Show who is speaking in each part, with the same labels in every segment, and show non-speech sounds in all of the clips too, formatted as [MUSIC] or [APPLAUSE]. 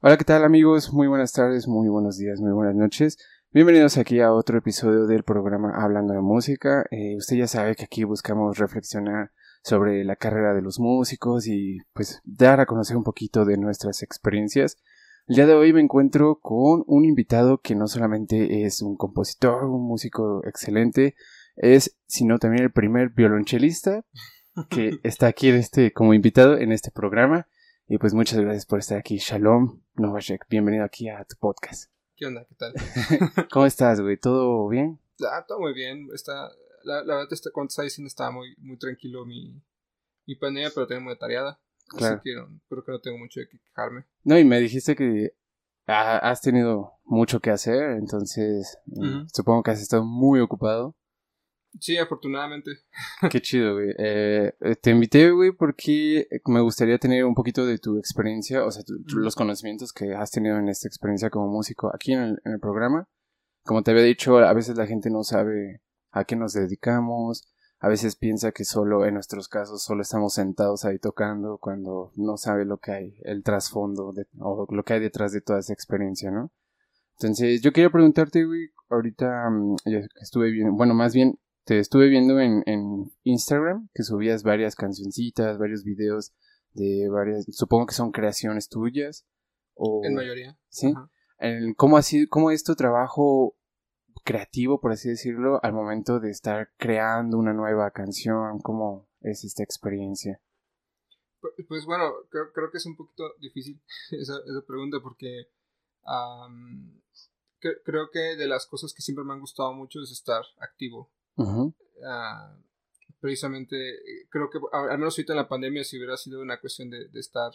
Speaker 1: Hola, ¿qué tal amigos? Muy buenas tardes, muy buenos días, muy buenas noches. Bienvenidos aquí a otro episodio del programa Hablando de Música. Eh, usted ya sabe que aquí buscamos reflexionar sobre la carrera de los músicos y pues dar a conocer un poquito de nuestras experiencias. El día de hoy me encuentro con un invitado que no solamente es un compositor, un músico excelente, es sino también el primer violonchelista que [LAUGHS] está aquí en este, como invitado en este programa. Y pues muchas gracias por estar aquí. Shalom, Novacek, bienvenido aquí a tu podcast.
Speaker 2: ¿Qué onda? ¿Qué tal? [LAUGHS]
Speaker 1: ¿Cómo estás, güey? ¿Todo bien?
Speaker 2: Ah, todo muy bien. Está, la, la verdad, está, cuando estaba diciendo, estaba muy, muy tranquilo mi, mi pandemia, pero tengo muy tareada. Claro. Así que no, creo que no tengo mucho de qué quejarme.
Speaker 1: No, y me dijiste que has tenido mucho que hacer, entonces mm, supongo que has estado muy ocupado.
Speaker 2: Sí, afortunadamente. [LAUGHS]
Speaker 1: Qué chido, güey. Eh, te invité, güey, porque me gustaría tener un poquito de tu experiencia, o sea, los conocimientos que has tenido en esta experiencia como músico aquí en el, en el programa. Como te había dicho, a veces la gente no sabe a qué nos dedicamos, a veces piensa que solo, en nuestros casos, solo estamos sentados ahí tocando cuando no sabe lo que hay, el trasfondo o lo que hay detrás de toda esa experiencia, ¿no? Entonces, yo quería preguntarte, güey, ahorita mm, estuve bien, bueno, más bien te estuve viendo en, en Instagram que subías varias cancioncitas, varios videos de varias, supongo que son creaciones tuyas. O,
Speaker 2: en mayoría.
Speaker 1: Sí. ¿Cómo, así, ¿Cómo es tu trabajo creativo, por así decirlo, al momento de estar creando una nueva canción? ¿Cómo es esta experiencia?
Speaker 2: Pues, bueno, creo, creo, que es un poquito difícil [LAUGHS] esa, esa pregunta porque creo que de las cosas que siempre me han gustado mucho es estar activo. Ah, precisamente, creo que al menos ahorita en la pandemia, si hubiera sido una cuestión de, estar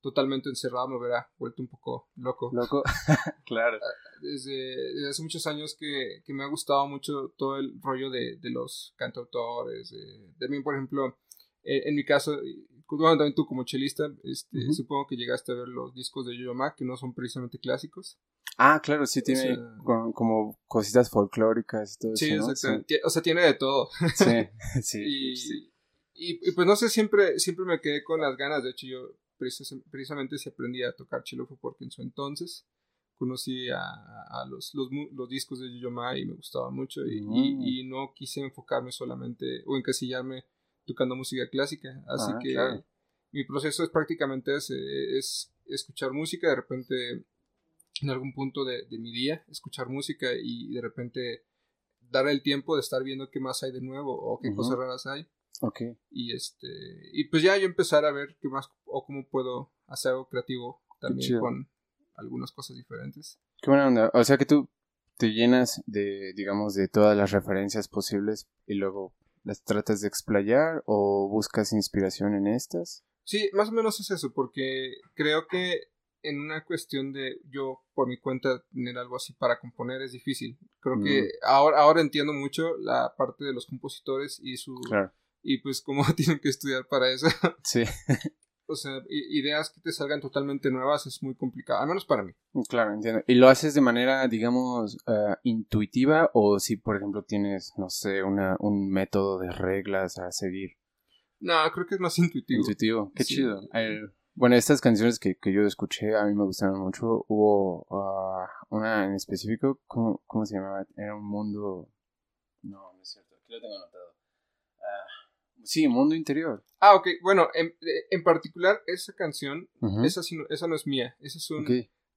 Speaker 2: totalmente encerrado, me hubiera vuelto un poco loco.
Speaker 1: Loco, [LAUGHS] [LAUGHS] claro.
Speaker 2: Ah, desde, hace muchos años que, me ha gustado mucho todo el rollo de, los cantautores. De, de, mí, por ejemplo, eh, en mi caso, bueno, también tú como chelista, este, supongo que llegaste a ver los discos de Yo-Yo Ma, que no son precisamente clásicos.
Speaker 1: Ah, claro, sí, tiene como cositas folclóricas y todo
Speaker 2: sí, eso. Sí, o sea, tiene de todo. Sí, [LAUGHS] [LAUGHS] sí. y, y, pues no sé, siempre, siempre me quedé con las ganas. De hecho, yo precisamente se aprendí a tocar chilofo porque en su entonces conocí a, a los, los, los, discos de Ma y me gustaba mucho. Y, mm. y, no quise enfocarme solamente o encasillarme tocando música clásica. Así ah, que mi proceso es prácticamente ese, es escuchar música, de repente en algún punto de, mi día, escuchar música y de repente dar el tiempo de estar viendo qué más hay de nuevo o qué cosas raras hay.
Speaker 1: Ok.
Speaker 2: Y este, y pues ya yo empezar a ver qué más o cómo puedo hacer algo creativo también con algunas cosas diferentes.
Speaker 1: Qué buena onda. O sea que tú te llenas de, digamos, de todas las referencias posibles y luego las tratas de explayar o buscas inspiración en estas.
Speaker 2: Sí, más o menos es eso, porque creo que en una cuestión de yo por mi cuenta tener algo así para componer es difícil. Creo que ahora, ahora entiendo mucho la parte de los compositores y su... Y pues cómo [LAUGHS] tienen que estudiar para eso.
Speaker 1: Sí. [LAUGHS]
Speaker 2: o sea, ideas que te salgan totalmente nuevas es muy complicado, al menos para mí.
Speaker 1: Claro, entiendo. ¿Y lo haces de manera, digamos, eh, intuitiva o si, por ejemplo, tienes, no sé, una, un método de reglas a seguir?
Speaker 2: No, creo que es más intuitivo.
Speaker 1: Intuitivo, qué chido. Bueno, estas canciones que, que, yo escuché a mí me gustaron mucho. Hubo uh, una en específico, ¿cómo, ¿cómo, se llamaba? Era un mundo... No, no es cierto, aquí lo tengo anotado. Uh, sí, Mundo Interior.
Speaker 2: Ah, ok. Bueno, en, en particular esa canción, esa, esa no es mía. Ese es un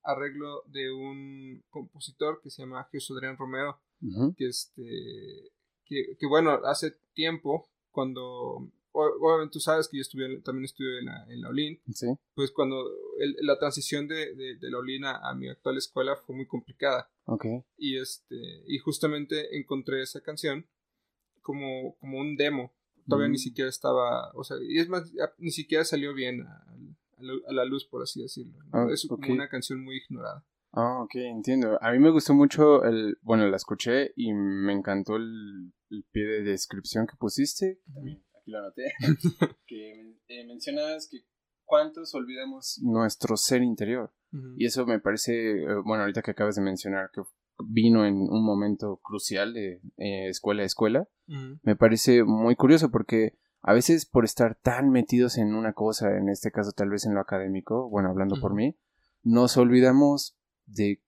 Speaker 2: arreglo de un compositor que se llama Jesús Adrián Romero. Que, este, que, que bueno, hace tiempo, cuando obviamente tú sabes que yo estuve, también estuve en la, en la Olin.
Speaker 1: Sí.
Speaker 2: Pues cuando la transición de, de, la Olin a, mi actual escuela fue muy complicada.
Speaker 1: Ok.
Speaker 2: Y, este, y justamente encontré esa canción como, como un demo. Todavía ni siquiera estaba, o sea, y es más, ni siquiera salió bien a, la, luz, por así decirlo. Ah, es como una canción muy ignorada.
Speaker 1: Ah, ok, entiendo. A mí me gustó mucho el, bueno, la escuché y me encantó el, pie de descripción que pusiste. También lo anoté, [LAUGHS] que eh, mencionas que cuántos olvidamos nuestro ser interior. Y eso me parece, eh, bueno, ahorita que acabas de mencionar que vino en un momento crucial de eh, escuela a escuela, me parece muy curioso porque a veces por estar tan metidos en una cosa, en este caso tal vez en lo académico, bueno, hablando por mí, nos olvidamos de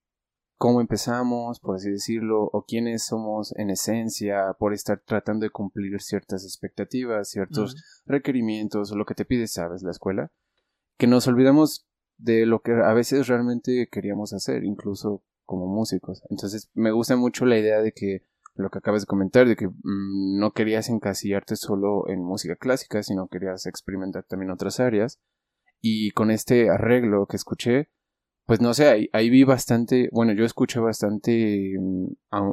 Speaker 1: cómo empezamos, por así decirlo, o quiénes somos en esencia, por estar tratando de cumplir ciertas expectativas, ciertos requerimientos, o lo que te pide, sabes, la escuela, que nos olvidamos de lo que a veces realmente queríamos hacer, incluso como músicos. Entonces, me gusta mucho la idea de que lo que acabas de comentar, de que mm, no querías encasillarte solo en música clásica, sino querías experimentar también otras áreas. Y con este arreglo que escuché, pues no sé, ahí, vi bastante, bueno, yo escuché bastante, mm,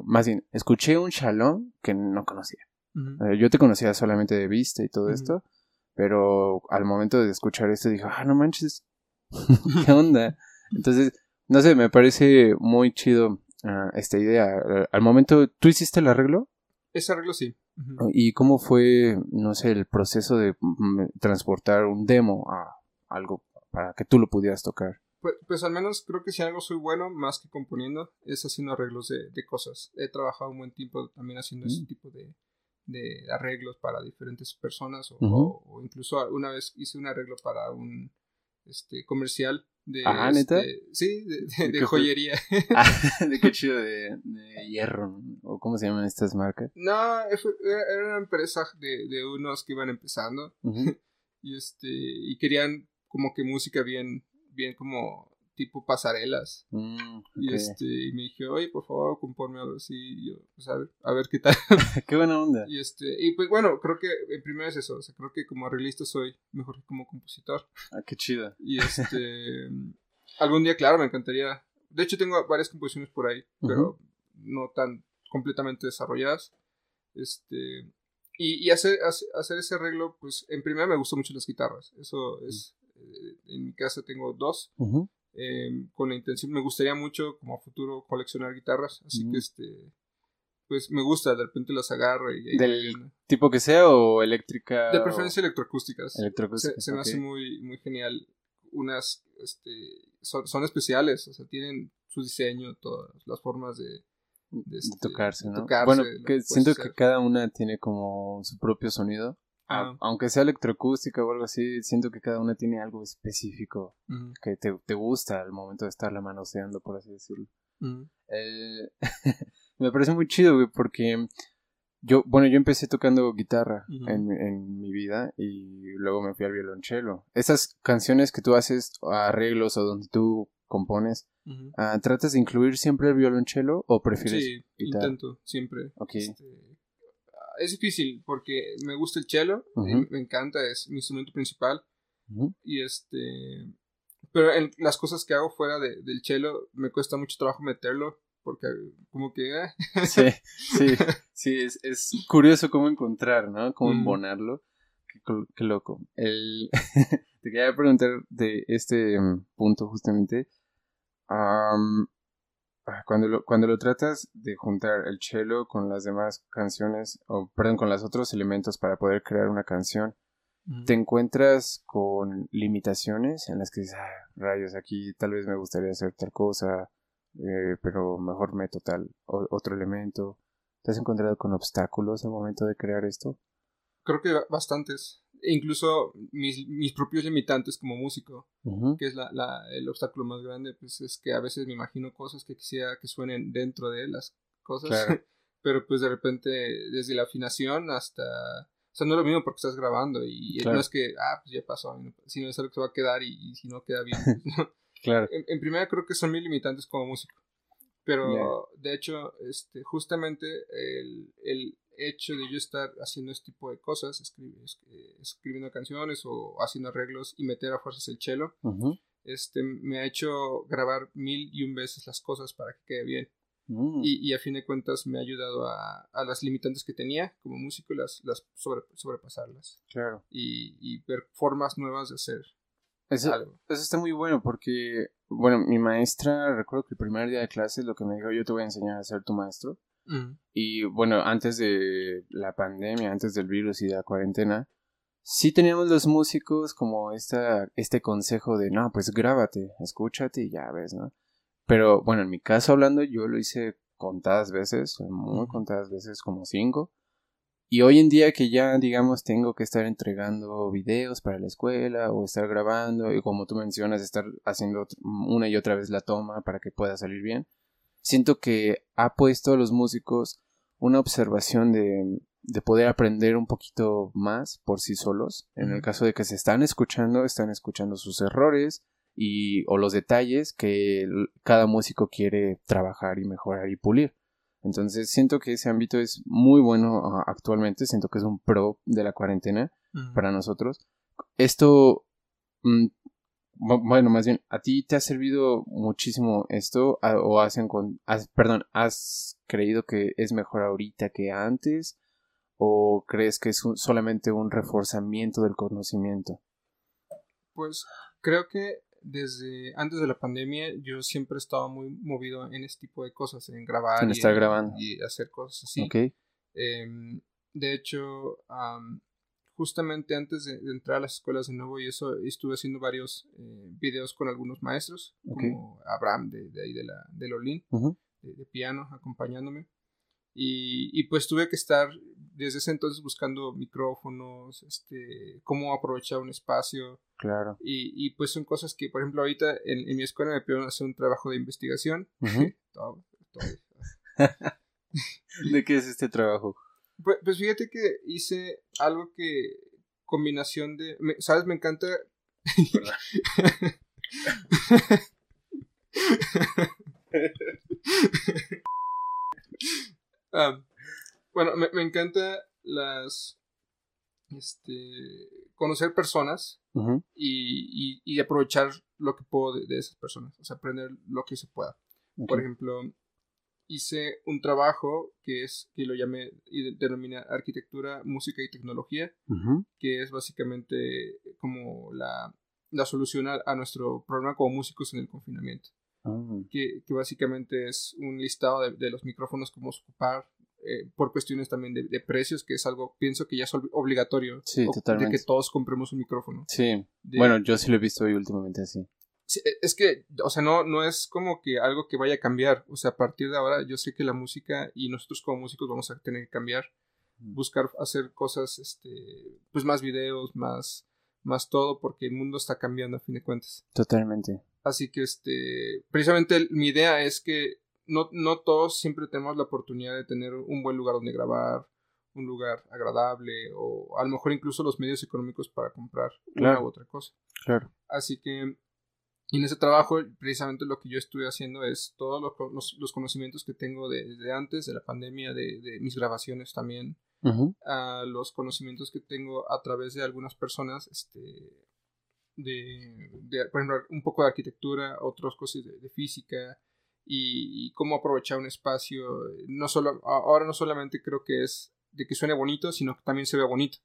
Speaker 1: más bien, escuché un shalom que no conocía. Eh, yo te conocía solamente de vista y todo esto, pero al momento de escuchar esto dije, ah, no manches, [LAUGHS] ¿qué onda? Entonces, [LAUGHS] no sé, me parece muy chido ah, esta idea. Al momento, ¿tú hiciste el arreglo?
Speaker 2: Ese arreglo sí.
Speaker 1: ¿Y cómo fue, no sé, el proceso de mm, transportar un demo a algo para que tú lo pudieras tocar?
Speaker 2: Pues, pues, al menos creo que si algo soy bueno, más que componiendo, es haciendo arreglos de, de cosas. He trabajado un buen tiempo también haciendo ese mm. tipo de, de, arreglos para diferentes personas o, o, incluso una vez hice un arreglo para un este comercial de
Speaker 1: ¿neta?
Speaker 2: Este, sí de, de joyería. [LAUGHS]
Speaker 1: Ah, [LAUGHS] de qué chido de, hierro o cómo se llaman estas marcas
Speaker 2: no era una empresa de, de unos que iban empezando. [LAUGHS] Y este y querían como que música bien bien como tipo pasarelas. Mm, y este, y me dije, oye, por favor, conforme algo así, y yo, pues a ver, a ver qué [LAUGHS] tal.
Speaker 1: qué buena onda.
Speaker 2: Y este, y pues bueno, creo que en primero es eso, o sea, creo que como arreglista soy mejor que como compositor.
Speaker 1: Ah, qué chido.
Speaker 2: Y este, [LAUGHS] algún día, claro, me encantaría. De hecho, tengo varias composiciones por ahí, pero no tan completamente desarrolladas. Este, y, y hacer, hacer, ese arreglo, pues en primera me gustan mucho las guitarras. Eso es, eh, en mi casa tengo dos. Em, con la intención, me gustaría mucho como futuro coleccionar guitarras, así que este, pues me gusta, de repente las agarro y...
Speaker 1: ¿Del tipo que sea o eléctrica?
Speaker 2: De preferencia electroacústicas.
Speaker 1: Electroacústicas.
Speaker 2: Se, me hace muy, muy genial. Unas, este, son, especiales, o sea, tienen su diseño, todas las formas de...
Speaker 1: De, este, tocarse, ¿no? bueno, que siento que cada una tiene como su propio sonido. Ah. Aunque sea electroacústica o algo así, siento que cada una tiene algo específico que te, te, gusta al momento de estarla manoseando, por así decirlo. eh, [LAUGHS] me parece muy chido, güey, porque yo, bueno, yo empecé tocando guitarra en, en, mi vida y luego me fui al violonchelo. Esas canciones que tú haces, arreglos o donde tú compones, ah, ¿tratas de incluir siempre el violonchelo o prefieres?
Speaker 2: Sí, intento, siempre. Este, es difícil porque me gusta el cello, me, encanta, es mi instrumento principal. Y este. Pero en las cosas que hago fuera de, del cello me cuesta mucho trabajo meterlo porque como que... Eh. [LAUGHS]
Speaker 1: Sí, sí, [LAUGHS] sí, es, es, curioso cómo encontrar, ¿no? Cómo embonarlo. Qué, loco. El... [LAUGHS] Te quería preguntar de este mm, punto justamente. Ah, cuando lo, cuando lo tratas de juntar el cello con las demás canciones, o perdón, con los otros elementos para poder crear una canción, te encuentras con limitaciones en las que dices, ah, rayos, aquí tal vez me gustaría hacer tal cosa, eh, pero mejor meto tal otro elemento. ¿Te has encontrado con obstáculos al momento de crear esto?
Speaker 2: Creo que bastantes incluso mis, mis propios limitantes como músico, que es la, la, el obstáculo más grande, pues es que a veces me imagino cosas que quisiera que suenen dentro de las cosas, [LAUGHS] pero pues de repente desde la afinación hasta... O sea, no es lo mismo porque estás grabando y no es que, ah, pues ya pasó, sino es algo que se va a quedar y, si no queda bien. [LAUGHS] Pues,
Speaker 1: claro.
Speaker 2: En, primera creo que son mis limitantes como músico. Pero de hecho, este, justamente el, el, hecho de yo estar haciendo este tipo de cosas, escribiendo canciones o haciendo arreglos y meter a fuerzas el cello, este, me ha hecho grabar mil y un veces las cosas para que quede bien. Mm. Y, a fin de cuentas me ha ayudado a, a las limitantes que tenía como músico, las, las sobrepasarlas.
Speaker 1: Claro.
Speaker 2: Y, y, ver formas nuevas de hacer
Speaker 1: eso, algo. Eso está muy bueno porque, bueno, mi maestra, recuerdo que el primer día de clases lo que me dijo, yo te voy a enseñar a ser tu maestro. Y bueno, antes de la pandemia, antes del virus y de la cuarentena, sí teníamos los músicos como esta, este consejo de, no, pues grábate, escúchate y ya ves, ¿no? Pero bueno, en mi caso hablando, yo lo hice contadas veces, muy contadas veces, como cinco. y hoy en día que ya, digamos, tengo que estar entregando videos para la escuela o estar grabando y como tú mencionas, estar haciendo una y otra vez la toma para que pueda salir bien, siento que ha puesto a los músicos una observación de, de poder aprender un poquito más por sí solos. En el caso de que se están escuchando, están escuchando sus errores y o los detalles que cada músico quiere trabajar y mejorar y pulir. Entonces siento que ese ámbito es muy bueno ah, actualmente, siento que es un pro de la cuarentena para nosotros. Esto, mm, bueno, más bien, ¿a ti te ha servido muchísimo esto o has, has, perdón, has creído que es mejor ahorita que antes o crees que es solamente un reforzamiento del conocimiento?
Speaker 2: Pues creo que desde antes de la pandemia yo siempre he estado muy movido en este tipo de cosas, en grabar
Speaker 1: y, estar grabando.
Speaker 2: y hacer cosas así. Em, de hecho, justamente antes de, entrar a las escuelas de nuevo y eso estuve haciendo varios eh, videos con algunos maestros, como Abraham de, ahí de la de Lolín, de, piano, acompañándome. Y, y, pues tuve que estar desde ese entonces buscando micrófonos, este, cómo aprovechar un espacio.
Speaker 1: Claro.
Speaker 2: Y, y pues son cosas que, por ejemplo, ahorita en, mi escuela me pidieron hacer un trabajo de investigación. [LAUGHS] [LAUGHS]
Speaker 1: ¿De qué es este trabajo?
Speaker 2: Pues, pues, fíjate que hice algo que combinación de, ¿sabes? Me encanta... [LAUGHS] Ah, bueno, me, encanta las. Este. Conocer personas y, y, aprovechar lo que puedo de, esas personas. O sea, aprender lo que se pueda. Por ejemplo, hice un trabajo que es, que lo llamé y denomina arquitectura, música y tecnología, que es básicamente como la, la solución a, nuestro problema como músicos en el confinamiento. Ah. que, que, básicamente es un listado de, de los micrófonos que vamos a ocupar, eh, por cuestiones también de, precios, que es algo, pienso que ya es obligatorio.
Speaker 1: Sí.
Speaker 2: De que todos compremos un micrófono.
Speaker 1: Sí. Bueno, yo sí lo he visto hoy últimamente así.
Speaker 2: E, es que, o sea, no, no es como que algo que vaya a cambiar. O sea, a partir de ahora yo sé que la música y nosotros como músicos vamos a tener que cambiar. Buscar hacer cosas, este, pues más videos, más, más todo, porque el mundo está cambiando a fin de cuentas.
Speaker 1: Totalmente.
Speaker 2: Así que, este, precisamente mi idea es que no, no todos siempre tenemos la oportunidad de tener un buen lugar donde grabar, un lugar agradable o a lo mejor incluso los medios económicos para comprar una u otra cosa.
Speaker 1: Claro.
Speaker 2: Así que en ese trabajo precisamente lo que yo estuve haciendo es todos los, conocimientos que tengo desde antes de la pandemia, de, mis grabaciones también, los conocimientos que tengo a través de algunas personas, este, de, por ejemplo, un poco de arquitectura, otras cosas de física, y, cómo aprovechar un espacio. No solo, ahora no solamente creo que es de que suene bonito, sino que también se ve bonito.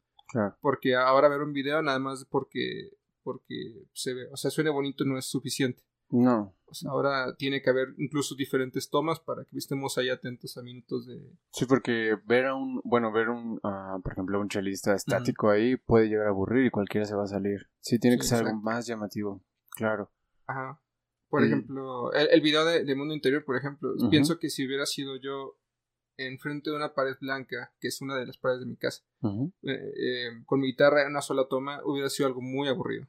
Speaker 2: Porque ahora ver un video nada más porque, porque se ve, o sea, suene bonito no es suficiente.
Speaker 1: No.
Speaker 2: O sea, ahora tiene que haber incluso diferentes tomas para que estemos ahí atentos a minutos de...
Speaker 1: Sí, porque ver a un, bueno, ver un, ah, por ejemplo, un chelista estático ahí puede llegar a aburrir y cualquiera se va a salir. Sí, tiene que ser algo más llamativo, claro.
Speaker 2: Ajá. Por ejemplo, el, el, video de, Mundo Interior, por ejemplo, pienso que si hubiera sido yo enfrente de una pared blanca, que es una de las paredes de mi casa, eh, eh, con mi guitarra en una sola toma, hubiera sido algo muy aburrido.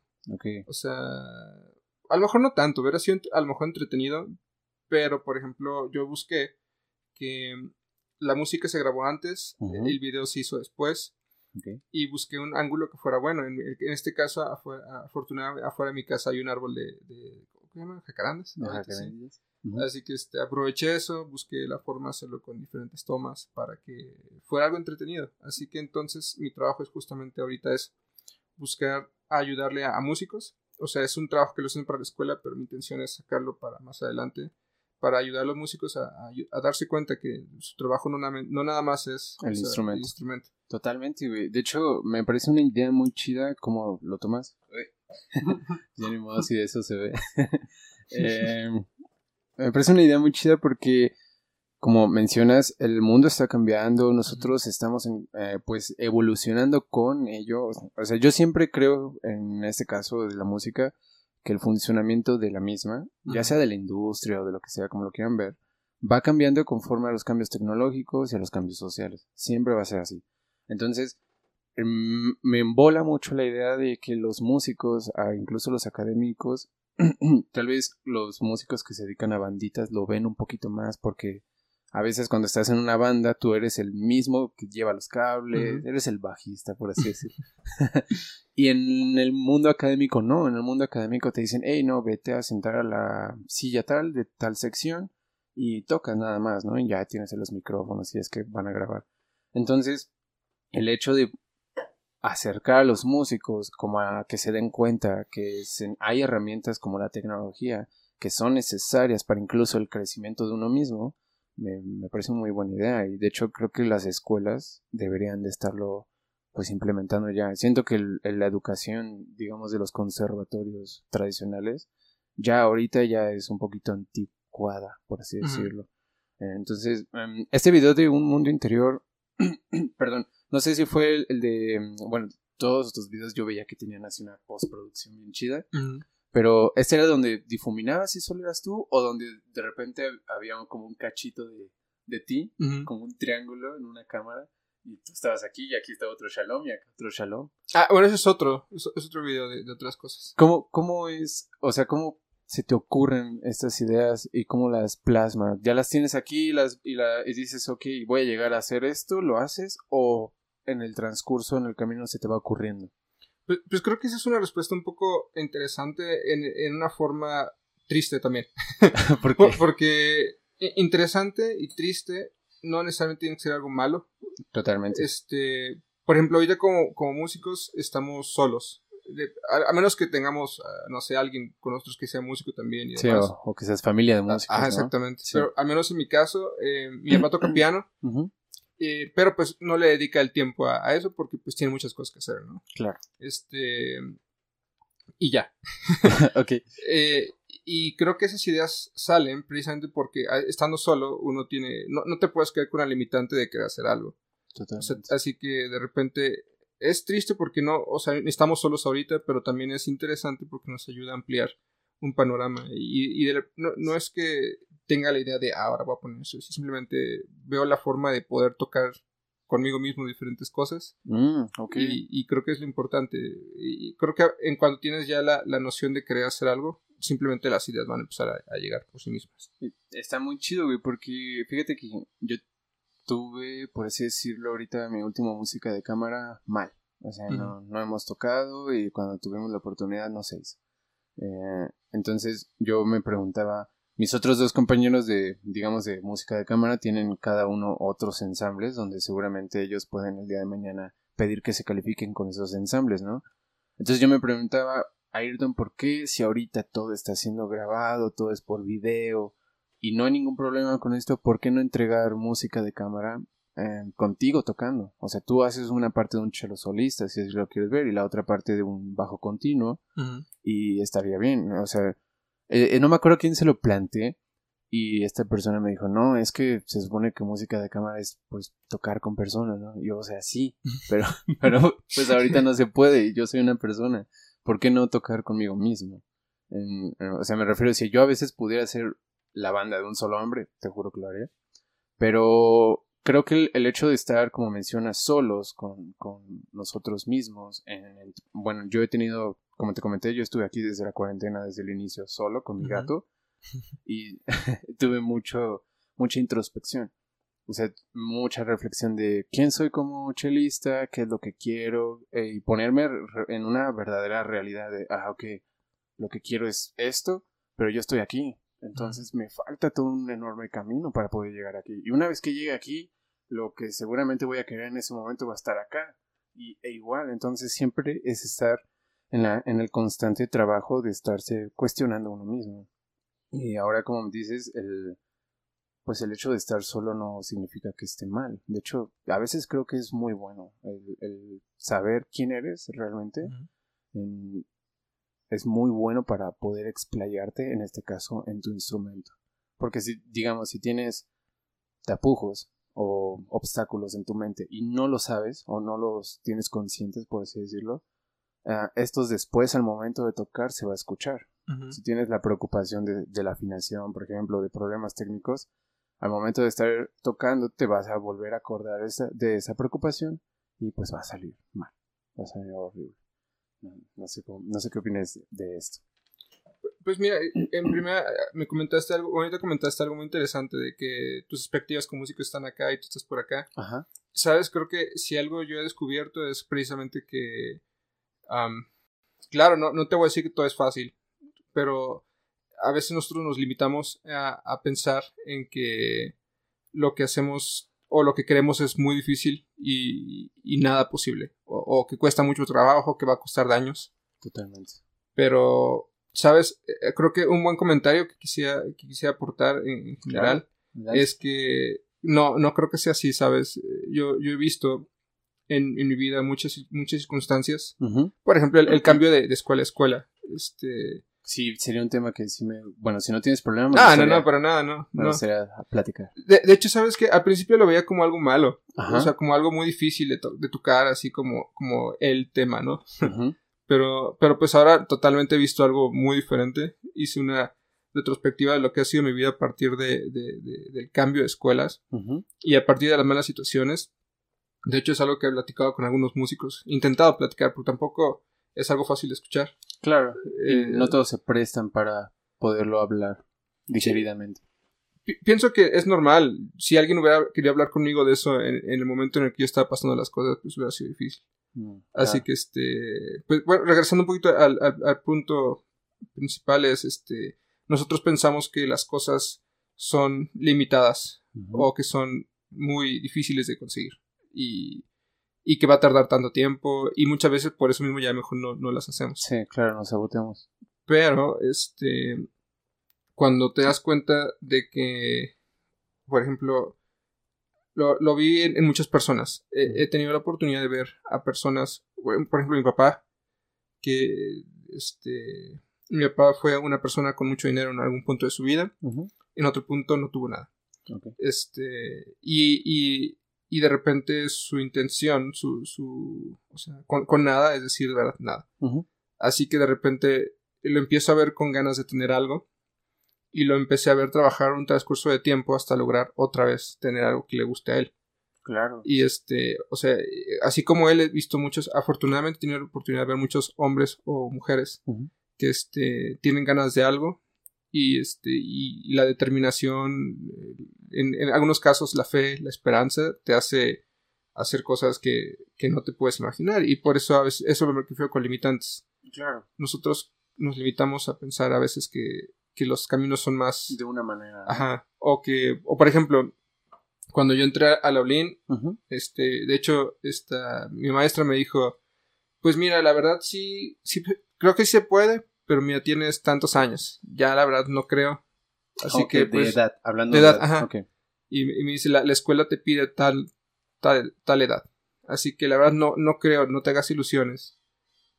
Speaker 2: O sea, a lo mejor no tanto, hubiera sido a lo mejor entretenido, pero por ejemplo, yo busqué que la música se grabó antes, el video se hizo después. Y busqué un ángulo que fuera bueno. En, este caso, afortunadamente, afuera de mi casa hay un árbol de ¿qué llama? Jacarandas. Así que este, aproveché eso, busqué la forma de hacerlo con diferentes tomas para que fuera algo entretenido. Así que entonces mi trabajo es justamente ahorita es buscar ayudarle a, músicos. O sea, es un trabajo que lo hacen para la escuela, pero mi intención es sacarlo para más adelante, para ayudar a los músicos a, darse cuenta que su trabajo no, no nada más es
Speaker 1: el, instrumento. Totalmente, güey. De hecho, me parece una idea muy chida como lo tomas. [LAUGHS] ya ni modo si de eso se ve. [LAUGHS] [LAUGHS] Eh, me parece una idea muy chida porque, como mencionas, el mundo está cambiando, nosotros estamos eh, pues evolucionando con ello. O sea, yo siempre creo, en este caso de la música, que el funcionamiento de la misma, ya sea de la industria o de lo que sea, como lo quieran ver, va cambiando conforme a los cambios tecnológicos y a los cambios sociales. Siempre va a ser así. Entonces, em, me embola mucho la idea de que los músicos, ah, incluso los académicos, [CLEARS THROAT] tal vez los músicos que se dedican a banditas lo ven un poquito más porque a veces cuando estás en una banda tú eres el mismo que lleva los cables, eres el bajista, por así decirlo. [LAUGHS] y en el mundo académico no, en el mundo académico te dicen, hey, no, vete a sentar a la silla tal de tal sección y tocas nada más, ¿no? Y ya tienes los micrófonos y es que van a grabar. Entonces, el hecho de acercar a los músicos como a que se den cuenta que hay herramientas como la tecnología que son necesarias para incluso el crecimiento de uno mismo, me, me parece una muy buena idea y de hecho creo que las escuelas deberían de estarlo pues implementando ya. Siento que la educación, digamos, de los conservatorios tradicionales, ya ahorita ya es un poquito anticuada, por así decirlo. entonces, em, este video de Un Mundo Interior, [CLEARS THROAT] perdón, no sé si fue el, de, em, bueno, todos estos videos yo veía que tenían así una postproducción bien chida. Pero ¿este era donde difuminabas y solo eras tú? ¿O donde de repente había como un cachito de, de ti, como un triángulo en una cámara? Y tú estabas aquí y aquí está otro Shalom y acá otro Shalom.
Speaker 2: Ah, bueno, ese es otro, es, otro video de, otras cosas.
Speaker 1: ¿Cómo, ¿Cómo es, o sea, cómo se te ocurren estas ideas y cómo las plasmas? ¿Ya las tienes aquí y, las, y, la, y dices, ok, voy a llegar a hacer esto, lo haces? ¿O en el transcurso, en el camino se te va ocurriendo?
Speaker 2: Pues, pues, creo que esa es una respuesta un poco interesante en, en una forma triste también. [LAUGHS] [LAUGHS] Porque interesante y triste no necesariamente tiene que ser algo malo.
Speaker 1: Totalmente.
Speaker 2: Este, por ejemplo, ahorita como, como músicos estamos solos. a, menos que tengamos, ah, no sé, alguien con nosotros que sea músico también. Y
Speaker 1: sí, o, que seas familia de músicos.
Speaker 2: Ah, exactamente. Pero al menos en mi caso, eh, mi papá toca [CLEARS THROAT] piano. Eh, pero pues no le dedica el tiempo a, eso porque pues tiene muchas cosas que hacer, ¿no?
Speaker 1: Claro.
Speaker 2: Este... Y ya. [LAUGHS]
Speaker 1: ok.
Speaker 2: Eh, y creo que esas ideas salen precisamente porque estando solo uno tiene... No, no te puedes quedar con la limitante de querer hacer algo.
Speaker 1: Totalmente.
Speaker 2: así que de repente es triste porque no, o sea, estamos solos ahorita, pero también es interesante porque nos ayuda a ampliar un panorama. Y, y no, no, es que tenga la idea de ah, ahora voy a poner eso. Simplemente veo la forma de poder tocar conmigo mismo diferentes cosas.
Speaker 1: Mm,
Speaker 2: y, creo que es lo importante. Y creo que en cuanto tienes ya la, noción de querer hacer algo, simplemente las ideas van a empezar a, llegar por sí mismas.
Speaker 1: Está muy chido, güey, porque fíjate que yo tuve, por así decirlo, ahorita mi última música de cámara mal. O sea, no, no hemos tocado y cuando tuvimos la oportunidad no se hizo. Eh, entonces yo me preguntaba, mis otros dos compañeros de, digamos, de música de cámara tienen cada uno otros ensambles donde seguramente ellos pueden el día de mañana pedir que se califiquen con esos ensambles, ¿no? Entonces yo me preguntaba, Ayrton, ¿por qué si ahorita todo está siendo grabado, todo es por video y no hay ningún problema con esto, ¿por qué no entregar música de cámara eh, contigo tocando? O sea, tú haces una parte de un cello solista, si es lo quieres ver, y la otra parte de un bajo continuo y estaría bien, o sea eh, eh, no me acuerdo quién se lo planteé. Y esta persona me dijo, no, es que se supone que música de cámara es pues tocar con personas, ¿no? Y yo, o sea, sí, pero, [LAUGHS] pero pues ahorita no se puede y yo soy una persona. ¿Por qué no tocar conmigo mismo? o sea, me refiero, si yo a veces pudiera ser la banda de un solo hombre, te juro que lo haría. Pero creo que el, hecho de estar, como mencionas, solos con, con nosotros mismos, en, bueno, yo he tenido como te comenté, yo estuve aquí desde la cuarentena, desde el inicio, solo con mi gato. [LAUGHS] Y [LAUGHS] tuve mucho, mucha introspección. O sea, mucha reflexión de quién soy como chelista, qué es lo que quiero, eh, y ponerme en una verdadera realidad de, ah, ok, lo que quiero es esto, pero yo estoy aquí. Entonces me falta todo un enorme camino para poder llegar aquí. Y una vez que llegue aquí, lo que seguramente voy a querer en ese momento va a estar acá. Y, e igual, entonces siempre es estar en, la, en el constante trabajo de estarse cuestionando uno mismo. Y ahora, como dices, el, pues el hecho de estar solo no significa que esté mal. De hecho, a veces creo que es muy bueno el, saber quién eres realmente. Es muy bueno para poder explayarte, en este caso, en tu instrumento. Porque si, digamos, si tienes tapujos o obstáculos en tu mente y no lo sabes o no los tienes conscientes, por así decirlo, Ah, estos después al momento de tocar se va a escuchar. Si tienes la preocupación de, la afinación, por ejemplo, de problemas técnicos, al momento de estar tocando te vas a volver a acordar esa, de esa preocupación y pues va a salir mal, va a salir horrible. No, sé, no sé qué opinas de esto.
Speaker 2: Pues mira, en primera me comentaste algo, ahorita comentaste algo muy interesante de que tus expectativas como músico están acá y tú estás por acá. Ajá. Sabes, creo que si algo yo he descubierto es precisamente que, claro, no, no te voy a decir que todo es fácil, pero a veces nosotros nos limitamos a, pensar en que lo que hacemos o lo que queremos es muy difícil y, nada posible, o, o, que cuesta mucho trabajo, que va a costar daños.
Speaker 1: Totalmente.
Speaker 2: Pero sabes, eh, creo que un buen comentario que quisiera, que quisiera aportar en, general es que no, no creo que sea así, sabes. Yo, yo he visto en, en mi vida muchas, muchas circunstancias. Por ejemplo, el, cambio de, escuela a escuela. Este.
Speaker 1: Sí, sería un tema que sí me... Bueno, si no tienes problema...
Speaker 2: Ah, no, no, para nada, no.
Speaker 1: no. sería platicar.
Speaker 2: De, de, hecho, sabes que al principio lo veía como algo malo. O sea, como algo muy difícil de, de tocar, así como, como el tema, ¿no? [LAUGHS] Pero, pero pues ahora totalmente he visto algo muy diferente. Hice una retrospectiva de lo que ha sido mi vida a partir de, del cambio de escuelas y a partir de las malas situaciones. De hecho, es algo que he platicado con algunos músicos. intentado platicar, pero tampoco es algo fácil de escuchar.
Speaker 1: Claro. Eh, no todos se prestan para poderlo hablar digeridamente.
Speaker 2: pienso que es normal. Si alguien hubiera querido hablar conmigo de eso en, en, el momento en el que yo estaba pasando las cosas, pues hubiera sido difícil. Mm, Así que este, pues bueno, regresando un poquito al, al, punto principal es este, nosotros pensamos que las cosas son limitadas o que son muy difíciles de conseguir y, y, que va a tardar tanto tiempo y muchas veces por eso mismo ya mejor no, no las hacemos.
Speaker 1: Sí, claro, nos saboteamos.
Speaker 2: Pero este, cuando te das cuenta de que, por ejemplo, lo, lo vi en, muchas personas. he tenido la oportunidad de ver a personas, por ejemplo, mi papá, que este, mi papá fue una persona con mucho dinero en algún punto de su vida, en otro punto no tuvo nada. Este, y, y, y, de repente su intención, su, su o sea, con, nada, es decir, de verdad, nada. Así que de repente lo empiezo a ver con ganas de tener algo y lo empecé a ver trabajar un transcurso de tiempo hasta lograr otra vez tener algo que le guste a él.
Speaker 1: Claro.
Speaker 2: Y este, o sea, así como él he visto muchos, afortunadamente he tenido la oportunidad de ver muchos hombres o mujeres que este tienen ganas de algo y este y, la determinación en, en, algunos casos la fe, la esperanza te hace hacer cosas que, que no te puedes imaginar y por eso a veces eso lo refiero con limitantes.
Speaker 1: Claro.
Speaker 2: Nosotros nos limitamos a pensar a veces que que los caminos son más...
Speaker 1: De una manera.
Speaker 2: Ajá. O que, o por ejemplo, cuando yo entré a la Olin, este, de hecho, esta, mi maestra me dijo, pues mira, la verdad sí, sí, creo que sí se puede, pero mira, tienes tantos años. Ya la verdad no creo. Así que, pues,
Speaker 1: de edad, hablando de edad, ajá.
Speaker 2: Y, me dice, la, la, escuela te pide tal, tal, tal edad. Así que la verdad no, no creo, no te hagas ilusiones.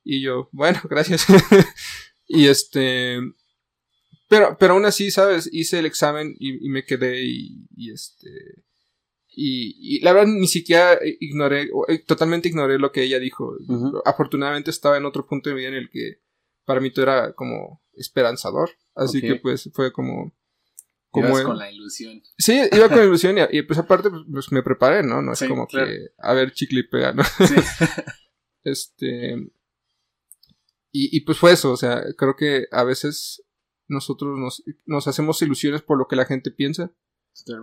Speaker 2: Y yo, [LAUGHS] bueno, gracias. [LAUGHS] y este, pero, pero aún así, ¿sabes? Hice el examen y, me quedé y, este... Y, la verdad ni siquiera ignoré, eh, totalmente ignoré lo que ella dijo. Afortunadamente estaba en otro punto de mi vida en el que para mí todo era como esperanzador. Así que pues fue como...
Speaker 1: como Ibas con la ilusión.
Speaker 2: Sí, iba con la ilusión y, pues aparte pues, pues, me preparé, ¿no? No es como que a ver chicle y pega, ¿no? Sí. [LAUGHS] este... Y, y pues fue eso, o sea, creo que a veces nosotros nos, nos hacemos ilusiones por lo que la gente piensa.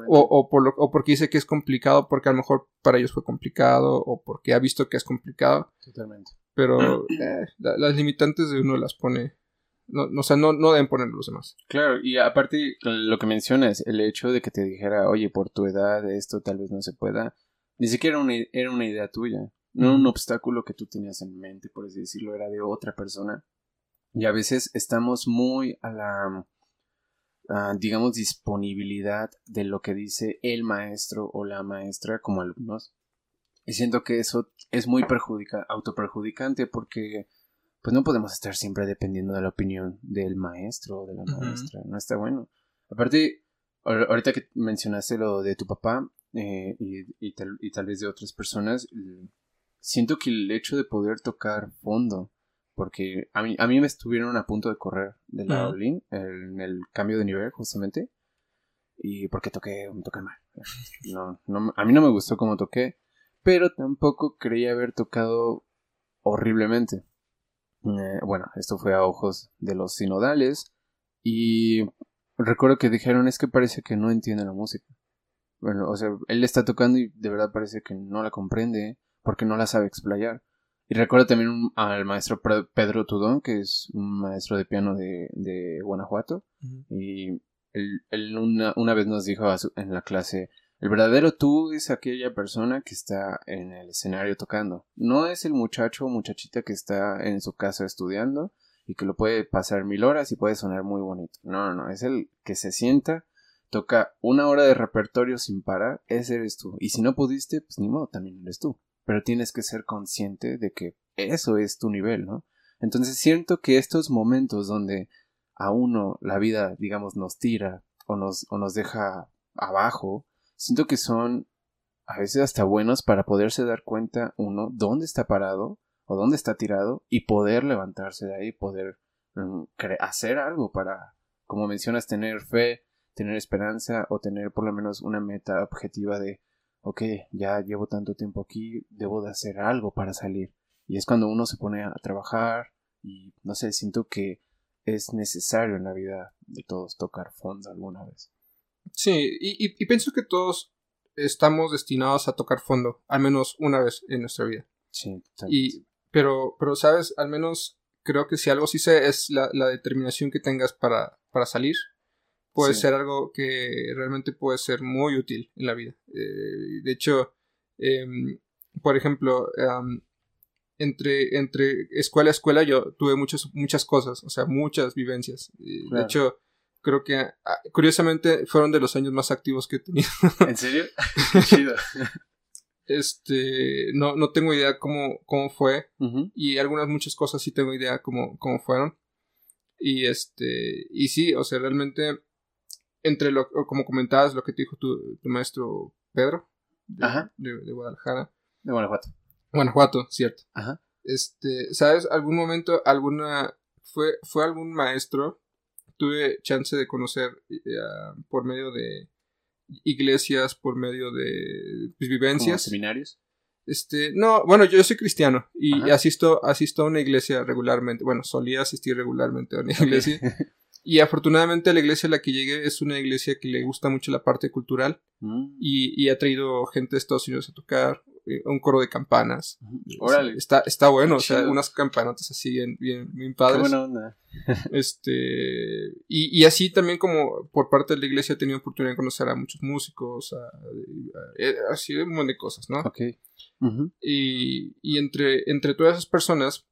Speaker 2: O, o, por lo, o porque dice que es complicado, porque a lo mejor para ellos fue complicado, o porque ha visto que es complicado.
Speaker 1: Totalmente.
Speaker 2: Pero eh, las limitantes de uno las pone. No, o sea, no, no deben poner los demás.
Speaker 1: Claro, y aparte lo que mencionas, el hecho de que te dijera, oye, por tu edad esto tal vez no se pueda, ni siquiera era una, era una idea tuya, no un obstáculo que tú tenías en mente, por así decirlo, era de otra persona. Y a veces estamos muy a la, digamos, disponibilidad de lo que dice el maestro o la maestra como alumnos. Y siento que eso es muy perjudica, autoperjudicante porque pues no podemos estar siempre dependiendo de la opinión del maestro o de la maestra. No está bueno. Aparte, ahorita que mencionaste lo de tu papá eh, y, y, tal, y tal vez de otras personas, siento que el hecho de poder tocar fondo porque a mí, a mí me estuvieron a punto de correr de la Olin en el cambio de nivel justamente y porque toqué, toqué mal. No, no, a mí no me gustó cómo toqué, pero tampoco creía haber tocado horriblemente. Eh, bueno, esto fue a ojos de los sinodales y recuerdo que dijeron es que parece que no entiende la música. Bueno, o sea, él está tocando y de verdad parece que no la comprende porque no la sabe explayar. Y recuerdo también al maestro Pedro Tudón, que es un maestro de piano de, de Guanajuato. Y él, una, una, vez nos dijo en la clase, el verdadero tú es aquella persona que está en el escenario tocando. No es el muchacho o muchachita que está en su casa estudiando y que lo puede pasar mil horas y puede sonar muy bonito. No, no, no. Es el que se sienta, toca una hora de repertorio sin parar. Ese eres tú. Y si no pudiste, pues ni modo, también eres tú. Pero tienes que ser consciente de que eso es tu nivel, ¿no? Entonces siento que estos momentos donde a uno la vida, digamos, nos tira o nos, o nos deja abajo, siento que son a veces hasta buenos para poderse dar cuenta uno dónde está parado o dónde está tirado y poder levantarse de ahí, poder mm, hacer algo para, como mencionas, tener fe, tener esperanza o tener por lo menos una meta objetiva de, ok, ya llevo tanto tiempo aquí, debo de hacer algo para salir. Y es cuando uno se pone a trabajar y no sé, siento que es necesario en la vida de todos tocar fondo alguna vez.
Speaker 2: Sí, y, pienso que todos estamos destinados a tocar fondo, al menos una vez en nuestra vida. Sí, y, pero, pero, sabes, al menos creo que si algo sí sé es la, determinación que tengas para, para salir. Puede ser algo que realmente puede ser muy útil en la vida. Eh, de hecho, em, por ejemplo, entre, entre escuela a escuela yo tuve muchas, muchas cosas, o sea, muchas vivencias. De hecho, creo que ah, curiosamente fueron de los años más activos que he tenido. [LAUGHS]
Speaker 1: ¿En serio? [LAUGHS] Qué chido.
Speaker 2: Este, no, no tengo idea cómo, cómo fue. Y algunas muchas cosas sí tengo idea cómo, cómo fueron. Y este, y sí, o sea, realmente, entre lo, como comentabas, lo que te dijo tu, tu maestro Pedro, de, de, Guadalajara.
Speaker 1: De Guanajuato.
Speaker 2: Guanajuato, cierto. Ajá. Este, ¿sabes? Algún momento, alguna, fue, fue algún maestro tuve chance de conocer eh, por medio de iglesias, por medio de pues, vivencias.
Speaker 1: seminarios?
Speaker 2: Este, no, bueno, yo soy cristiano y asisto, asisto a una iglesia regularmente. Bueno, solía asistir regularmente a una iglesia. [LAUGHS] y afortunadamente la iglesia a la que llegué es una iglesia que le gusta mucho la parte cultural mm. y, y, ha traído gente de Estados Unidos a tocar, eh, un coro de campanas. Órale. Está, está bueno, o sea, unas campanotas así bien, bien, bien padres. Qué buena onda. [LAUGHS] este, y, y, así también como por parte de la iglesia he tenido oportunidad de conocer a muchos músicos, así un montón de cosas, ¿no? Ok. y, y entre, entre todas esas personas,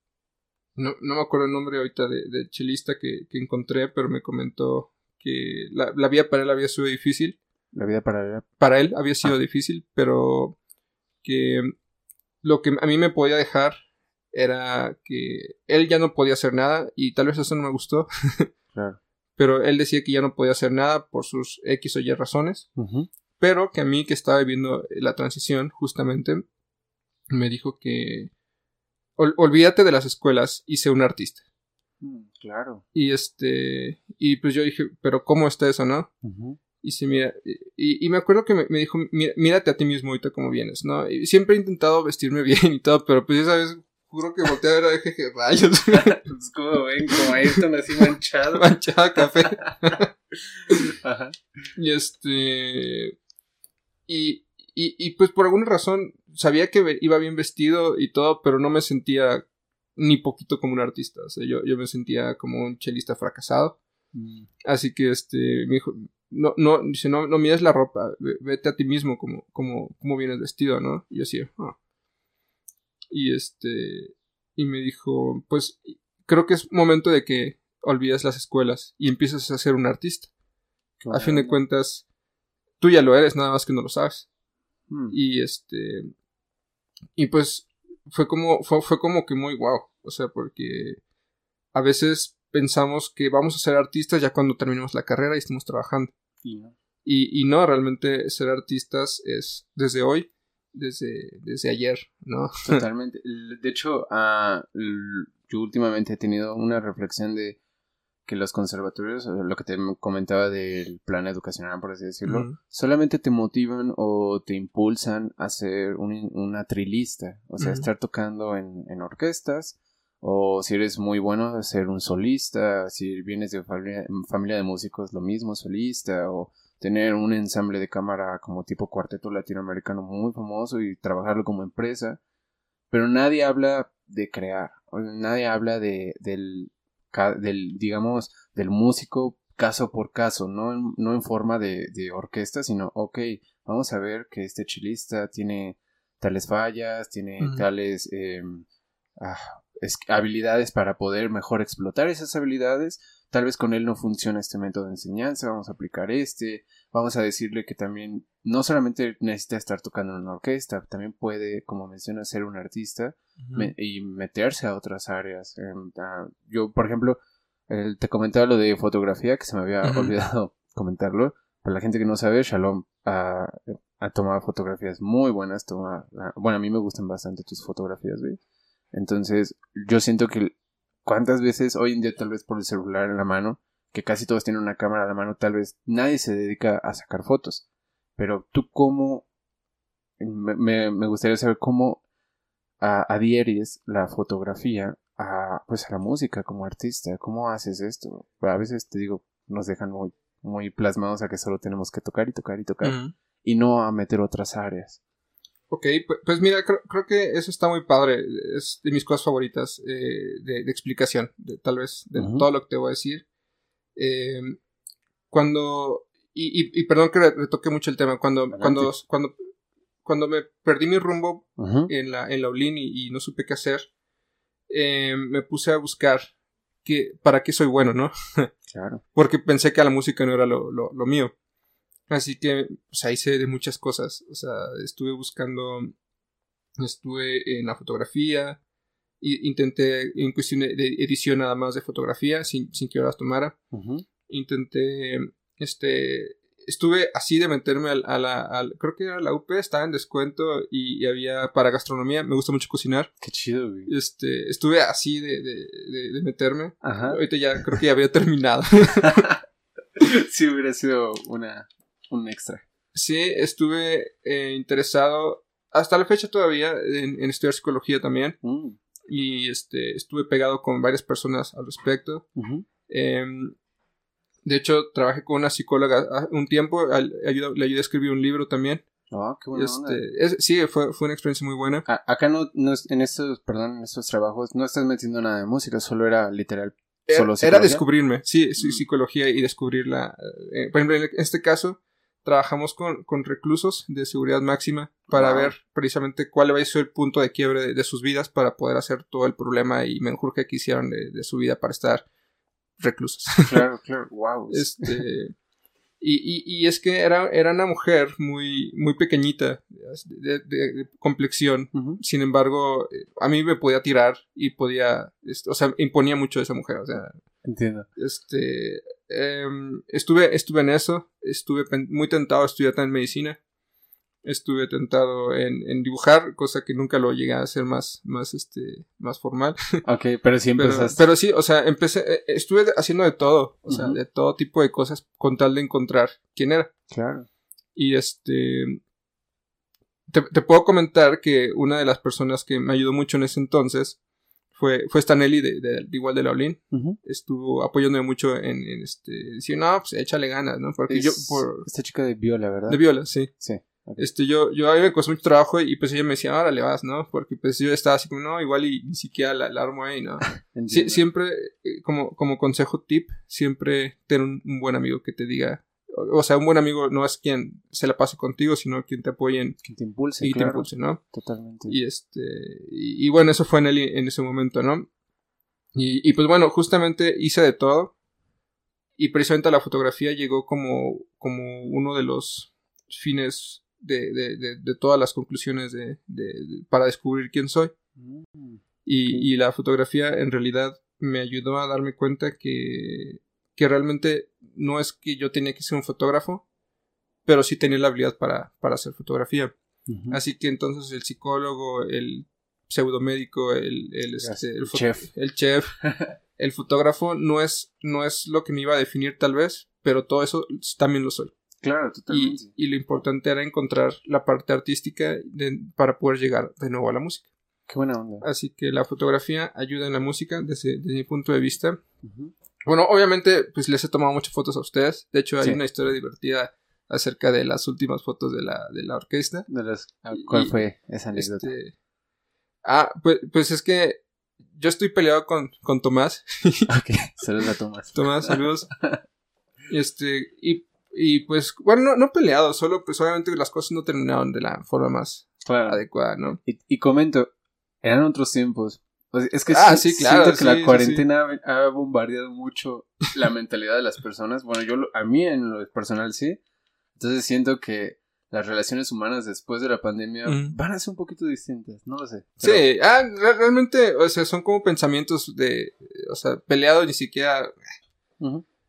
Speaker 2: no, no me acuerdo el nombre ahorita de, de chelista que, que, encontré, pero me comentó que la, la, vida para él había sido difícil.
Speaker 1: La vida para él.
Speaker 2: Para él había sido ah. difícil, pero que lo que a mí me podía dejar era que él ya no podía hacer nada y tal vez eso no me gustó. [LAUGHS] claro. Pero él decía que ya no podía hacer nada por sus X o Y razones. Pero que a mí que estaba viviendo la transición justamente me dijo que olvídate de las escuelas y sé un artista.
Speaker 1: Mm, claro.
Speaker 2: Y este, y pues yo dije, pero ¿cómo está eso, no? Y se mira, y, y, me acuerdo que me, dijo, mírate a ti mismo ahorita como vienes, ¿no? Y siempre he intentado vestirme [LAUGHS] bien y todo, pero pues ya sabes, juro que volteé a ver a jeje rayos. [LAUGHS]
Speaker 1: pues como ven, como Ayrton así manchado. [LAUGHS]
Speaker 2: manchado café. Ajá. Y este, y, y, y pues por alguna razón sabía que iba bien vestido y todo, pero no me sentía ni poquito como un artista. O sea, yo, yo me sentía como un chelista fracasado. Mm. Así que este, me dijo, no, no, dice, no, no mires la ropa, vete a ti mismo como, como, como vienes vestido, ¿no? Y yo así, ah". Y este, y me dijo, pues creo que es momento de que olvides las escuelas y empieces a ser un artista. A fin de cuentas, tú ya lo eres, nada más que no lo sabes. Hmm. Y este, y pues fue como, fue, fue como que muy guau, o sea, porque a veces pensamos que vamos a ser artistas ya cuando terminemos la carrera y estemos trabajando. Y, y, no, realmente ser artistas es desde hoy, desde, desde ayer, ¿no? [LAUGHS]
Speaker 1: Totalmente. De hecho, uh, yo últimamente he tenido una reflexión de que los conservatorios, lo que te comentaba del plan educacional, por así decirlo, solamente te motivan o te impulsan a ser un, una trilista, o sea, estar tocando en, en, orquestas, o si eres muy bueno, ser un solista, si vienes de familia, familia de músicos, lo mismo, solista, o tener un ensamble de cámara como tipo cuarteto latinoamericano muy famoso y trabajarlo como empresa, pero nadie habla de crear, nadie habla de, del del, digamos, del músico caso por caso, no en, no en forma de, de orquesta, sino, ok, vamos a ver que este chilista tiene tales fallas, tiene tales eh, ah, habilidades para poder mejor explotar esas habilidades. Tal vez con él no funciona este método de enseñanza, vamos a aplicar este, vamos a decirle que también no solamente necesita estar tocando en una orquesta, también puede, como menciona, ser un artista y meterse a otras áreas. yo, por ejemplo, te comentaba lo de fotografía, que se me había olvidado [LAUGHS] comentarlo. Para la gente que no sabe, Shalom ha, tomado fotografías muy buenas. Toma, bueno, a mí me gustan bastante tus fotografías, ¿ve? Entonces, yo siento que cuántas veces hoy en día, tal vez por el celular en la mano, que casi todos tienen una cámara a la mano, tal vez nadie se dedica a sacar fotos. Pero tú cómo, me, me gustaría saber cómo adhieres la fotografía a, pues a la música como artista. ¿Cómo haces esto? A veces te digo, nos dejan muy, muy plasmados a que solo tenemos que tocar y tocar y tocar y no a meter otras áreas.
Speaker 2: Ok, pues, mira, creo, que eso está muy padre. Es de mis cosas favoritas eh, de, explicación, de, tal vez, de todo lo que te voy a decir. Eh, cuando. Y, perdón que retoque mucho el tema. Cuando, cuando, cuando cuando me perdí mi rumbo en la, en la Olin y, no supe qué hacer, eh, me puse a buscar que, para qué soy bueno, ¿no? [LAUGHS] claro. Porque pensé que la música no era lo, lo, mío. Así que, pues ahí sé de muchas cosas. O sea, estuve buscando, estuve en la fotografía, intenté en cuestión de edición nada más de fotografía, sin, sin que yo las tomara. Intenté, este, estuve así de meterme a, la, creo que era la UP, estaba en descuento y, había para gastronomía, me gusta mucho cocinar.
Speaker 1: Qué chido, güey.
Speaker 2: Este, estuve así de, de, de, meterme. Ajá. Ahorita ya creo que ya había terminado. [LAUGHS] [LAUGHS]
Speaker 1: sí, hubiera sido una, un extra.
Speaker 2: Sí, estuve eh, interesado hasta la fecha todavía en, estudiar psicología también. Mm. Y este, estuve pegado con varias personas al respecto. De hecho, trabajé con una psicóloga un tiempo, le ayudé a escribir un libro también.
Speaker 1: Ah, qué bueno.
Speaker 2: Este, sí, fue, fue una experiencia muy buena.
Speaker 1: acá no, no, en estos, perdón, en estos trabajos no estás metiendo nada de música, solo era literal.
Speaker 2: Era, solo era descubrirme, sí, sí, psicología y descubrirla. Eh, por ejemplo, en este caso, trabajamos con, con reclusos de seguridad máxima para ver precisamente cuál va a ser el punto de quiebre de, sus vidas para poder hacer todo el problema y menjurje que hicieron de, de su vida para estar reclusas.
Speaker 1: Claro, [LAUGHS] claro, wow.
Speaker 2: Este, y, y, es que era, era una mujer muy, muy pequeñita, de, complexión. Sin embargo, a mí me podía tirar y podía, o sea, imponía mucho esa mujer. O sea,
Speaker 1: entiendo.
Speaker 2: Este, em, estuve, estuve en eso, estuve muy tentado a estudiar también medicina estuve tentado en, dibujar, cosa que nunca lo llegué a hacer más, más, este, más formal. [LAUGHS]
Speaker 1: Ok, pero sí
Speaker 2: empezaste. Pero, sí, o sea, empecé, eh, estuve haciendo de todo, o sea, de todo tipo de cosas con tal de encontrar quién era.
Speaker 1: Claro.
Speaker 2: Y este, te, puedo comentar que una de las personas que me ayudó mucho en ese entonces fue, fue Stanelli de, de, igual de la Olin. Estuvo apoyándome mucho en, este, decir, no, pues échale ganas, ¿no? Porque yo, por...
Speaker 1: Esta chica de Viola, ¿verdad?
Speaker 2: De Viola, sí.
Speaker 1: Sí.
Speaker 2: Este, yo, yo a mí me costó mucho trabajo y pues ella me decía, ahora le vas, ¿no? Porque pues yo estaba así como, no, igual y ni siquiera la, armo ahí, ¿no? [LAUGHS] siempre, eh, como, como consejo tip, siempre ten un, buen amigo que te diga, o, sea, un buen amigo no es quien se la pase contigo, sino quien te apoye en...
Speaker 1: Quien te impulse,
Speaker 2: Y te impulse, ¿no?
Speaker 1: Totalmente.
Speaker 2: Y este, y, bueno, eso fue en él en ese momento, ¿no? Y, y pues bueno, justamente hice de todo. Y precisamente la fotografía llegó como, como uno de los fines de, de, de, todas las conclusiones de, para descubrir quién soy. Mm, y, y, la fotografía en realidad me ayudó a darme cuenta que, que realmente no es que yo tenía que ser un fotógrafo, pero sí tenía la habilidad para, para hacer fotografía. Así que entonces el psicólogo, el pseudomédico, el, el, este, el,
Speaker 1: chef,
Speaker 2: el chef [LAUGHS] el fotógrafo no es, no es lo que me iba a definir tal vez, pero todo eso también lo soy.
Speaker 1: Claro, totalmente.
Speaker 2: Y, lo importante era encontrar la parte artística para poder llegar de nuevo a la música.
Speaker 1: Qué buena onda.
Speaker 2: Así que la fotografía ayuda en la música desde, mi punto de vista. Bueno, obviamente, pues les he tomado muchas fotos a ustedes. De hecho, hay una historia divertida acerca de las últimas fotos de la, de la orquesta.
Speaker 1: ¿Cuál fue esa anécdota?
Speaker 2: Este, ah, pues, pues es que yo estoy peleado con, con Tomás. [LAUGHS]
Speaker 1: ok, saludos a Tomás.
Speaker 2: Tomás, saludos. [LAUGHS] este, y, y pues, bueno, no, no, peleado, solo pues obviamente las cosas no terminaron de la forma más adecuada, ¿no?
Speaker 1: Y, y comento, eran otros tiempos. Es que ah, sí, claro, siento que la cuarentena ha bombardeado mucho la mentalidad de las personas. Bueno, yo a mí en lo personal sí. Entonces siento que las relaciones humanas después de la pandemia van a ser un poquito distintas, no lo sé.
Speaker 2: Sí, ah, realmente, o sea, son como pensamientos de, o sea, peleados ni siquiera.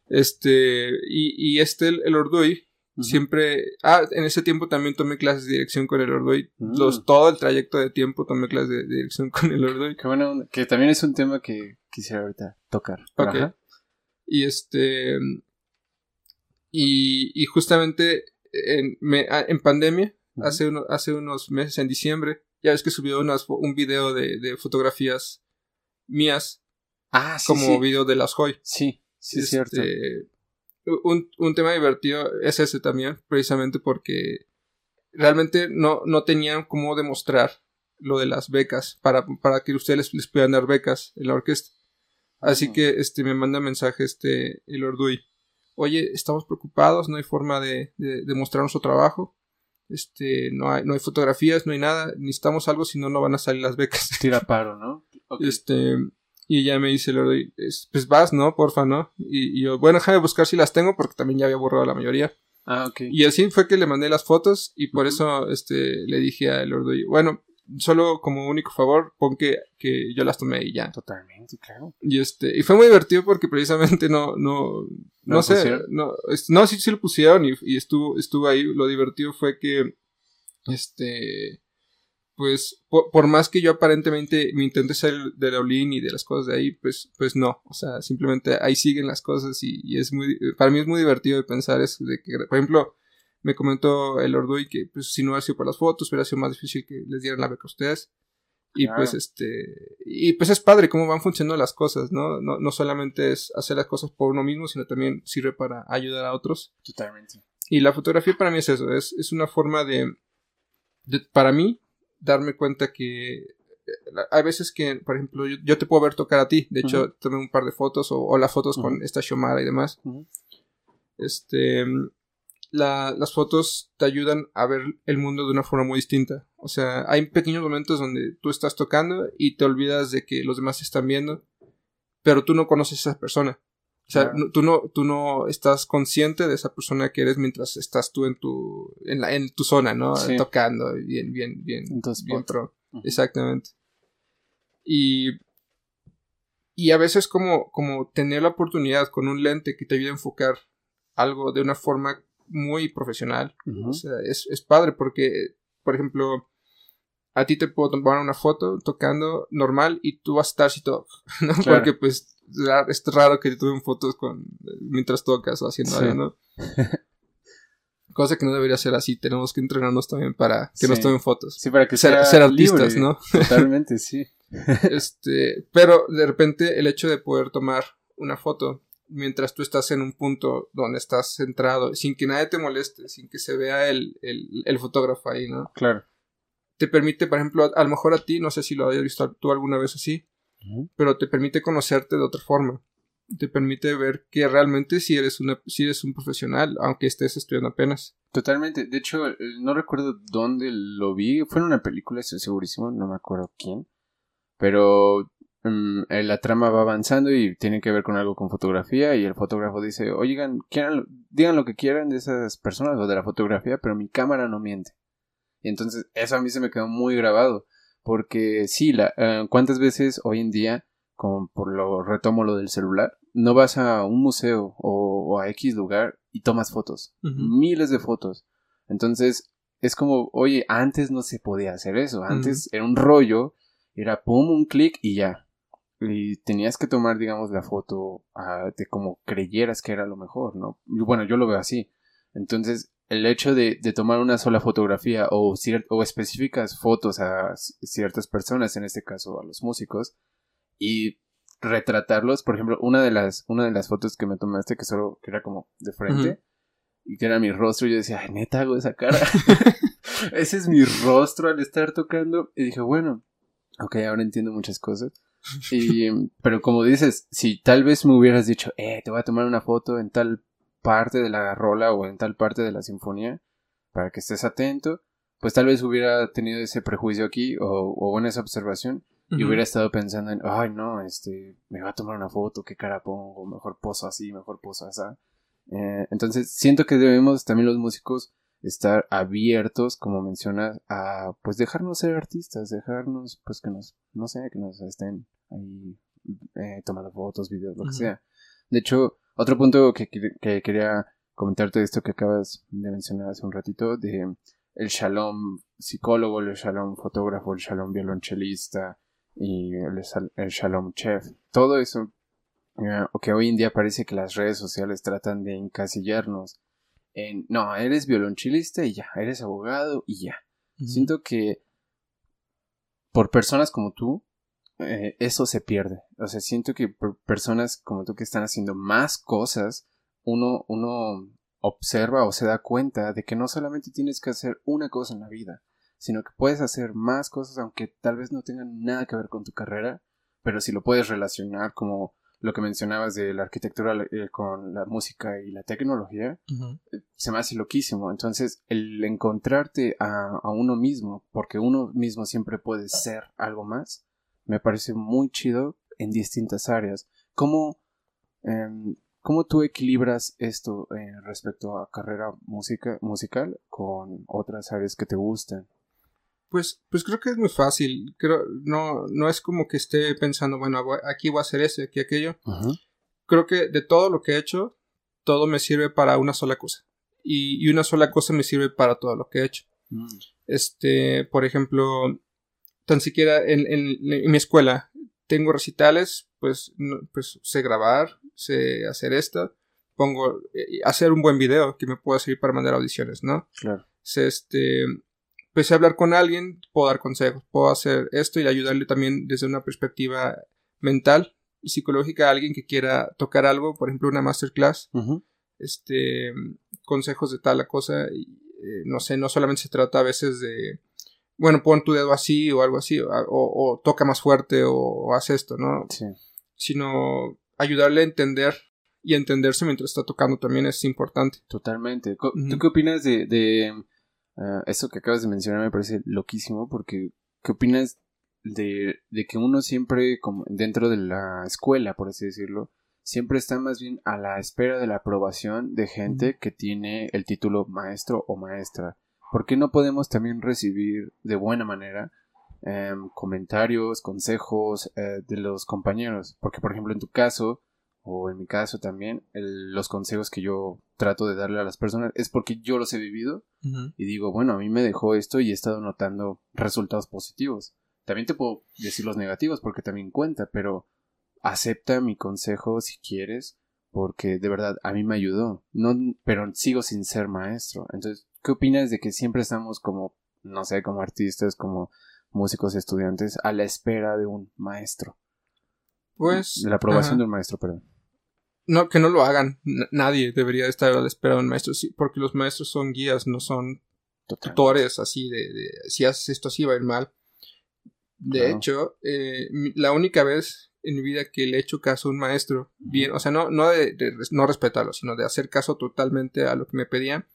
Speaker 2: Este, y, y este, el, el Orduy, siempre, ah, en ese tiempo también tomé clases de dirección con el Orduy, mm. los, todo el trayecto de tiempo tomé clases de, dirección [LAUGHS] con el Orduy.
Speaker 1: Qué bueno, que también es un tema que quisiera ahorita tocar.
Speaker 2: Ok. Y este, y, y justamente en, me, ah, en pandemia, hace, uno, hace unos meses, en diciembre, ya ves que subió unas, un video de, de fotografías mías.
Speaker 1: Ah,
Speaker 2: Como video de las Joy.
Speaker 1: Sí, sí, es cierto.
Speaker 2: Un, un, tema divertido es ese también, precisamente porque realmente no, no tenían cómo demostrar lo de las becas para, para que ustedes les, puedan dar becas en la orquesta. Así que este me manda mensaje este el Orduy oye, estamos preocupados, no hay forma de, de, mostrar nuestro trabajo, este, no hay, no hay fotografías, no hay nada, necesitamos algo, si no, no van a salir las becas.
Speaker 1: Tira paro, ¿no? [LAUGHS]
Speaker 2: Este, y ella me dice, pues vas, ¿no? Porfa, ¿no? Y, yo, bueno, déjame buscar si las tengo, porque también ya había borrado la mayoría.
Speaker 1: Ah, ok.
Speaker 2: Y así fue que le mandé las fotos, y por eso, este, le dije a Lordoy, bueno, solo como único favor, pon que, que yo las tomé y ya.
Speaker 1: Totalmente, claro.
Speaker 2: Y este, y fue muy divertido porque precisamente no, no, no, sé, no, no, sí, sí lo pusieron y, y, estuvo, estuvo ahí. Lo divertido fue que, este, pues, por, más que yo aparentemente me intente salir de la Olin y de las cosas de ahí, pues, pues no. O sea, simplemente ahí siguen las cosas y, y es muy, para mí es muy divertido de pensar eso, de que, por ejemplo, me comentó el Orduy que pues si no hubiera sido por las fotos hubiera sido más difícil que les dieran la beca a ustedes y pues este y pues es padre cómo van funcionando las cosas ¿no? ¿no? no solamente es hacer las cosas por uno mismo sino también sirve para ayudar a otros
Speaker 1: totalmente
Speaker 2: y la fotografía para mí es eso es, es una forma de, de, para mí darme cuenta que eh, hay veces que, por ejemplo, yo, te puedo ver tocar a ti. De hecho, tomé un par de fotos o, las fotos con esta Shomara y demás. Este, las fotos te ayudan a ver el mundo de una forma muy distinta. O sea, hay pequeños momentos donde tú estás tocando y te olvidas de que los demás están viendo, pero tú no conoces a esa persona. O sea, tú, no, tú no estás consciente de esa persona que eres mientras estás tú en tu, en, la, en tu zona, ¿no? Tocando bien, bien, bien, bien pro. Exactamente. Y, y a veces como, como tener la oportunidad con un lente que te ayude a enfocar algo de una forma muy profesional. O sea, es, es, padre porque, por ejemplo, a ti te puedo tomar una foto tocando normal y tú vas a estar así todo, [LAUGHS] ¿no? Porque pues es raro que te tomen fotos con, mientras tocas o haciendo algo, ¿no? [LAUGHS] Cosa que no debería ser así, tenemos que entrenarnos también para que nos tomen fotos.
Speaker 1: Sí, para que
Speaker 2: ser, ser artistas, ¿no? [LAUGHS]
Speaker 1: Totalmente, sí.
Speaker 2: este, pero de repente el hecho de poder tomar una foto mientras tú estás en un punto donde estás centrado, sin que nadie te moleste, sin que se vea el, el, fotógrafo ahí, ¿no?
Speaker 1: Claro.
Speaker 2: Te permite, por ejemplo, a, lo mejor a ti, no sé si lo hayas visto tú alguna vez así, pero te permite conocerte de otra forma. Te permite ver que realmente si eres, una, si eres un profesional, aunque estés estudiando apenas.
Speaker 1: Totalmente. De hecho, eh, no recuerdo dónde lo vi. Fue en una película, estoy segurísimo, no me acuerdo quién. Pero eh, la trama va avanzando y tiene que ver con algo con fotografía y el fotógrafo dice, oigan, quieran, digan lo que quieran de esas personas o de la fotografía, pero mi cámara no miente. Y entonces eso a mí se me quedó muy grabado, porque sí, la, eh, ¿cuántas veces hoy en día, como por lo retomo lo del celular, no vas a un museo o, a X lugar y tomas fotos? Miles de fotos. Entonces es como, oye, antes no se podía hacer eso, antes era un rollo, era pum, un clic y ya y tenías que tomar, digamos, la foto ah, de como creyeras que era lo mejor, ¿no? bueno, yo lo veo así. Entonces, el hecho de, de tomar una sola fotografía o, o específicas fotos a ciertas personas, en este caso a los músicos, y retratarlos, por ejemplo, una de las, una de las fotos que me tomaste que solo, que era como de frente, y que era mi rostro, y yo decía, ay, neta hago esa cara. [LAUGHS] Ese es mi rostro al estar tocando. Y dije, bueno, ok, ahora entiendo muchas cosas. Y, pero como dices, si tal vez me hubieras dicho, eh, te voy a tomar una foto en tal parte de la rola o en tal parte de la sinfonía, para que estés atento, pues tal vez hubiera tenido ese prejuicio aquí o, o en esa observación y hubiera estado pensando en, ay no, este, me va a tomar una foto, qué cara pongo, mejor poso así, mejor poso así. Eh, entonces siento que debemos también los músicos estar abiertos, como mencionas, a pues dejarnos ser artistas, dejarnos pues que nos, no sé, que nos estén ahí eh, tomando fotos, videos, lo que sea. De hecho, otro punto que, que, quería comentarte de esto que acabas de mencionar hace un ratito, de el shalom psicólogo, el shalom fotógrafo, el shalom violonchelista y el, el shalom chef, todo eso o que hoy en día parece que las redes sociales tratan de encasillarnos en, no, eres violonchelista y ya, eres abogado y ya. Siento que por personas como tú, eh, eso se pierde. O sea, siento que por personas como tú que están haciendo más cosas, uno, uno observa o se da cuenta de que no solamente tienes que hacer una cosa en la vida, sino que puedes hacer más cosas aunque tal vez no tengan nada que ver con tu carrera, pero si lo puedes relacionar como lo que mencionabas de la arquitectura eh, con la música y la tecnología, eh, se me hace loquísimo. Entonces, el encontrarte a, uno mismo, porque uno mismo siempre puede ser algo más, me parece muy chido en distintas áreas. ¿Cómo, em, ¿cómo tú equilibras esto eh, respecto a carrera música, musical con otras áreas que te gustan?
Speaker 2: Pues, pues creo que es muy fácil. Creo, no, no es como que esté pensando, bueno, aquí voy a hacer eso, aquí aquello. Creo que de todo lo que he hecho, todo me sirve para una sola cosa. Y, una sola cosa me sirve para todo lo que he hecho. Mm. Este, por ejemplo, tan siquiera en, en, mi escuela tengo recitales, pues, pues sé grabar, sé hacer esto, pongo, eh, hacer un buen video que me pueda servir para mandar audiciones, ¿no? Claro. Sé, este, a hablar con alguien, puedo dar consejos, puedo hacer esto y ayudarle también desde una perspectiva mental y psicológica a alguien que quiera tocar algo, por ejemplo, una masterclass, este, consejos de tal cosa, y, eh, no sé, no solamente se trata a veces de, bueno, pon tu dedo así o algo así, o, toca más fuerte o, haz esto, ¿no? Sí. Sino ayudarle a entender y entenderse mientras está tocando también es importante.
Speaker 1: Totalmente. ¿Tú qué opinas de Ah, eso que acabas de mencionar me parece loquísimo porque ¿qué opinas de, de que uno siempre, como dentro de la escuela, por así decirlo, siempre está más bien a la espera de la aprobación de gente que tiene el título maestro o maestra? ¿Por qué no podemos también recibir de buena manera em, comentarios, consejos eh, de los compañeros? Porque, por ejemplo, en tu caso, o en mi caso también, los consejos que yo trato de darle a las personas es porque yo los he vivido y digo, bueno, a mí me dejó esto y he estado notando resultados positivos. También te puedo decir los negativos porque también cuenta, pero acepta mi consejo si quieres porque de verdad a mí me ayudó, no, pero sigo sin ser maestro. Entonces, ¿qué opinas de que siempre estamos como, no sé, como artistas, como músicos estudiantes a la espera de un maestro? Pues. De la aprobación de un maestro, perdón
Speaker 2: no, que no lo hagan. nadie debería estar a la espera de un maestro, porque los maestros son guías, no son tutores así de, si haces esto así va a ir mal. De hecho, eh, la única vez en mi vida que le he hecho caso a un maestro, bien, o sea, no, no de, no respetarlo, sino de hacer caso totalmente a lo que me pedía,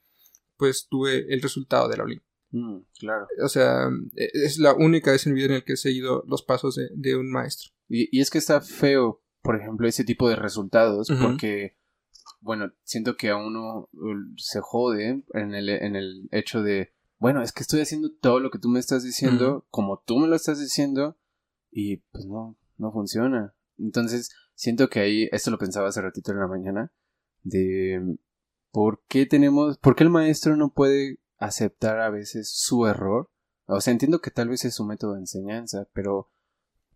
Speaker 2: pues tuve el resultado de la OLI. Mm, claro. O sea, e, es la única vez en mi vida en la que he seguido los pasos de, un maestro.
Speaker 1: Y, y, es que está feo por ejemplo, ese tipo de resultados, porque, bueno, siento que a uno se jode en el, en el hecho de, bueno, es que estoy haciendo todo lo que tú me estás diciendo, como tú me lo estás diciendo, y pues no, no funciona. Entonces, siento que ahí, esto lo pensaba hace ratito en la mañana, de por qué tenemos, por qué el maestro no puede aceptar a veces su error. O sea, entiendo que tal vez es su método de enseñanza, pero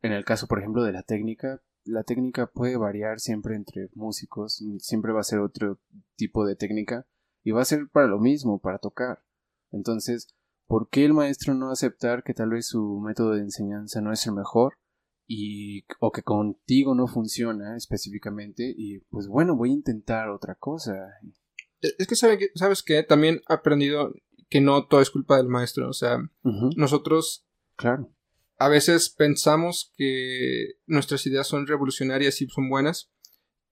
Speaker 1: en el caso, por ejemplo, de la técnica, la técnica puede variar siempre entre músicos, siempre va a ser otro tipo de técnica y va a ser para lo mismo, para tocar. Entonces, ¿por qué el maestro no aceptar que tal vez su método de enseñanza no es el mejor y o que contigo no funciona específicamente y pues bueno, voy a intentar otra cosa?
Speaker 2: E, es que, sabes que también he aprendido que no todo es culpa del maestro, o sea, nosotros
Speaker 1: claro
Speaker 2: a veces pensamos que nuestras ideas son revolucionarias y son buenas,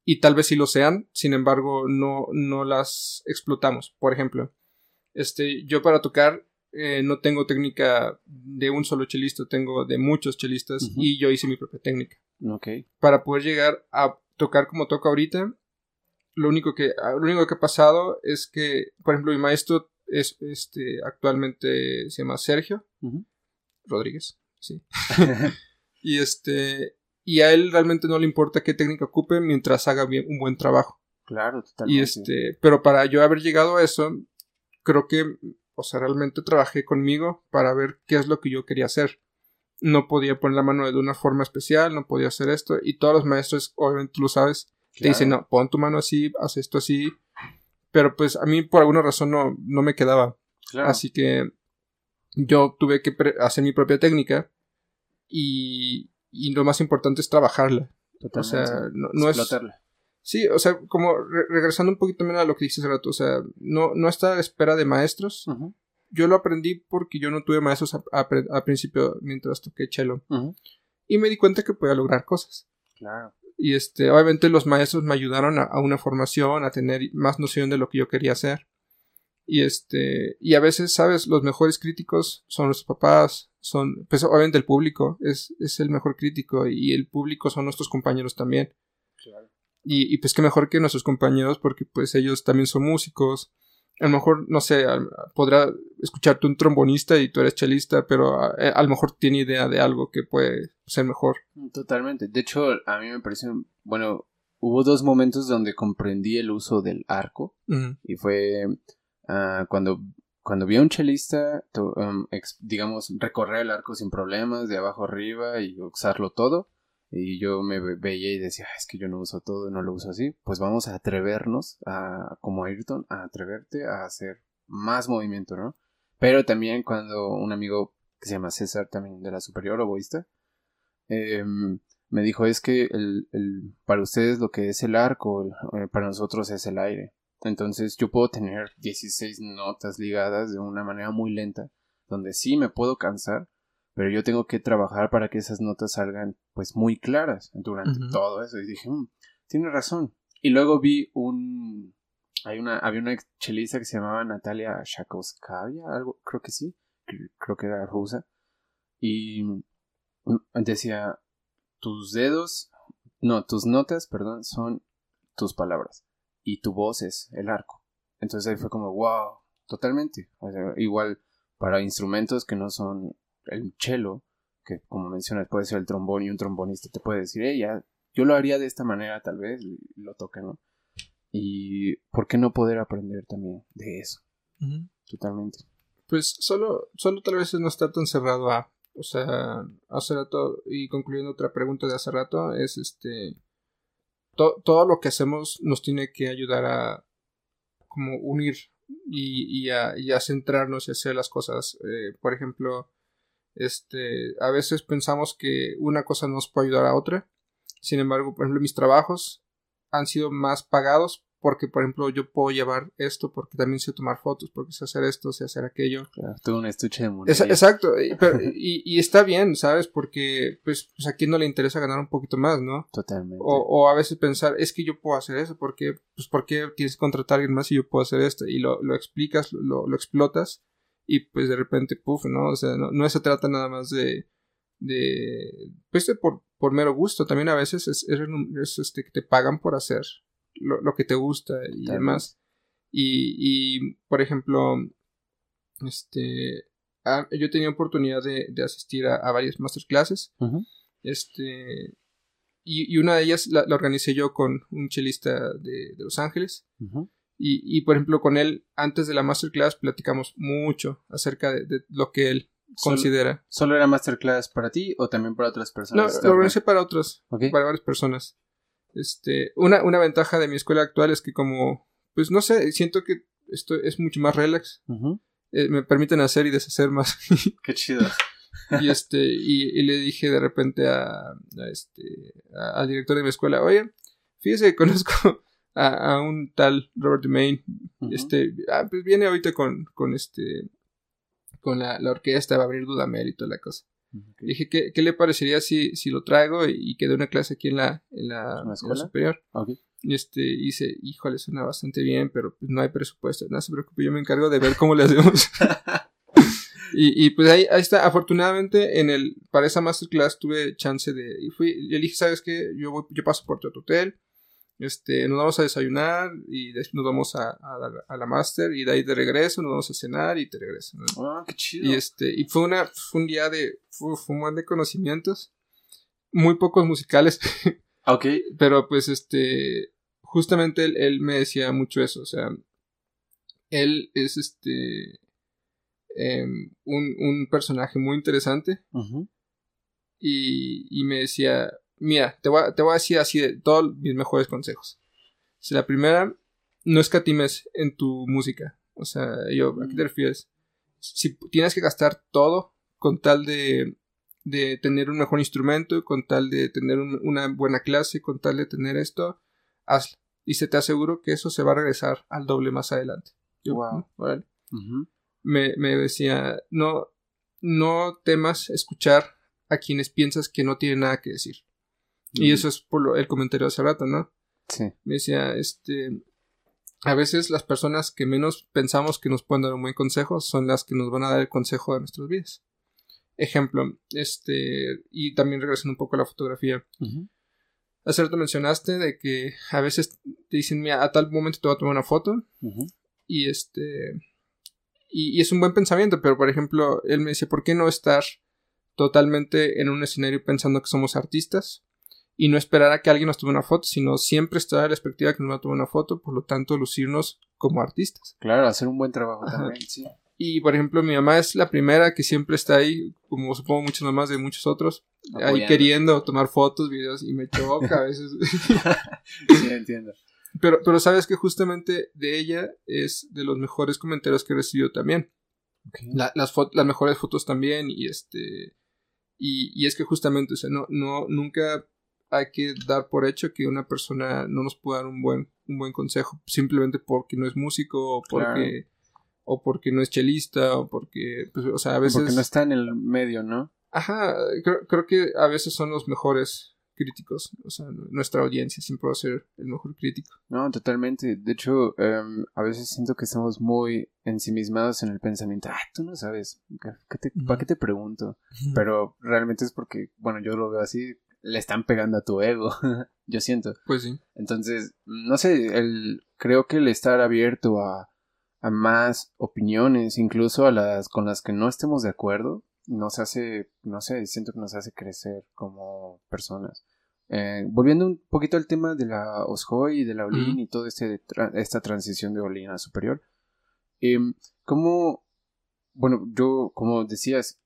Speaker 2: y tal vez sí lo sean, sin embargo, no, no las explotamos. Por ejemplo, este, yo para tocar eh, no tengo técnica de un solo chelista, tengo de muchos chelistas y yo hice mi propia técnica.
Speaker 1: Okay.
Speaker 2: Para poder llegar a tocar como toco ahorita, lo único que, lo único que ha pasado es que, por ejemplo, mi maestro es, este, actualmente se llama Sergio Rodríguez. Sí. [LAUGHS] y este. Y a él realmente no le importa qué técnica ocupe mientras haga bien, un buen trabajo.
Speaker 1: Claro, totalmente.
Speaker 2: Y este. Pero para yo haber llegado a eso, creo que. O sea, realmente trabajé conmigo para ver qué es lo que yo quería hacer. No podía poner la mano de una forma especial, no podía hacer esto. Y todos los maestros, obviamente tú lo sabes, te dicen, no, pon tu mano así, haz esto así. Pero pues a mí por alguna razón no, no me quedaba. Así que yo tuve que hacer mi propia técnica y, y lo más importante es trabajarla. O sea, no, es... Sí, o sea, como regresando un poquito también a lo que dices hace rato, o sea, no, no está a la espera de maestros. Yo lo aprendí porque yo no tuve maestros a, principio mientras toqué cello. Y me di cuenta que podía lograr cosas.
Speaker 1: Claro.
Speaker 2: Y este, obviamente los maestros me ayudaron a, a, una formación, a tener más noción de lo que yo quería hacer. Y este, y a veces, sabes, los mejores críticos son los papás, son, pues obviamente el público es, es el mejor crítico y el público son nuestros compañeros también.
Speaker 1: Claro.
Speaker 2: Y, y pues qué mejor que nuestros compañeros porque pues ellos también son músicos. A lo mejor, no sé, podrá escucharte un trombonista y tú eres chelista, pero a, a, lo mejor tiene idea de algo que puede ser mejor.
Speaker 1: Totalmente. De hecho, a mí me parece, bueno, hubo dos momentos donde comprendí el uso del arco y fue Ah, cuando, cuando vi a un chelista, um, digamos, recorrer el arco sin problemas, de abajo arriba y usarlo todo, y yo me veía y decía, es que yo no uso todo, no lo uso así, pues vamos a atrevernos, a, como Ayrton, a atreverte a hacer más movimiento, ¿no? Pero también cuando un amigo que se llama César, también de la superior oboísta, em, me dijo es que el, el, para ustedes lo que es el arco, eh, para nosotros es el aire. Entonces yo puedo tener 16 notas ligadas de una manera muy lenta, donde sí me puedo cansar, pero yo tengo que trabajar para que esas notas salgan pues muy claras durante todo eso. Y dije, mm, tiene razón. Y luego vi un... Hay una, había una chelista que se llamaba Natalia Shakovskaya, algo, creo que sí, creo que era rusa. Y decía, tus dedos, no, tus notas, perdón, son tus palabras y tu voz es el arco. Entonces ahí fue como, wow, totalmente. igual para instrumentos que no son el cello, que como mencionas puede ser el trombón y un trombonista te puede decir, hey, ya, yo lo haría de esta manera tal vez, y lo toque, ¿no? Y ¿por qué no poder aprender también de eso? Totalmente.
Speaker 2: Pues solo, solo tal vez no estar tan cerrado a, o sea, hace rato, y concluyendo otra pregunta de hace rato, es este, todo lo que hacemos nos tiene que ayudar a como unir y, a, centrarnos y hacer las cosas. Eh, por ejemplo, este, a veces pensamos que una cosa nos puede ayudar a otra. Sin embargo, por ejemplo, mis trabajos han sido más pagados porque, por ejemplo, yo puedo llevar esto porque también sé tomar fotos, porque sé hacer esto, sé hacer aquello.
Speaker 1: Claro, un estuche de
Speaker 2: exacto, [LAUGHS] y, y, está bien, ¿sabes? Porque, pues, pues, a quién no le interesa ganar un poquito más, ¿no?
Speaker 1: Totalmente.
Speaker 2: O, o a veces pensar, es que yo puedo hacer eso, porque, pues, ¿por qué tienes que contratar a alguien más si yo puedo hacer esto? Y lo, lo explicas, lo, lo explotas, y pues de repente, puff, ¿no? O sea, no, no se trata nada más de, de, pues, de por, por mero gusto, también a veces es, es, es este, que te pagan por hacer lo, que te gusta y demás. Y, y, por ejemplo, este, ah, yo tenía oportunidad de, de asistir a, varias masterclasses. Este, y, una de ellas la, organicé yo con un chelista de, Los Ángeles. Y, y, por ejemplo, con él, antes de la masterclass, platicamos mucho acerca de, lo que él considera.
Speaker 1: ¿Solo era masterclass para ti o también para otras personas?
Speaker 2: No, lo organicé para otros, para varias personas. Este, una, una ventaja de mi escuela actual es que como, pues no sé, siento que esto es mucho más relax. Eh, me permiten hacer y deshacer más. [LAUGHS]
Speaker 1: Qué chido.
Speaker 2: y este, y, le dije de repente a, este, al director de mi escuela, oye, fíjese, conozco a, un tal Robert Main, este, ah, pues viene ahorita con, con este, con la, la orquesta, va a abrir Dudamel y toda la cosa. Dije, ¿qué, ¿qué, le parecería si, si lo traigo y, que dé una clase aquí en la, en la, superior? Y este, hice, híjole, suena bastante bien, pero pues no hay presupuesto. No se preocupe, yo me encargo de ver cómo le hacemos. [LAUGHS] [LAUGHS] y, y pues ahí, ahí está. Afortunadamente, en el, para esa masterclass tuve chance de, y fui, le dije, ¿sabes qué? Yo voy, yo paso por tu hotel este, nos vamos a desayunar y después nos vamos a, a, la master y de ahí de regreso nos vamos a cenar y te regreso.
Speaker 1: Ah, qué chido.
Speaker 2: Y este, y fue una, fue un día de, fue, un buen de conocimientos, muy pocos musicales. [LAUGHS]
Speaker 1: ok.
Speaker 2: Pero pues este, justamente él, él, me decía mucho eso, o sea, él es este, em, un, un, personaje muy interesante. y, y me decía, Mira, te voy, a, te voy a decir así de todos mis mejores consejos. Si la primera, no escatimes en tu música. O sea, yo, ¿a qué te refieres? Si tienes que gastar todo con tal de, de tener un mejor instrumento, con tal de tener una buena clase, con tal de tener esto, hazlo. Y se te aseguro que eso se va a regresar al doble más adelante.
Speaker 1: wow.
Speaker 2: me, me decía, no, no temas escuchar a quienes piensas que no tienen nada que decir. Y eso es por el comentario de hace rato, ¿no?
Speaker 1: Sí.
Speaker 2: Me decía, este, a veces las personas que menos pensamos que nos pueden dar un buen consejo son las que nos van a dar el consejo de nuestras vidas. Ejemplo, este, y también regresando un poco a la fotografía. Hace rato mencionaste de que a veces te dicen, mira, a tal momento te voy a tomar una foto. Y este, y, y, es un buen pensamiento, pero por ejemplo, él me dice, ¿por qué no estar totalmente en un escenario pensando que somos artistas? Y no esperar a que alguien nos tome una foto, sino siempre estar a la expectativa de que nos va a tomar una foto, por lo tanto lucirnos como artistas.
Speaker 1: Claro, hacer un buen trabajo también, sí.
Speaker 2: Y por ejemplo, mi mamá es la primera que siempre está ahí, como supongo muchas mamás de muchos otros, ahí queriendo tomar fotos, videos, y me choca a veces. [LAUGHS]
Speaker 1: sí, entiendo.
Speaker 2: Pero, pero sabes que justamente de ella es de los mejores comentarios que he recibido también. las, las mejores fotos también, y este. Y, y es que justamente, o sea, no, no, nunca hay que dar por hecho que una persona no nos puede dar un buen, un buen consejo simplemente porque no es músico o porque, o porque no es chelista o porque, pues, o sea, a veces...
Speaker 1: Porque no está en el medio, ¿no?
Speaker 2: Ajá, creo, creo que a veces son los mejores críticos, o sea, nuestra audiencia siempre va a ser el mejor crítico.
Speaker 1: No, totalmente. De hecho, em, a veces siento que estamos muy ensimismados en el pensamiento, ah, tú no sabes, ¿para qué te pregunto? Pero realmente es porque, bueno, yo lo veo así, le están pegando a tu ego, [LAUGHS] yo siento.
Speaker 2: Pues sí.
Speaker 1: Entonces, no sé, el, creo que el estar abierto a, a más opiniones, incluso a las con las que no estemos de acuerdo, nos hace, no sé, siento que nos hace crecer como personas. Eh, volviendo un poquito al tema de la Oshoy y de la Olin y toda este, esta transición de Olin a superior, eh, ¿cómo, bueno, yo, como decías,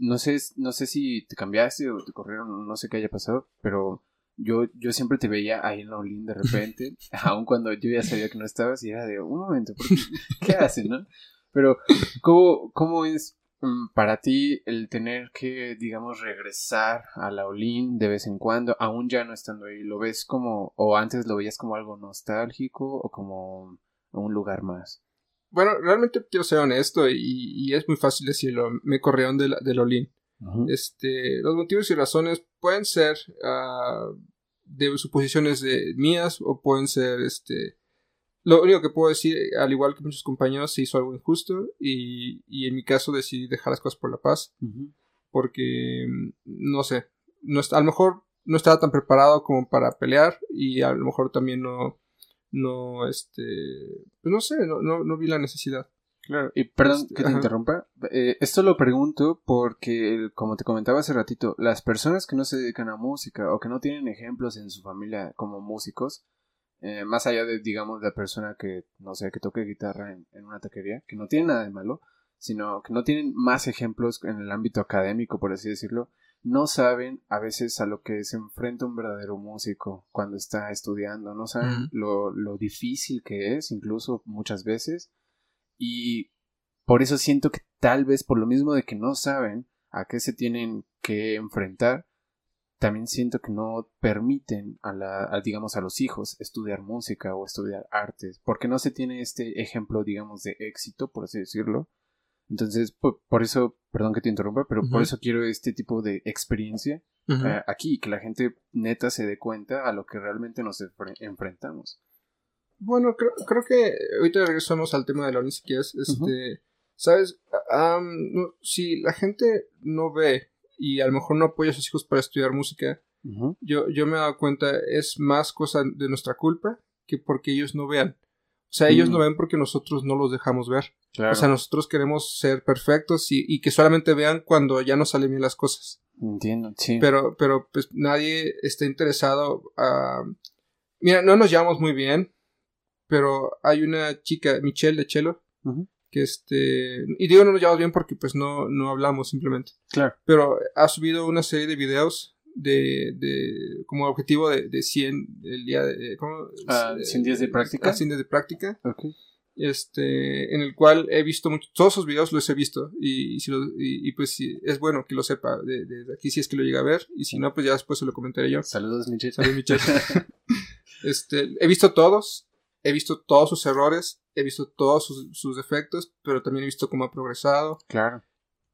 Speaker 1: no sé, no sé si te cambiaste o te corrieron, no sé qué haya pasado, pero yo, yo siempre te veía ahí en la Olin de repente, [LAUGHS] aun cuando yo ya sabía que no estabas y era de, un momento, ¿qué hacen, no? Pero, ¿cómo, cómo es mm, para ti el tener que, digamos, regresar a la Olin de vez en cuando, aún ya no estando ahí? ¿Lo ves como, o antes lo veías como algo nostálgico o como un lugar más?
Speaker 2: Bueno, realmente quiero ser honesto y, es muy fácil decirlo. Me corrieron de, la, Olin. este, los motivos y razones pueden ser uh, de suposiciones de mías o pueden ser este lo único que puedo decir al igual que muchos compañeros se hizo algo injusto y, y en mi caso decidí dejar las cosas por la paz porque no sé no a lo mejor no estaba tan preparado como para pelear y a lo mejor también no no, este, pues no sé, no, no, vi la necesidad.
Speaker 1: Claro, y perdón este, que te interrumpa. Eh, esto lo pregunto porque, como te comentaba hace ratito, las personas que no se dedican a música o que no tienen ejemplos en su familia como músicos, eh, más allá de, digamos, la persona que, no sé, que toque guitarra en, una taquería, que no tiene nada de malo, sino que no tienen más ejemplos en el ámbito académico, por así decirlo, no saben a veces a lo que se enfrenta un verdadero músico cuando está estudiando, no saben lo, lo difícil que es, incluso muchas veces, y por eso siento que tal vez por lo mismo de que no saben a qué se tienen que enfrentar, también siento que no permiten a la, digamos, a los hijos estudiar música o estudiar artes, porque no se tiene este ejemplo, digamos, de éxito, por así decirlo. Entonces, por, eso, perdón que te interrumpa, pero por eso quiero este tipo de experiencia eh, aquí, que la gente neta se dé cuenta a lo que realmente nos enfrentamos.
Speaker 2: Bueno, creo, creo que ahorita regresamos al tema de la si Este, ¿Sabes? si la gente no ve y a lo mejor no apoya a sus hijos para estudiar música, yo, yo me he dado cuenta, es más cosa de nuestra culpa que porque ellos no vean. O sea, ellos no mm. ven porque nosotros no los dejamos ver. O sea, nosotros queremos ser perfectos y, y, que solamente vean cuando ya no salen bien las cosas.
Speaker 1: Entiendo, sí.
Speaker 2: Pero, pero pues nadie está interesado a... Mira, no nos llevamos muy bien, pero hay una chica, Michelle de Chelo, que este, y digo no nos llevamos bien porque pues no, no hablamos simplemente.
Speaker 1: Claro.
Speaker 2: Pero ha subido una serie de videos de, de como objetivo de, de 100 el día de, ¿cómo? 100
Speaker 1: ah, días de práctica.
Speaker 2: 100 días de práctica.
Speaker 1: Okay.
Speaker 2: Este, en el cual he visto mucho, todos sus videos los he visto y, y, y, pues es bueno que lo sepa de, de, aquí si es que lo llega a ver y si no pues ya después se lo comentaré yo.
Speaker 1: Saludos Michelle.
Speaker 2: Saludos Michelle. [LAUGHS] este, he visto todos, he visto todos sus errores, he visto todos sus, defectos, pero también he visto cómo ha progresado.
Speaker 1: Claro.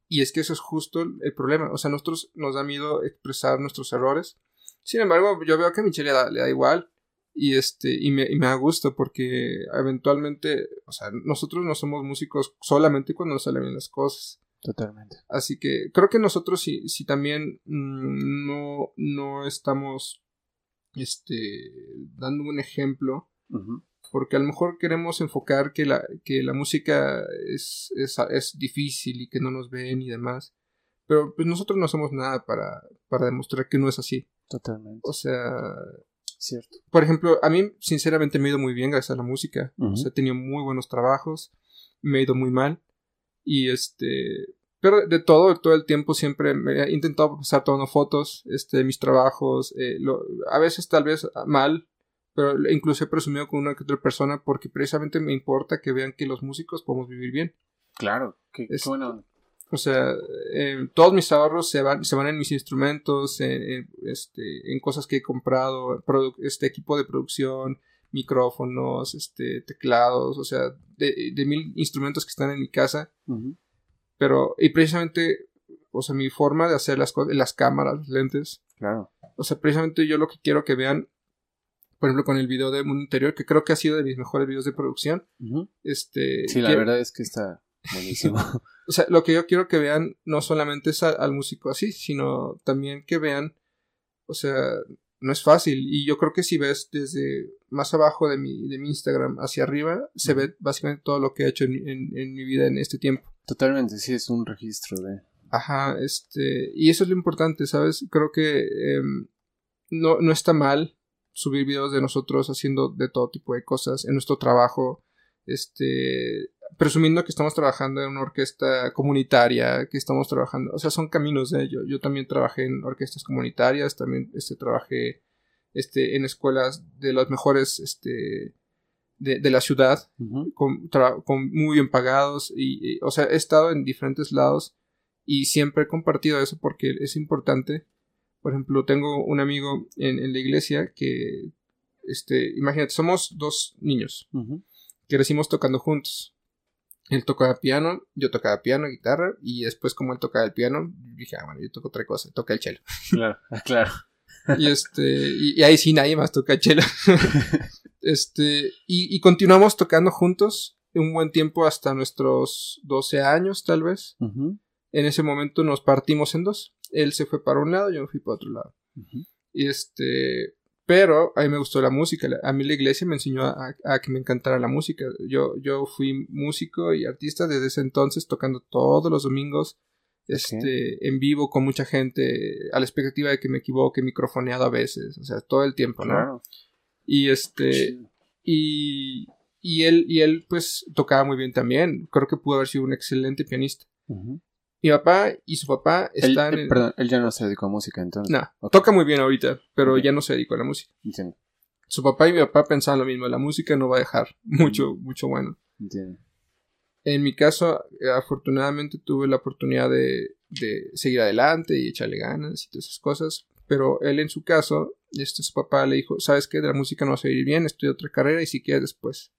Speaker 2: Y es que eso es justo el problema. O sea, a nosotros nos da miedo expresar nuestros errores. Sin embargo, yo veo que a Michelle le da, igual. Y este, y me, y me da gusto porque eventualmente, o sea, nosotros no somos músicos solamente cuando nos salen bien las cosas.
Speaker 1: Totalmente.
Speaker 2: Así que creo que nosotros si, si también mm, no, no estamos este, dando un ejemplo, porque a lo mejor queremos enfocar que la, que la música es, es, difícil y que no nos ven y demás. Pero pues nosotros no hacemos nada para, para demostrar que no es así.
Speaker 1: Totalmente.
Speaker 2: O sea,
Speaker 1: cierto.
Speaker 2: Por ejemplo, a mí sinceramente me ha ido muy bien gracias a la música. O sea, he tenido muy buenos trabajos, me ha ido muy mal. Y este, pero de todo, todo el tiempo siempre me he intentado pasar tomando fotos, este, mis trabajos, eh, a veces tal vez mal, pero incluso he presumido con una que otra persona porque precisamente me importa que vean que los músicos podemos vivir bien.
Speaker 1: Claro, qué, bueno.
Speaker 2: O sea, eh, todos mis ahorros se van, se van en mis instrumentos, en, este, en cosas que he comprado, este equipo de producción, micrófonos, este, teclados, o sea, de, mil instrumentos que están en mi casa. Pero, y precisamente, o sea, mi forma de hacer las cosas, las cámaras, los lentes.
Speaker 1: Claro.
Speaker 2: O sea, precisamente yo lo que quiero que vean por ejemplo, con el video de Mundo Interior, que creo que ha sido de mis mejores videos de producción. Este.
Speaker 1: Sí, la verdad es que está buenísimo. [LAUGHS]
Speaker 2: o sea, lo que yo quiero que vean no solamente es al, músico así, sino también que vean, o sea, no es fácil. Y yo creo que si ves desde más abajo de mi, de mi Instagram hacia arriba, se ve básicamente todo lo que he hecho en, mi vida en este tiempo.
Speaker 1: Totalmente, sí, es un registro de.
Speaker 2: Ajá, este. Y eso es lo importante, ¿sabes? Creo que em, no, no está mal subir videos de nosotros haciendo de todo tipo de cosas en nuestro trabajo, este, presumiendo que estamos trabajando en una orquesta comunitaria, que estamos trabajando, o sea, son caminos de ello. Yo también trabajé en orquestas comunitarias, también este, trabajé este, en escuelas de las mejores este, de, la ciudad, con, con, muy bien pagados, y, o sea, he estado en diferentes lados y siempre he compartido eso porque es importante por ejemplo, tengo un amigo en, la iglesia que, este, imagínate, somos dos niños que crecimos tocando juntos. Él tocaba piano, yo tocaba piano, guitarra, y después como él tocaba el piano, dije, ah, bueno, yo toco otra cosa, toca el cello. [LAUGHS]
Speaker 1: Claro, [LAUGHS] claro.
Speaker 2: y este, y, ahí sí nadie más toca el cello. [LAUGHS] este, y, continuamos tocando juntos un buen tiempo hasta nuestros 12 años, tal vez. En ese momento nos partimos en dos él se fue para un lado, yo me fui para otro lado. Y este, pero a mí me gustó la música. A mí la iglesia me enseñó a, que me encantara la música. Yo, yo fui músico y artista desde ese entonces, tocando todos los domingos, este, en vivo con mucha gente, a la expectativa de que me equivoque, microfoneado a veces, o sea, todo el tiempo, ¿no? Y este, y, y él, y él, pues, tocaba muy bien también. Creo que pudo haber sido un excelente pianista. Mi papá y su papá están
Speaker 1: él, Perdón, él ya no se dedicó a música entonces.
Speaker 2: No, toca muy bien ahorita, pero ya no se dedicó a la música. Entiendo. Su papá y mi papá pensaban lo mismo, la música no va a dejar mucho, mucho bueno. Entiendo. En mi caso, afortunadamente tuve la oportunidad de, de seguir adelante y echarle ganas y todas esas cosas. Pero él en su caso, este, su papá le dijo, ¿sabes qué? De la música no vas a ir bien, estudia otra carrera y si quieres después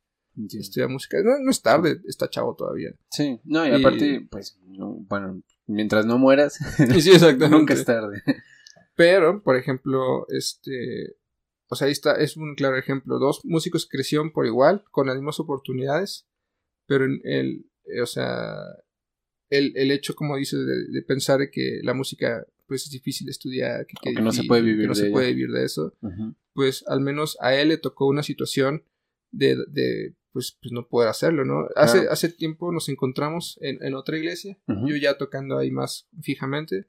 Speaker 2: estudia música. No, no, es tarde, está chavo todavía.
Speaker 1: Sí, no, y, aparte, pues, bueno, mientras no mueras, [LAUGHS] sí, nunca es tarde.
Speaker 2: Pero, por ejemplo, este, o sea, ahí está, es un claro ejemplo. Dos músicos crecieron por igual, con las mismas oportunidades, pero en el, o sea, el, el hecho, como dices, de, pensar que la música pues es difícil de estudiar, que,
Speaker 1: no se puede vivir,
Speaker 2: no
Speaker 1: de,
Speaker 2: se puede vivir de eso, pues al menos a él le tocó una situación de, de pues, pues no poder hacerlo, ¿no? Hace, hace tiempo nos encontramos en, en otra iglesia, yo ya tocando ahí más fijamente,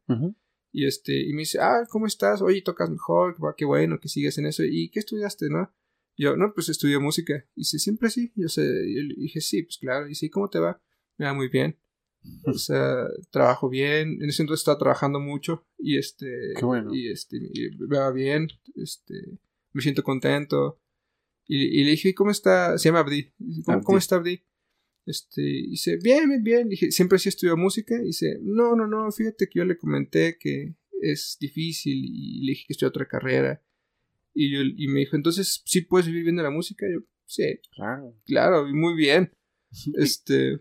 Speaker 2: y este, y me dice, ah, ¿cómo estás? Oye, tocas mejor, qué bueno que sigues en eso, ¿y qué estudiaste, no? Yo, no, pues estudié música. Y dice, siempre sí. Yo sé, y dije, sí, pues claro. Y dice, ¿cómo te va? Me va muy bien. O sea, trabajo bien. En ese entonces estaba trabajando mucho. Y este.
Speaker 1: Qué bueno.
Speaker 2: Y este, me va bien. Este. Me siento contento. Y, le dije, ¿cómo está? Se llama Abdi. ¿Cómo, está Abdi? Este, y dice, bien, bien, bien. dije, ¿siempre sí estudió música? Y dice, no, no, no, fíjate que yo le comenté que es difícil y le dije que estudió otra carrera. Y, yo, y me dijo, entonces, ¿sí puedes vivir bien de la música? Y yo, sí. Claro. Claro, y muy bien. [LAUGHS] este...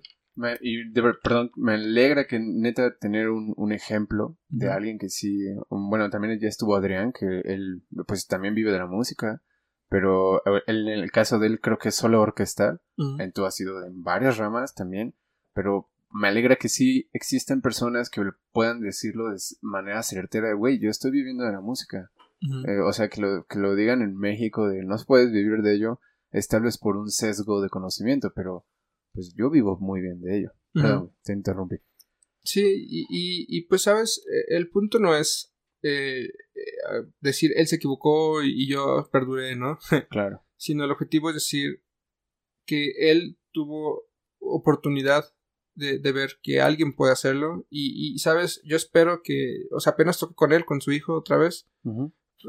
Speaker 1: y de, perdón, me alegra que neta tener un, un ejemplo de alguien que sí, bueno, también ya estuvo Adrián, que él pues también vive de la música, pero en el caso de él creo que es solo orquestal, en tú has sido en varias ramas también, pero me alegra que sí existen personas que puedan decirlo de manera certera, güey, yo estoy viviendo de la música. Eh, o sea, que lo, que lo digan en México de no puedes vivir de ello, es tal vez por un sesgo de conocimiento, pero pues yo vivo muy bien de ello. Perdón, te interrumpí.
Speaker 2: Sí, y, y, pues sabes, e, el punto no es eh, eh, decir él se equivocó y yo perduré, ¿no? [LAUGHS]
Speaker 1: Claro.
Speaker 2: Sino el objetivo es decir que él tuvo oportunidad de, de, ver que alguien puede hacerlo y, y, sabes, yo espero que, o sea, apenas toque con él, con su hijo otra vez,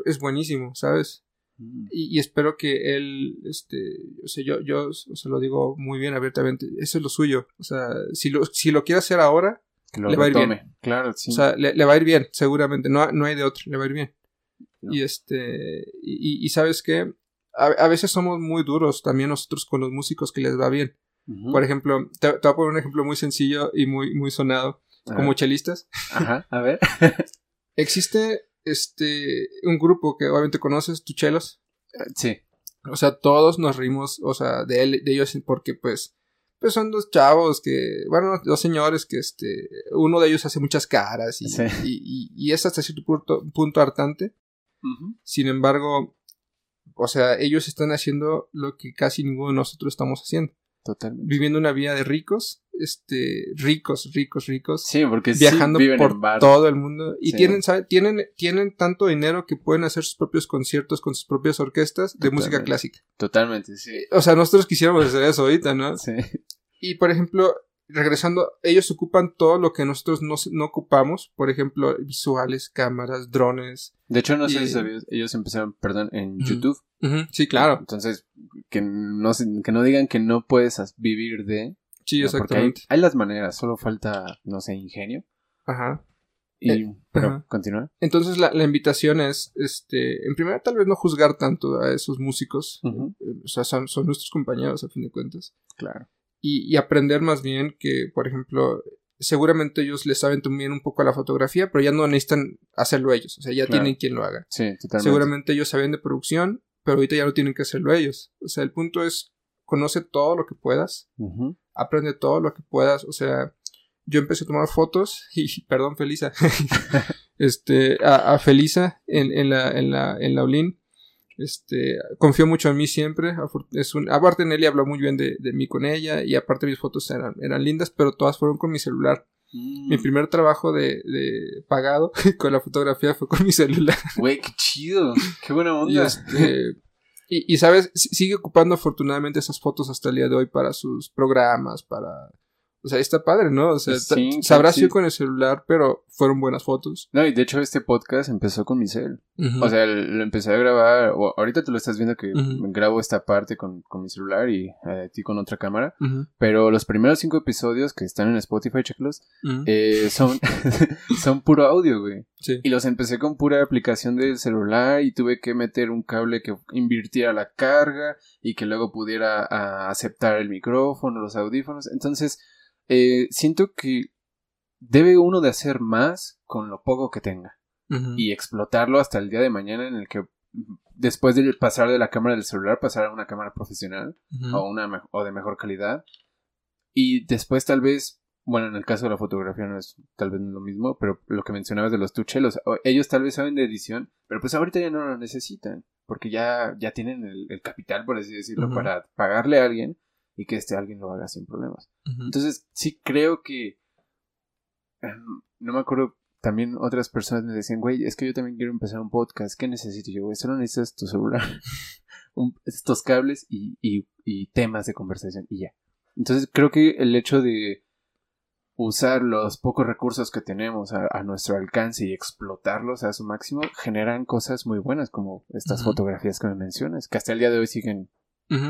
Speaker 2: es buenísimo, ¿sabes? Mm. Y, espero que él, este, o sea, yo, yo se lo digo muy bien abiertamente, eso es lo suyo, o sea, si lo, si lo quiere hacer ahora, le va a ir bien.
Speaker 1: Claro, sí.
Speaker 2: O sea, le, va a ir bien, seguramente, no, no hay de otro, le va a ir bien. Y este, y, y sabes que a, veces somos muy duros también nosotros con los músicos que les va bien. Por ejemplo, te, te, voy a poner un ejemplo muy sencillo y muy, muy sonado, como chelistas.
Speaker 1: Ajá, a ver. [LAUGHS]
Speaker 2: Existe este, un grupo que obviamente conoces, Tuchelos.
Speaker 1: Sí.
Speaker 2: O sea, todos nos rimos, o sea, de, él, de ellos porque pues, pues son dos chavos que, bueno, dos señores que este, uno de ellos hace muchas caras y, y, y, es hasta cierto punto, punto hartante. Sin embargo, o sea, ellos están haciendo lo que casi ninguno de nosotros estamos haciendo.
Speaker 1: Totalmente.
Speaker 2: Viviendo una vida de ricos, este, ricos, ricos, ricos.
Speaker 1: Sí, porque
Speaker 2: viajando por todo el mundo. Y tienen, tienen, tienen tanto dinero que pueden hacer sus propios conciertos con sus propias orquestas de música clásica.
Speaker 1: Totalmente, sí.
Speaker 2: O sea, nosotros quisiéramos hacer eso ahorita, ¿no?
Speaker 1: Sí.
Speaker 2: Y por ejemplo, regresando, ellos ocupan todo lo que nosotros no, no ocupamos, por ejemplo, visuales, cámaras, drones.
Speaker 1: De hecho, no sé si sabías, ellos empezaron, perdón, en YouTube.
Speaker 2: Sí, claro.
Speaker 1: Entonces, que no, que no digan que no puedes vivir de...
Speaker 2: Sí, exactamente.
Speaker 1: Hay, las maneras, solo falta, no sé, ingenio.
Speaker 2: Ajá.
Speaker 1: Y, eh, pero, continúa.
Speaker 2: Entonces, la, la, invitación es, este, en primera, tal vez no juzgar tanto a esos músicos. Eh, o sea, son, son nuestros compañeros, a fin de cuentas.
Speaker 1: Claro
Speaker 2: y, aprender más bien que, por ejemplo, seguramente ellos les saben también un poco a la fotografía, pero ya no necesitan hacerlo ellos, o sea, ya tienen quien lo haga.
Speaker 1: Sí, totalmente.
Speaker 2: Seguramente ellos saben de producción, pero ahorita ya no tienen que hacerlo ellos. O sea, el punto es, conoce todo lo que puedas, aprende todo lo que puedas, o sea, yo empecé a tomar fotos [LAUGHS] y, perdón, Felisa, [LAUGHS] este, a, a Felisa en, en, la, en la, en la Olin, este, confió mucho en mí siempre. Es un, aparte Nelly habló muy bien de, de, mí con ella y aparte mis fotos eran, eran lindas, pero todas fueron con mi celular. Mi mm. primer trabajo de, de, pagado [LAUGHS] con la fotografía fue con mi celular. [LAUGHS]
Speaker 1: Güey, qué chido. Qué buena onda.
Speaker 2: este, Y, y, sabes, sigue ocupando afortunadamente esas fotos hasta el día de hoy para sus programas, para o sea, está padre, ¿no? O sea, sabrás sí. con el celular, pero fueron buenas fotos.
Speaker 1: No, y de hecho este podcast empezó con mi cel. O sea, lo empecé a grabar, o ahorita tú lo estás viendo que grabo esta parte con, con, mi celular y a eh, ti con otra cámara. Pero los primeros cinco episodios que están en Spotify, checklos, eh, son, [LAUGHS] son puro audio, güey. Sí. Y los empecé con pura aplicación del celular y tuve que meter un cable que invirtiera la carga y que luego pudiera aceptar el micrófono, los audífonos. Entonces, eh, siento que debe uno de hacer más con lo poco que tenga y explotarlo hasta el día de mañana en el que después de pasar de la cámara del celular pasar a una cámara profesional o una o de mejor calidad. Y después tal vez bueno en el caso de la fotografía no es tal vez lo mismo pero lo que mencionabas de los tuchelos ellos tal vez saben de edición pero pues ahorita ya no lo necesitan porque ya ya tienen el, capital por así decirlo para pagarle a alguien y que este alguien lo haga sin problemas. Entonces, sí creo que... Em, no me acuerdo, también otras personas me decían, güey, es que yo también quiero empezar un podcast, ¿qué necesito yo? Güey, solo necesitas tu celular, [LAUGHS] estos cables y, y, temas de conversación y ya. Entonces, creo que el hecho de usar los pocos recursos que tenemos a, nuestro alcance y explotarlos a su máximo generan cosas muy buenas como estas fotografías que me mencionas, que hasta el día de hoy siguen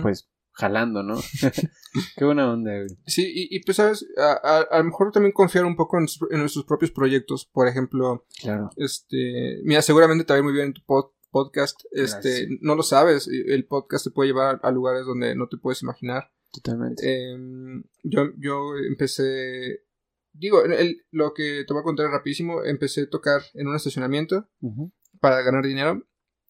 Speaker 1: pues jalando, ¿no? [LAUGHS] Qué buena onda, güey.
Speaker 2: Sí, y, pues, ¿sabes? A, a, lo mejor también confiar un poco en, nuestros propios proyectos. Por ejemplo, claro. este, mira, seguramente te va muy bien en tu podcast. Este, no lo sabes, el podcast te puede llevar a lugares donde no te puedes imaginar. Totalmente. Em, yo, yo empecé, digo, el, lo que te voy a contar rapidísimo, empecé a tocar en un estacionamiento para ganar dinero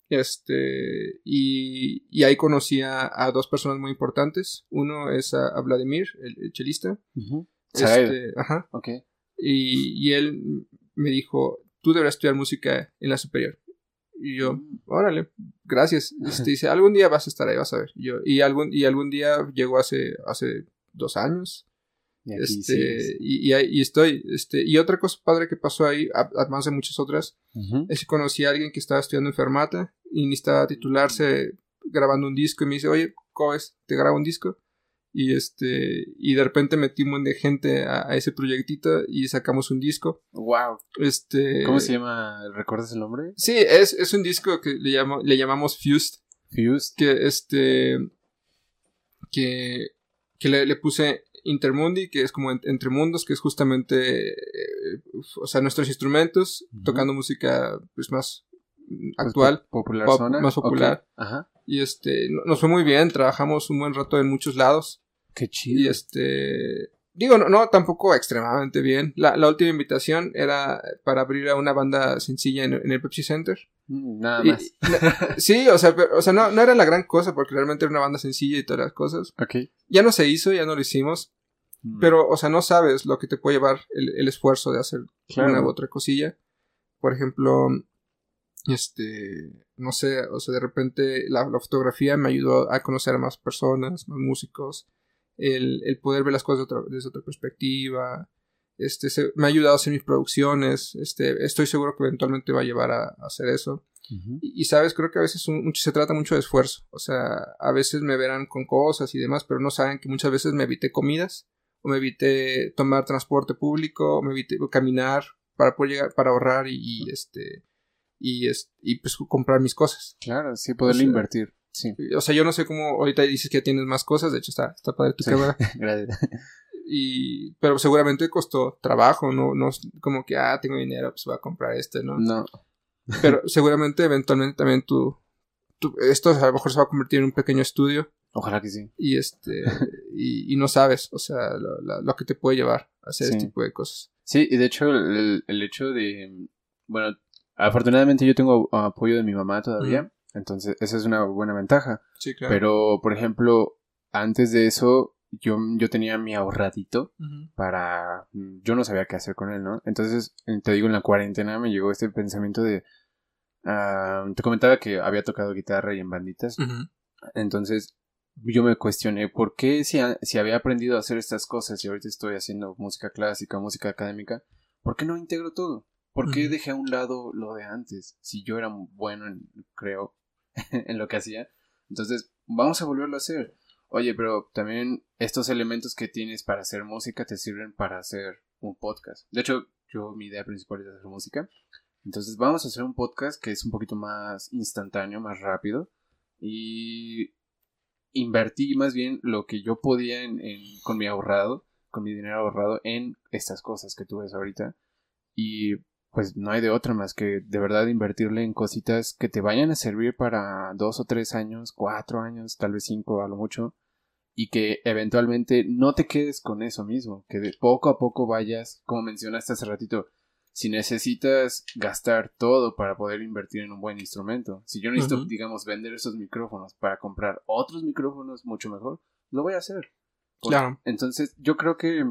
Speaker 2: este, y, y ahí conocí a, dos personas muy importantes. Uno es a, Vladimir, el, chelista. este, ajá. Okay. Y, y, él me dijo, tú deberás estudiar música en la superior. Y yo, mm. órale, gracias. [LAUGHS] Este, dice, algún día vas a estar ahí, vas a ver. Y yo, y algún, y algún día llegó hace, hace dos años. Y, este, y, y, estoy, este, y otra cosa padre que pasó ahí, además de muchas otras, es que conocí a alguien que estaba estudiando enfermata y necesitaba titularse grabando un disco y me dice, oye, ¿cómo es? ¿Te grabo un disco? Y este, y de repente metimos de gente a, ese proyectito y sacamos un disco.
Speaker 1: Wow. Este. ¿Cómo se llama? ¿Recuerdas el nombre?
Speaker 2: Sí, es, es un disco que le, llamo, le llamamos Fused. Fused. Que este. Que, que le, le puse Intermundi, que es como entre mundos, que es justamente, eh, o sea, nuestros instrumentos, tocando música pues más pues, actual, popular más popular. Ajá. Y este, nos fue muy bien, trabajamos un buen rato en muchos lados. Qué chido. Y este, digo, no, no tampoco extremadamente bien. La, la, última invitación era para abrir a una banda sencilla en, el Pepsi Center. Mm, nada más. [LAUGHS] sí, o sea, o sea no, no, era la gran cosa porque realmente era una banda sencilla y todas las cosas. Ok. Ya no se hizo, ya no lo hicimos. Mm. Pero, o sea, no sabes lo que te puede llevar el, el esfuerzo de hacer una u otra cosilla. Por ejemplo, este, no sé, o sea, de repente la, fotografía me ayudó a conocer a más personas, más músicos, el, el poder ver las cosas desde otra perspectiva, este, me ha ayudado a hacer mis producciones, este, estoy seguro que eventualmente va a llevar a, hacer eso. y, sabes, creo que a veces se trata mucho de esfuerzo, o sea, a veces me verán con cosas y demás, pero no saben que muchas veces me evité comidas, o me evité tomar transporte público, o me evité caminar para poder llegar, para ahorrar y este, y, es, y pues comprar mis cosas.
Speaker 1: Claro, sí, poderle invertir. Sí.
Speaker 2: O sea, yo no sé cómo ahorita dices que tienes más cosas, de hecho está, está padre tu cámara. [LAUGHS] Gracias. Y, pero seguramente costó trabajo, no, no como que, ah, tengo dinero, pues voy a comprar este, ¿no? No. Pero seguramente eventualmente también tú, esto a lo mejor se va a convertir en un pequeño estudio.
Speaker 1: Ojalá que sí.
Speaker 2: Y este, [LAUGHS] y, y no sabes, o sea, lo, lo, que te puede llevar a hacer este tipo de cosas.
Speaker 1: Sí, y de hecho el, el hecho de, bueno, Afortunadamente yo tengo apoyo de mi mamá todavía, entonces esa es una buena ventaja. Sí, claro. Pero, por ejemplo, antes de eso, yo, yo tenía mi ahorradito para... Yo no sabía qué hacer con él, ¿no? Entonces, te digo, en la cuarentena me llegó este pensamiento de... Ah, te comentaba que había tocado guitarra y en banditas. Entonces, yo me cuestioné por qué si, si había aprendido a hacer estas cosas y ahorita estoy haciendo música clásica, música académica, ¿por qué no integro todo? ¿Por qué dejé a un lado lo de antes? Si yo era bueno, creo, [LAUGHS] en lo que hacía. Entonces, vamos a volverlo a hacer. Oye, pero también estos elementos que tienes para hacer música te sirven para hacer un podcast. De hecho, yo mi idea principal es hacer música. Entonces vamos a hacer un podcast que es un poquito más instantáneo, más rápido. Y invertí más bien lo que yo podía con mi ahorrado, con mi dinero ahorrado en estas cosas que tú ves ahorita. Y pues no hay de otra más que de verdad invertirle en cositas que te vayan a servir para dos o tres años, cuatro años, tal vez cinco a lo mucho, y que eventualmente no te quedes con eso mismo, que de poco a poco vayas, como mencionaste hace ratito, si necesitas gastar todo para poder invertir en un buen instrumento, si yo necesito, digamos, vender esos micrófonos para comprar otros micrófonos mucho mejor, lo voy a hacer. claro. Entonces, yo creo que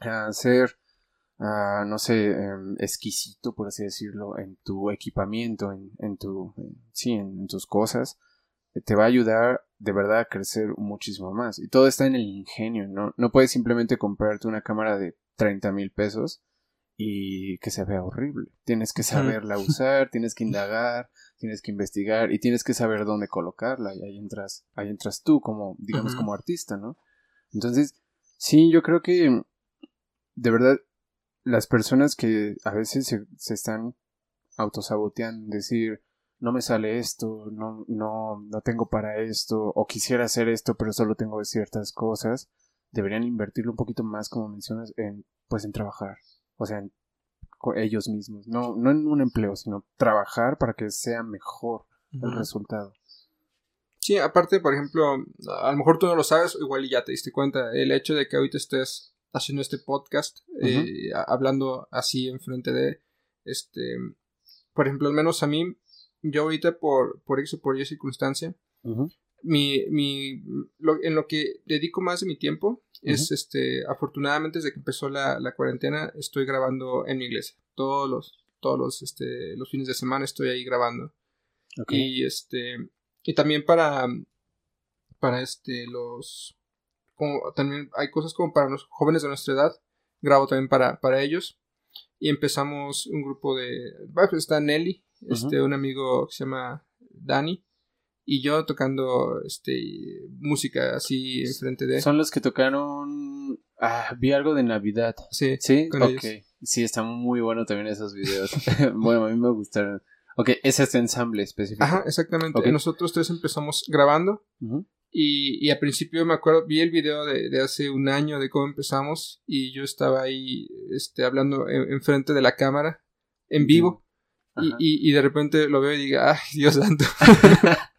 Speaker 1: hacer Ah, no sé, em, exquisito, por así decirlo, en tu equipamiento, en, en tu, sí, en, tus cosas, te va a ayudar de verdad a crecer muchísimo más. Y todo está en el ingenio, ¿no? No puedes simplemente comprarte una cámara de 30 mil pesos y que se vea horrible. Tienes que saberla [LAUGHS] usar, tienes que indagar, tienes que investigar y tienes que saber dónde colocarla. Y ahí entras, ahí entras tú como, digamos, como artista, ¿no? Entonces, sí, yo creo que de verdad las personas que a veces se, se están autosaboteando, decir, no me sale esto, no, no, no tengo para esto, o quisiera hacer esto, pero solo tengo ciertas cosas, deberían invertirlo un poquito más, como mencionas, en, pues en trabajar, o sea, ellos mismos, no, no en un empleo, sino trabajar para que sea mejor el resultado.
Speaker 2: Sí, aparte, por ejemplo, a lo mejor tú no lo sabes, igual ya te diste cuenta, el hecho de que ahorita estés haciendo este podcast, eh, hablando así enfrente de, este, por ejemplo, al menos a mí, yo ahorita por, por X o por Y circunstancia, mi, mi, en lo que dedico más de mi tiempo es, este, afortunadamente desde que empezó la, la, cuarentena, estoy grabando en mi iglesia. Todos los, todos los, este, los fines de semana estoy ahí grabando. Y este, y también para, para este, los, también hay cosas como para los jóvenes de nuestra edad, grabo también para, para ellos. Y empezamos un grupo de, pues está Nelly, este, un amigo que se llama Dani, y yo tocando este música así enfrente de
Speaker 1: Son los que tocaron ah, vi algo de Navidad. Sí, sí, Sí, está muy bueno también esos videos. [LAUGHS] bueno, a mí me gustaron. Ok, es este ensamble específico.
Speaker 2: Ajá, exactamente. Nosotros tres empezamos grabando y, y al principio me acuerdo, vi el video de, de, hace un año de cómo empezamos y yo estaba ahí este, hablando enfrente de la cámara, en vivo, y, y, y, de repente lo veo y digo, ay, Dios santo. [LAUGHS]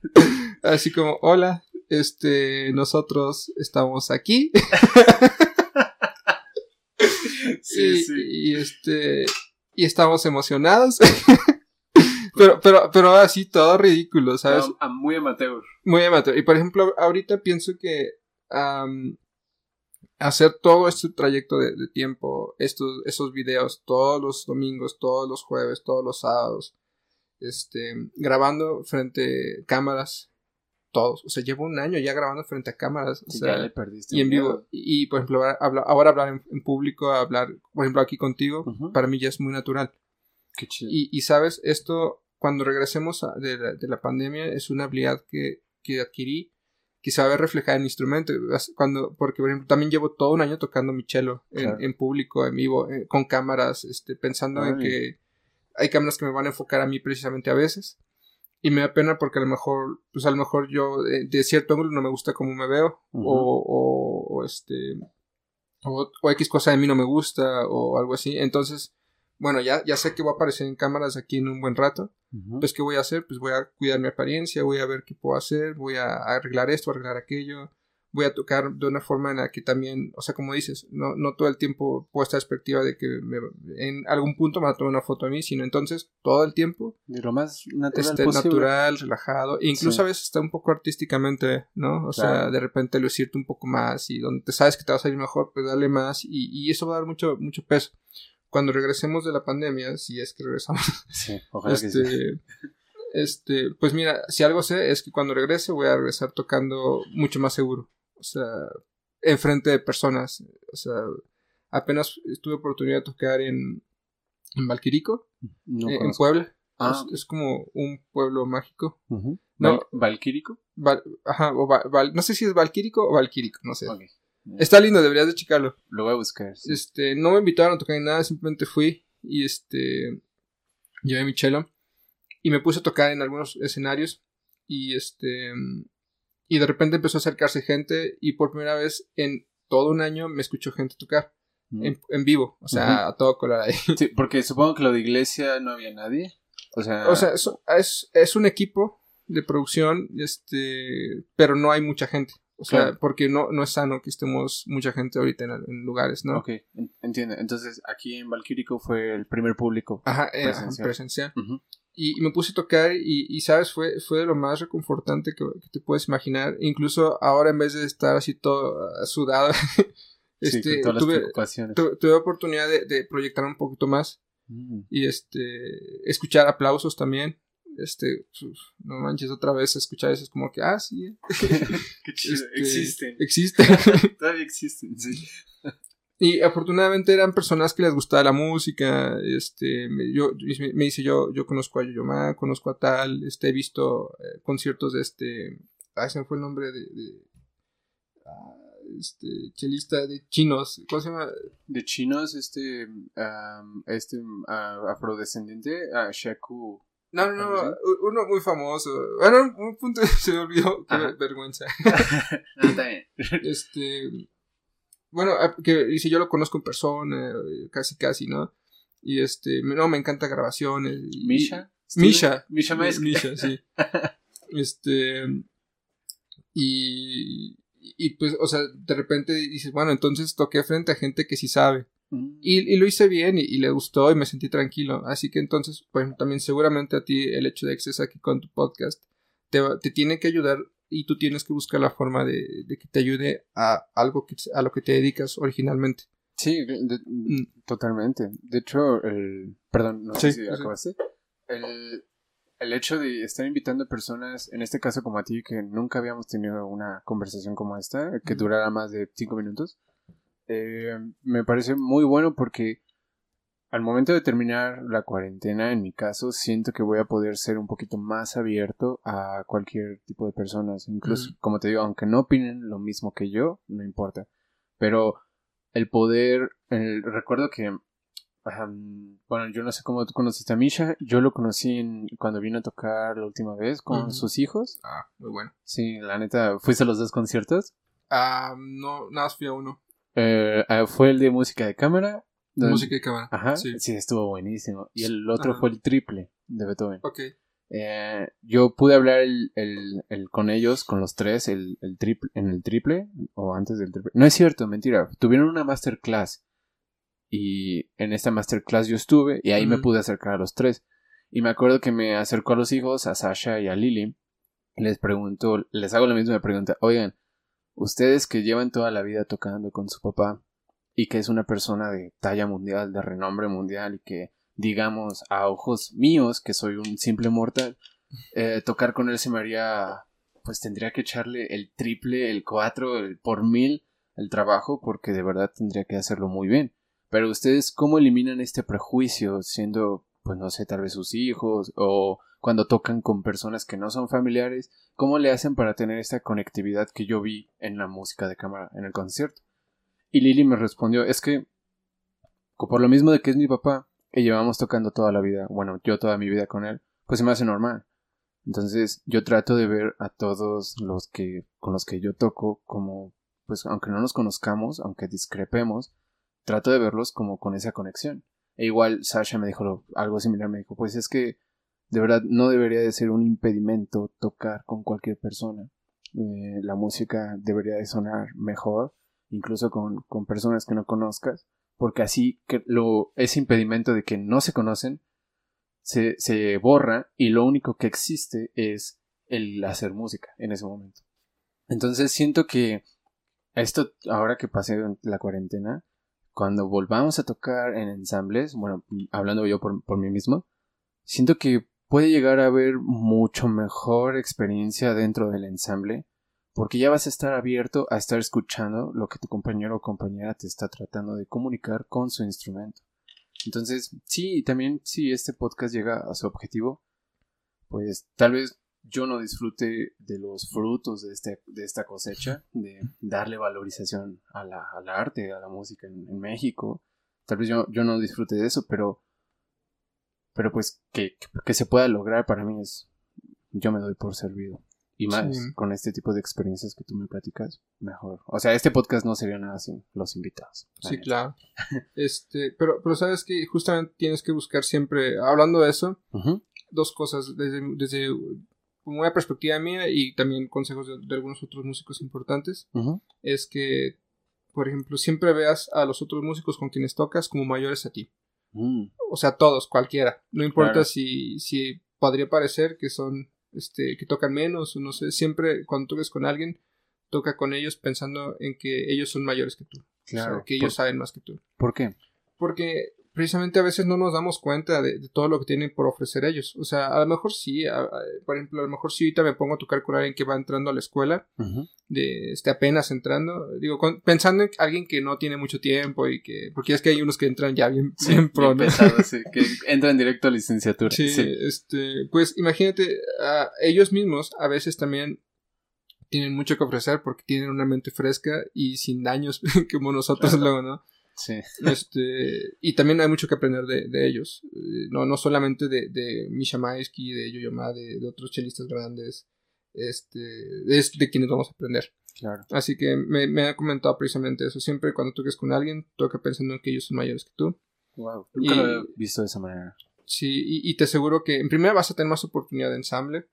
Speaker 2: Así como, hola, este, nosotros estamos aquí. [LAUGHS] sí, sí. y este, y estamos emocionados. [LAUGHS] Pero, pero, pero así todo ridículo, ¿sabes?
Speaker 1: muy amateur.
Speaker 2: Muy amateur. Y por ejemplo, ahorita pienso que hacer todo este trayecto de, tiempo, estos, esos videos, todos los domingos, todos los jueves, todos los sábados, este, grabando frente a cámaras, todos. O sea, llevo un año ya grabando frente a cámaras. O sea, ya le perdiste. Y en vivo. Y, por ejemplo, ahora, hablar en, público, hablar, por ejemplo, aquí contigo, para mí ya es muy natural. Qué chido. Y, y sabes, esto cuando regresemos de, la, pandemia es una habilidad que, que adquirí que se va a ver reflejada en mi instrumento. Cuando, porque, por ejemplo, también llevo todo un año tocando mi cello en, público, en vivo, eh, con cámaras, este, pensando en que hay cámaras que me van a enfocar a mí precisamente a veces. Y me da pena porque a lo mejor, pues a lo mejor yo eh, de, cierto ángulo no me gusta cómo me veo. o, o, este. O, o X cosa de mí no me gusta. O algo así. Entonces, bueno, ya, ya sé que voy a aparecer en cámaras aquí en un buen rato. Pues, ¿qué voy a hacer? Pues voy a cuidar mi apariencia, voy a ver qué puedo hacer, voy a arreglar esto, arreglar aquello. Voy a tocar de una forma en la que también, o sea, como dices, no, no todo el tiempo puedo estar perspectiva de que en algún punto me va a tomar una foto a mí, sino entonces todo el tiempo.
Speaker 1: De lo más natural
Speaker 2: este, natural, relajado. E incluso a veces está un poco artísticamente, ¿no? O sea, de repente lucirte un poco más y donde te sabes que te va a salir mejor, pues dale más y, y eso va a dar mucho, mucho peso cuando regresemos de la pandemia, si es que regresamos. [LAUGHS] Sí, ojalá que sí. Este, este, pues mira, si algo sé es que cuando regrese voy a regresar tocando mucho más seguro. O sea, enfrente de personas. O sea, apenas tuve oportunidad de tocar en, en Valquirico, en Puebla. Ah. Es, como un pueblo mágico.
Speaker 1: no, ¿Valquírico?
Speaker 2: ajá, o no sé si es Valquírico o Valquírico, no sé. Está lindo, deberías de checarlo.
Speaker 1: Lo voy a buscar.
Speaker 2: Este, no me invitaron a tocar ni nada, simplemente fui y este llevé mi chelo y me puse a tocar en algunos escenarios y este y de repente empezó a acercarse gente y por primera vez en todo un año me escuchó gente tocar en, vivo, o sea, a todo color ahí.
Speaker 1: Sí, porque supongo que lo de iglesia no había nadie. O sea,
Speaker 2: o sea es, es, un equipo de producción, este, pero no hay mucha gente. O sea, porque no, no es sano que estemos mucha gente ahorita en, lugares, ¿no?
Speaker 1: Ok, entiendo. Entonces, aquí en Valquírico fue el primer público
Speaker 2: Ajá, eh, presencial. Y, me puse a tocar y, y, ¿sabes? Fue, fue de lo más reconfortante que, te puedes imaginar. Incluso ahora, en vez de estar así todo ah, sudado, [LAUGHS] este, tuve, tuve, oportunidad de, de, proyectar un poquito más. Mm. Y este, escuchar aplausos también este, no manches, otra vez escuchar eso es como que, ah, sí. Eh". [LAUGHS]
Speaker 1: Qué chido, este, existen.
Speaker 2: Existen. [LAUGHS]
Speaker 1: Todavía existen, sí.
Speaker 2: Y afortunadamente eran personas que les gustaba la música, este, me, yo, me dice yo, yo conozco a Yoyoma, conozco a tal, este, he visto eh, conciertos de este, ah, ese fue el nombre de, de ah, este, chelista de chinos, ¿cómo se llama?
Speaker 1: De chinos, este, este, afrodescendiente, uh, Shaku.
Speaker 2: No, no, no, uno muy famoso. Bueno, un punto [LAUGHS] se me olvidó, qué vergüenza. [LAUGHS]
Speaker 1: no, está bien.
Speaker 2: Este, bueno, ah, que dice yo lo conozco en persona, casi casi, ¿no? Y este, no, me encanta grabaciones.
Speaker 1: ¿Misha?
Speaker 2: Misha.
Speaker 1: Misha
Speaker 2: Misha, sí. [LAUGHS] este, y, y pues, o sea, de repente dices, bueno, entonces toqué frente a gente que sí sabe. Mm. Y, lo hice bien y, le gustó y me sentí tranquilo. Así que entonces, pues también seguramente a ti el hecho de que estés aquí con tu podcast te, te tiene que ayudar y tú tienes que buscar la forma de, que te ayude a algo que, a lo que te dedicas originalmente.
Speaker 1: Sí, mm. totalmente. De hecho, el, perdón, no sé si acabaste. El, el hecho de estar invitando a personas, en este caso como a ti, que nunca habíamos tenido una conversación como esta, que durara más de cinco minutos, eh, me parece muy bueno porque al momento de terminar la cuarentena, en mi caso, siento que voy a poder ser un poquito más abierto a cualquier tipo de personas. Incluso, como te digo, aunque no opinen lo mismo que yo, no importa. Pero el poder, el, recuerdo que, bueno, yo no sé cómo tú conociste a Misha, yo lo conocí cuando vino a tocar la última vez con sus hijos.
Speaker 2: Ah, muy bueno.
Speaker 1: Sí, la neta, ¿fuiste a los dos conciertos?
Speaker 2: Ah, no, nada más fui a uno.
Speaker 1: Eh, ah, fue el de música de cámara.
Speaker 2: Música de cámara.
Speaker 1: Ajá. Sí. estuvo buenísimo. Y el otro fue el triple de Beethoven.
Speaker 2: Ok.
Speaker 1: Eh, yo pude hablar el, el, el, con ellos, con los tres, el, el triple, en el triple, o antes del triple. No es cierto, mentira. Tuvieron una masterclass. Y en esta masterclass yo estuve, y ahí me pude acercar a los tres. Y me acuerdo que me acercó a los hijos, a Sasha y a Lily. Les pregunto, les hago la misma pregunta. Oigan, Ustedes que llevan toda la vida tocando con su papá y que es una persona de talla mundial, de renombre mundial y que, digamos, a ojos míos, que soy un simple mortal, eh, tocar con él se me haría, pues tendría que echarle el triple, el cuatro, el por mil el trabajo porque de verdad tendría que hacerlo muy bien. Pero ustedes, ¿cómo eliminan este prejuicio siendo, pues no sé, tal vez sus hijos o cuando tocan con personas que no son familiares, ¿cómo le hacen para tener esta conectividad que yo vi en la música de cámara en el concierto? Y Lili me respondió, es que, por lo mismo de que es mi papá, y llevamos tocando toda la vida, bueno, yo toda mi vida con él, pues se me hace normal. Entonces yo trato de ver a todos los que con los que yo toco como pues aunque no nos conozcamos, aunque discrepemos, trato de verlos como con esa conexión. E igual Sasha me dijo algo similar, me dijo, pues es que de verdad no debería de ser un impedimento tocar con cualquier persona. Eh, la música debería de sonar mejor, incluso con, con, personas que no conozcas, porque así que lo, ese impedimento de que no se conocen se, se borra y lo único que existe es el hacer música en ese momento. Entonces siento que esto, ahora que pasé la cuarentena, cuando volvamos a tocar en ensambles, bueno, hablando yo por, por mí mismo, siento que puede llegar a haber mucho mejor experiencia dentro del ensamble porque ya vas a estar abierto a estar escuchando lo que tu compañero o compañera te está tratando de comunicar con su instrumento. Entonces, sí, también si este podcast llega a su objetivo, pues tal vez yo no disfrute de los frutos de, este, de esta cosecha, de darle valorización a la, al arte, a la música en, México. Tal vez yo, yo no disfrute de eso, pero, pero pues que, que, se pueda lograr para mí es, yo me doy por servido. Y más con este tipo de experiencias que tú me platicas, mejor. O sea, este podcast no sería nada sin los invitados.
Speaker 2: Sí, claro. [LAUGHS] este, pero, pero sabes que justamente tienes que buscar siempre, hablando de eso, dos cosas. Desde, desde una perspectiva mía y también consejos de, algunos otros músicos importantes, es que, por ejemplo, siempre veas a los otros músicos con quienes tocas como mayores a ti. Mm. O sea, todos, cualquiera. No importa si, si podría parecer que son este, que tocan menos, o no sé, siempre cuando toques con alguien, toca con ellos pensando en que ellos son mayores que tú. Claro. que ellos saben más que tú.
Speaker 1: ¿Por qué?
Speaker 2: Porque precisamente a veces no nos damos cuenta de, todo lo que tienen por ofrecer ellos. O sea, a lo mejor sí, por ejemplo, a lo mejor sí ahorita me pongo a tocar con alguien que va entrando a la escuela, de este apenas entrando, digo, pensando en alguien que no tiene mucho tiempo y que, porque es que hay unos que entran ya bien, bien pro, [LAUGHS]
Speaker 1: que entran directo a licenciatura.
Speaker 2: Sí, este, pues imagínate, a ellos mismos a veces también tienen mucho que ofrecer porque tienen una mente fresca y sin daños [LAUGHS] como nosotros luego, ¿no? Sí. Este, y también hay mucho que aprender de, ellos. Eh, no, no solamente de, de Misha de Yoyoma, de, de otros chelistas grandes. Este, es de quienes vamos a aprender. Claro. Así que me, me ha comentado precisamente eso. Siempre cuando toques con alguien, toca pensando en que ellos son mayores que tú.
Speaker 1: Wow. Nunca lo he visto de esa manera.
Speaker 2: Sí, y, te aseguro que en primera vas a tener más oportunidad de ensamble.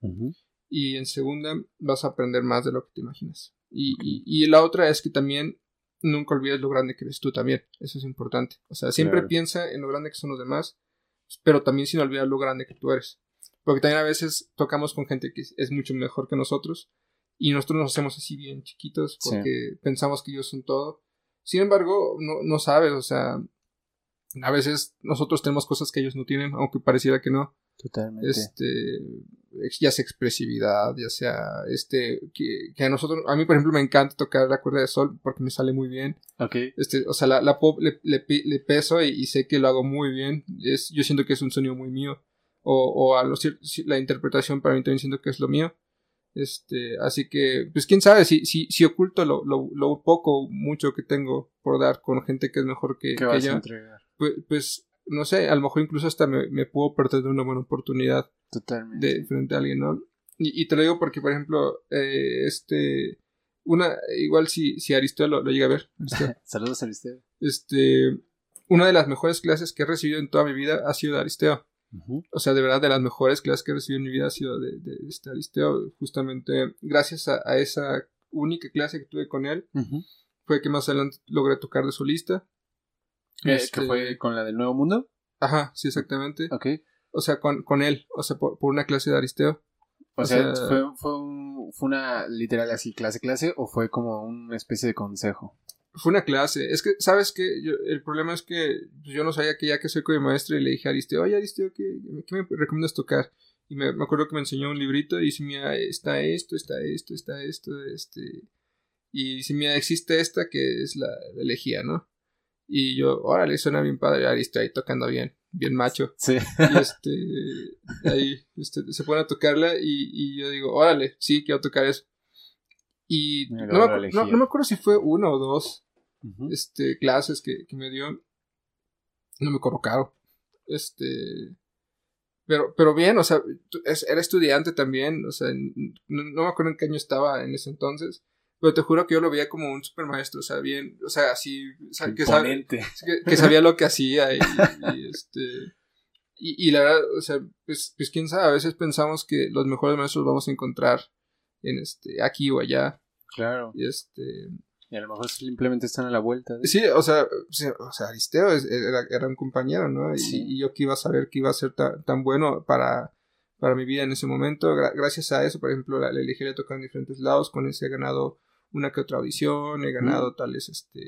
Speaker 2: Y en segunda vas a aprender más de lo que te imaginas. Y, y, y la otra es que también nunca olvides lo grande que eres tú también. Eso es importante. O sea, siempre piensa en lo grande que son los demás, pero también sin olvidar lo grande que tú eres. Porque también a veces tocamos con gente que es mucho mejor que nosotros y nosotros nos hacemos así bien chiquitos porque pensamos que ellos son todo. Sin embargo, no, no sabes, o sea, a veces nosotros tenemos cosas que ellos no tienen, aunque pareciera que no. Totalmente. Este, ya sea expresividad, ya sea este, que, que, a nosotros, a mí por ejemplo me encanta tocar la cuerda de sol porque me sale muy bien. Ok. Este, o sea, la, la pop le, le, peso y, sé que lo hago muy bien. Es, yo siento que es un sonido muy mío. O, o a la interpretación para mí también siento que es lo mío. Este, así que, pues quién sabe, si, si, si oculto lo, lo, lo poco, mucho que tengo por dar con gente que es mejor que, que yo, pues, pues no sé, a lo mejor incluso hasta me, me puedo perder de una buena oportunidad. Totalmente. De frente a alguien, ¿no? Y, y te lo digo porque, por ejemplo, eh, este, una, igual si, si Aristeo lo, llega a ver. [LAUGHS]
Speaker 1: Saludos Aristeo.
Speaker 2: Este, una de las mejores clases que he recibido en toda mi vida ha sido de Aristeo. O sea, de verdad, de las mejores clases que he recibido en mi vida ha sido de, de este Aristeo. Justamente gracias a, esa única clase que tuve con él, fue que más adelante logré tocar de solista.
Speaker 1: ¿Que este, fue con la del Nuevo Mundo?
Speaker 2: Ajá, sí, exactamente. Ok. O sea, con, con él, o sea, por, una clase de Aristeo.
Speaker 1: O, sea, ¿fue, fue, ¿fue una literal así clase clase o fue como una especie de consejo?
Speaker 2: Fue una clase. Es que, ¿sabes qué? el problema es que yo no sabía que ya que soy mi maestro y le dije a Aristeo, oye Aristeo, ¿qué, qué me recomiendas tocar? Y me, me, acuerdo que me enseñó un librito y dice, mira, está esto, está esto, está esto, este... Y dice, mira, existe esta que es la, la elegía, ¿no? Y yo, órale, suena bien padre, ahí está ahí tocando bien, bien macho. Sí. Y este, ahí este, se pone a tocarla y, y yo digo, órale, sí, quiero tocar eso. Y no me, no, me, acuerdo si fue uno o dos este, clases que, que, me dio. No me colocaron. Este. Pero, pero bien, o sea, era estudiante también, o sea, no, no, me acuerdo en qué año estaba en ese entonces. Pero te juro que yo lo veía como un super maestro, o sea, bien, o sea, así, que, que, sabía lo que [LAUGHS] hacía y, este, y, la verdad, o sea, pues, pues quién sabe, a veces pensamos que los mejores maestros los vamos a encontrar en este, aquí o allá. Claro. Y este,
Speaker 1: y a lo mejor simplemente están a la vuelta.
Speaker 2: Sí, o sea, o sea Aristeo era, un compañero, ¿no? Y, yo que iba a saber que iba a ser tan bueno para, para mi vida en ese momento. gracias a eso, por ejemplo, la, la elegí a tocar en diferentes lados, con ese he ganado una que otra audición, he ganado tales, este,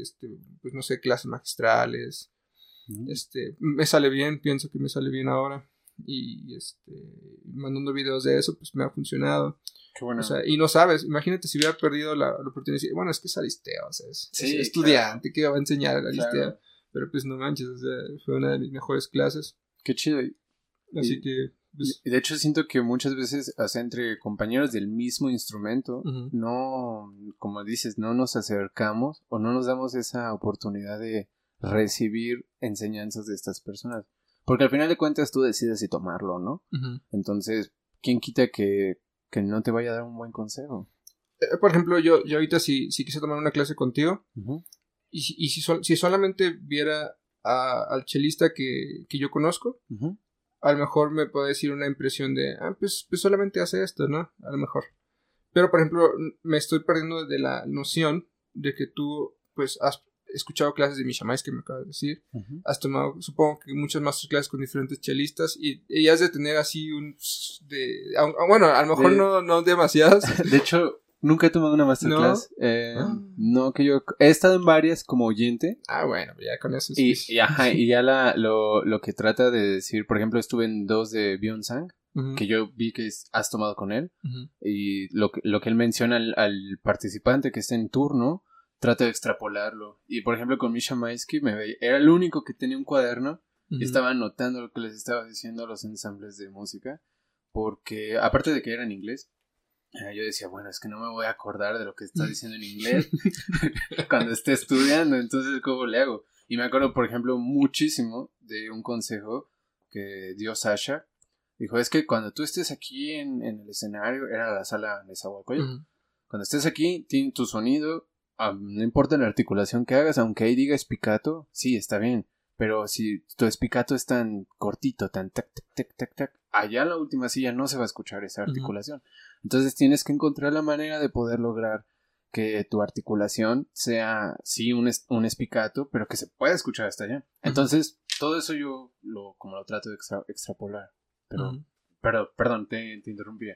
Speaker 2: este, pues no sé, clases magistrales, este, me sale bien, pienso que me sale bien ahora, y este, mandando videos de eso, pues me ha funcionado. Qué bueno. O sea, y no sabes, imagínate si hubiera perdido la, oportunidad de decir, bueno, es que es Aristeo, o sea, es, estudiante, que va a enseñar a Aristeo? Pero pues no manches, o sea, fue una de mis mejores clases.
Speaker 1: Qué chido.
Speaker 2: Así que...
Speaker 1: Pues de hecho, siento que muchas veces, o sea, entre compañeros del mismo instrumento, no, como dices, no nos acercamos o no nos damos esa oportunidad de recibir enseñanzas de estas personas. Porque al final de cuentas tú decides si tomarlo, ¿no? Entonces, ¿quién quita que, que, no te vaya a dar un buen consejo?
Speaker 2: Eh, por ejemplo, yo, yo ahorita si, si quise tomar una clase contigo, y, y si, si solamente viera al chelista que, que yo conozco, a lo mejor me puede decir una impresión de, ah, pues, pues, solamente hace esto, ¿no? A lo mejor. Pero, por ejemplo, me estoy perdiendo de la noción de que tú, pues, has escuchado clases de Mishamais que me acabas de decir. Has tomado, supongo que muchas masterclases con diferentes chelistas y, y has de tener así un... De, bueno, a lo mejor no, no demasiadas. [LAUGHS]
Speaker 1: De hecho, Nunca he tomado una masterclass. No, eh, ah. no que yo... He estado en varias como oyente.
Speaker 2: Ah, bueno, ya con eso
Speaker 1: sí. Y, ajá, [LAUGHS] y ya la, lo, lo, que trata de decir, por ejemplo, estuve en dos de Beyond Sang, que yo vi que has tomado con él. Y lo, lo que él menciona al, al, participante que está en turno, trata de extrapolarlo. Y por ejemplo, con Misha Maisky me veía, era el único que tenía un cuaderno y estaba anotando lo que les estaba diciendo a los ensambles de música. Porque, aparte de que era en inglés, yo decía, bueno, es que no me voy a acordar de lo que está diciendo en inglés [LAUGHS] [LAUGHS] cuando esté estudiando, entonces, ¿cómo le hago? Y me acuerdo, por ejemplo, muchísimo de un consejo que dio Sasha. Dijo, es que cuando tú estés aquí en, el escenario, era la sala de Zahualcoyo, cuando estés aquí, tiene tu sonido, no importa la articulación que hagas, aunque ahí diga espicato, sí, está bien, pero si tu espicato es tan cortito, tan tac, tac, tac, tac, tac, allá en la última silla no se va a escuchar esa articulación. Entonces tienes que encontrar la manera de poder lograr que tu articulación sea, sí, un, un espicato, pero que se pueda escuchar hasta allá. Entonces, todo eso yo lo, como lo trato de extrapolar. Pero, perdón, perdón, te, te interrumpí.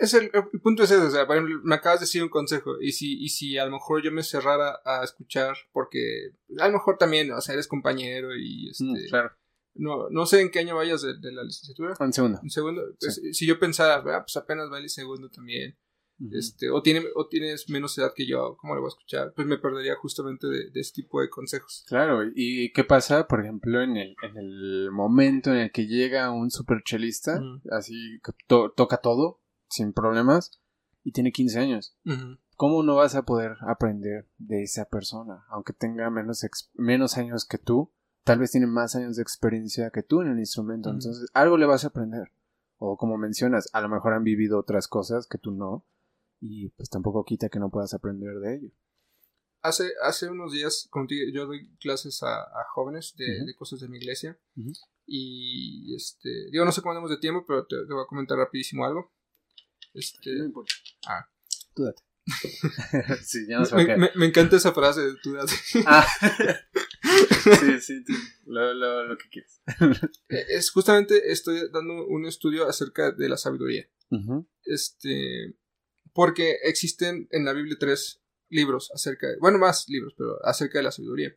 Speaker 2: es, el, punto es ese, o sea, me acabas de decir un consejo, y si, y si a lo mejor yo me cerrara a escuchar, porque a lo mejor también, o sea, eres compañero y
Speaker 1: mm, este... claro
Speaker 2: no, no sé en qué año vayas de, la licenciatura.
Speaker 1: En segundo.
Speaker 2: En segundo. Pues, si yo pensara, ah, pues apenas va el segundo también. Este, o, tiene, o tienes menos edad que yo, ¿cómo le voy a escuchar? Pues me perdería justamente de, de este tipo de consejos.
Speaker 1: Claro, ¿y qué pasa, por ejemplo, en el, en el momento en el que llega un super chelista, así que toca todo, sin problemas, y tiene 15 años? ¿Cómo no vas a poder aprender de esa persona, aunque tenga menos, menos años que tú? tal vez tienen más años de experiencia que tú en el instrumento, entonces algo le vas a aprender. O como mencionas, a lo mejor han vivido otras cosas que tú no, y pues tampoco quita que no puedas aprender de ello.
Speaker 2: Hace, hace unos días, yo doy clases a, jóvenes de, cosas de mi iglesia, y este, digo, no sé cómo andamos de tiempo, pero te, voy a comentar rapidísimo algo. Este,
Speaker 1: no importa.
Speaker 2: Ah.
Speaker 1: Tú date. [LAUGHS]
Speaker 2: sí, ya me, me, me, encanta esa frase de tú date.
Speaker 1: ah. [LAUGHS] sí, sí, lo, lo, lo, que quieres. [LAUGHS]
Speaker 2: Eh, es justamente estoy dando un estudio acerca de la sabiduría. Este, porque existen en la Biblia tres libros acerca de, bueno, más libros, pero acerca de la sabiduría.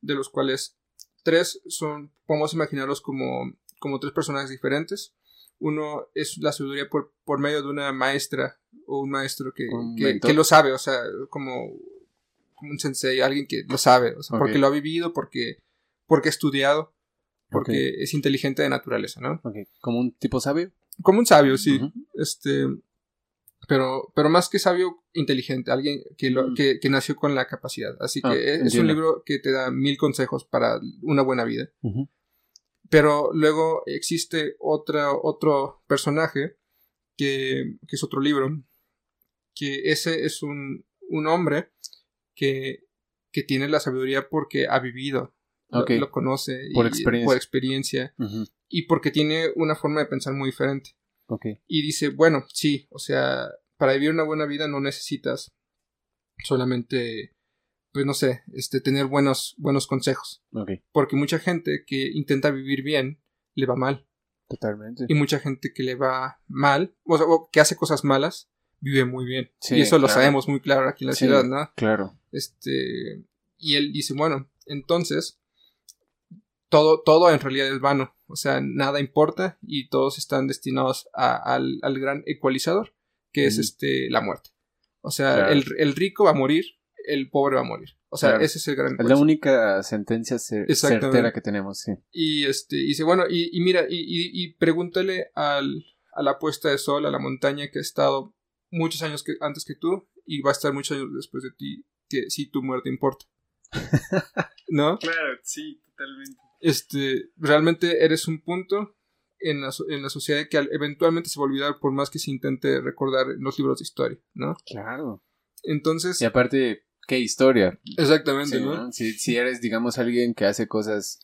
Speaker 2: De los cuales tres son, podemos imaginarlos como, como tres personajes diferentes. Uno es la sabiduría por, por medio de una maestra o un maestro que, que, lo sabe, o sea, como como un sensei, alguien que lo sabe, o sea, porque lo ha vivido, porque, porque ha estudiado, porque es inteligente de naturaleza, ¿no?
Speaker 1: ¿Como un tipo sabio?
Speaker 2: Como un sabio, sí. Este, pero, pero más que sabio, inteligente, alguien que, lo, mm. que, nació con la capacidad. Así que ah, es, un libro que te da mil consejos para una buena vida. Pero luego existe otra, otro personaje que, que, es otro libro, que ese es un, un hombre que, que tiene la sabiduría porque ha vivido, lo, conoce
Speaker 1: por experiencia,
Speaker 2: por experiencia y porque tiene una forma de pensar muy diferente. Y dice, bueno, sí, o sea, para vivir una buena vida no necesitas solamente, pues no sé, este, tener buenos, buenos consejos. Porque mucha gente que intenta vivir bien le va mal.
Speaker 1: Totalmente.
Speaker 2: Y mucha gente que le va mal, o sea, que hace cosas malas, vive muy bien. y eso lo sabemos muy claro aquí en la ciudad, ¿no?
Speaker 1: Claro.
Speaker 2: Este, y él dice, bueno, entonces, todo, todo en realidad es vano. O sea, nada importa y todos están destinados al, al, gran ecualizador, que es este, la muerte. O sea, el, el, rico va a morir, el pobre va a morir. O sea, ese es el gran
Speaker 1: Es la única sentencia certera que tenemos, sí.
Speaker 2: Y este, y dice, bueno, y, mira, y, y, pregúntale al, a la puesta de sol, a la montaña que ha estado muchos años que, antes que tú y va a estar muchos años después de ti, que si tu muerte importa. [LAUGHS] ¿No?
Speaker 3: Claro, sí, totalmente.
Speaker 2: Este, realmente eres un punto en la, en la sociedad que eventualmente se va a olvidar por más que se intente recordar en los libros de historia, ¿no?
Speaker 1: Claro.
Speaker 2: Entonces...
Speaker 1: Y aparte, ¿qué historia?
Speaker 2: Exactamente, ¿no?
Speaker 1: Si, si, eres, digamos, alguien que hace cosas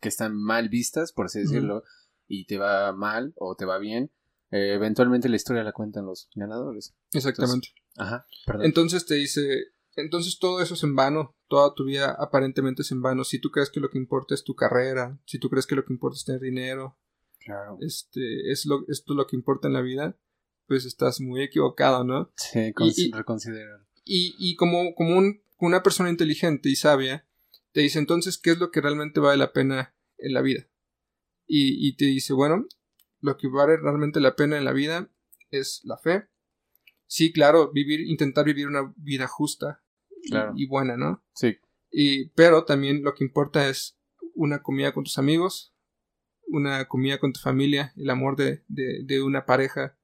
Speaker 1: que están mal vistas, por así decirlo, y te va mal o te va bien, eh, eventualmente la historia la cuentan los ganadores.
Speaker 2: Exactamente.
Speaker 1: ajá,
Speaker 2: perdón. Entonces te dice, entonces todo eso es en vano, toda tu vida aparentemente es en vano. Si tú crees que lo que importa es tu carrera, si tú crees que lo que importa es tener dinero,
Speaker 1: claro.
Speaker 2: este, es lo, esto lo que importa en la vida, pues estás muy equivocado, ¿no?
Speaker 1: Sí, y, reconsiderar.
Speaker 2: Y, y como, como un, una persona inteligente y sabia, te dice entonces qué es lo que realmente vale la pena en la vida. Y, y te dice, bueno, lo que vale realmente la pena en la vida es la fe. Sí, claro, vivir, intentar vivir una vida justa y, buena, ¿no?
Speaker 1: Sí.
Speaker 2: Y, pero también lo que importa es una comida con tus amigos, una comida con tu familia, el amor de, de, una pareja,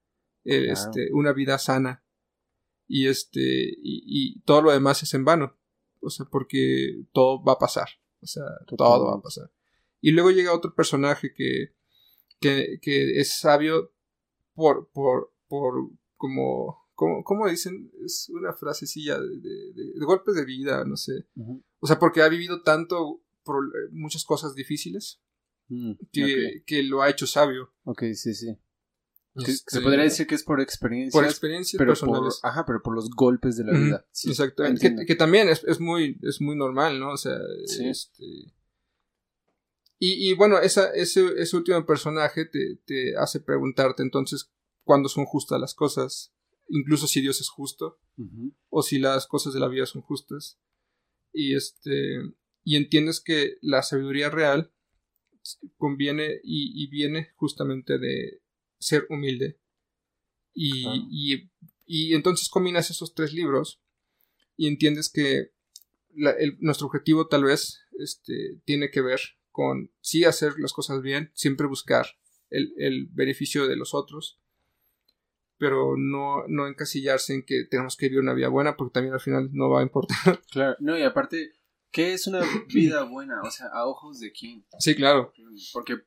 Speaker 2: este, una vida sana. Y este, y, y, todo lo demás es en vano. O sea, porque todo va a pasar. O sea, todo va a pasar. Y luego llega otro personaje que, que, que es sabio por, por, por como, como, dicen, es una frasecilla de, de, de, golpes de vida, no sé. O sea, porque ha vivido tanto por muchas cosas difíciles mm, que, que, lo ha hecho sabio.
Speaker 1: Ok, sí, sí. Este, se podría decir que es por experiencia.
Speaker 2: Por experiencias pero personales.
Speaker 1: ajá, pero por los golpes de la vida.
Speaker 2: Exactamente. Que, que, también es, es, muy, es muy normal, ¿no? O sea, este, y, y bueno, esa, ese, ese último personaje te, te hace preguntarte entonces cuándo son justas las cosas, incluso si Dios es justo, o si las cosas de la vida son justas. Y este. Y entiendes que la sabiduría real conviene y, y viene justamente de ser humilde. Y, y, y, entonces combinas esos tres libros y entiendes que el, nuestro objetivo tal vez este, tiene que ver con sí hacer las cosas bien, siempre buscar el, beneficio de los otros, pero no, no encasillarse en que tenemos que vivir una vida buena, porque también al final no va a importar. [LAUGHS]
Speaker 1: Claro, no, y aparte, ¿qué es una vida buena? O sea, ¿a ojos de quién?
Speaker 2: Sí, claro.
Speaker 1: Porque,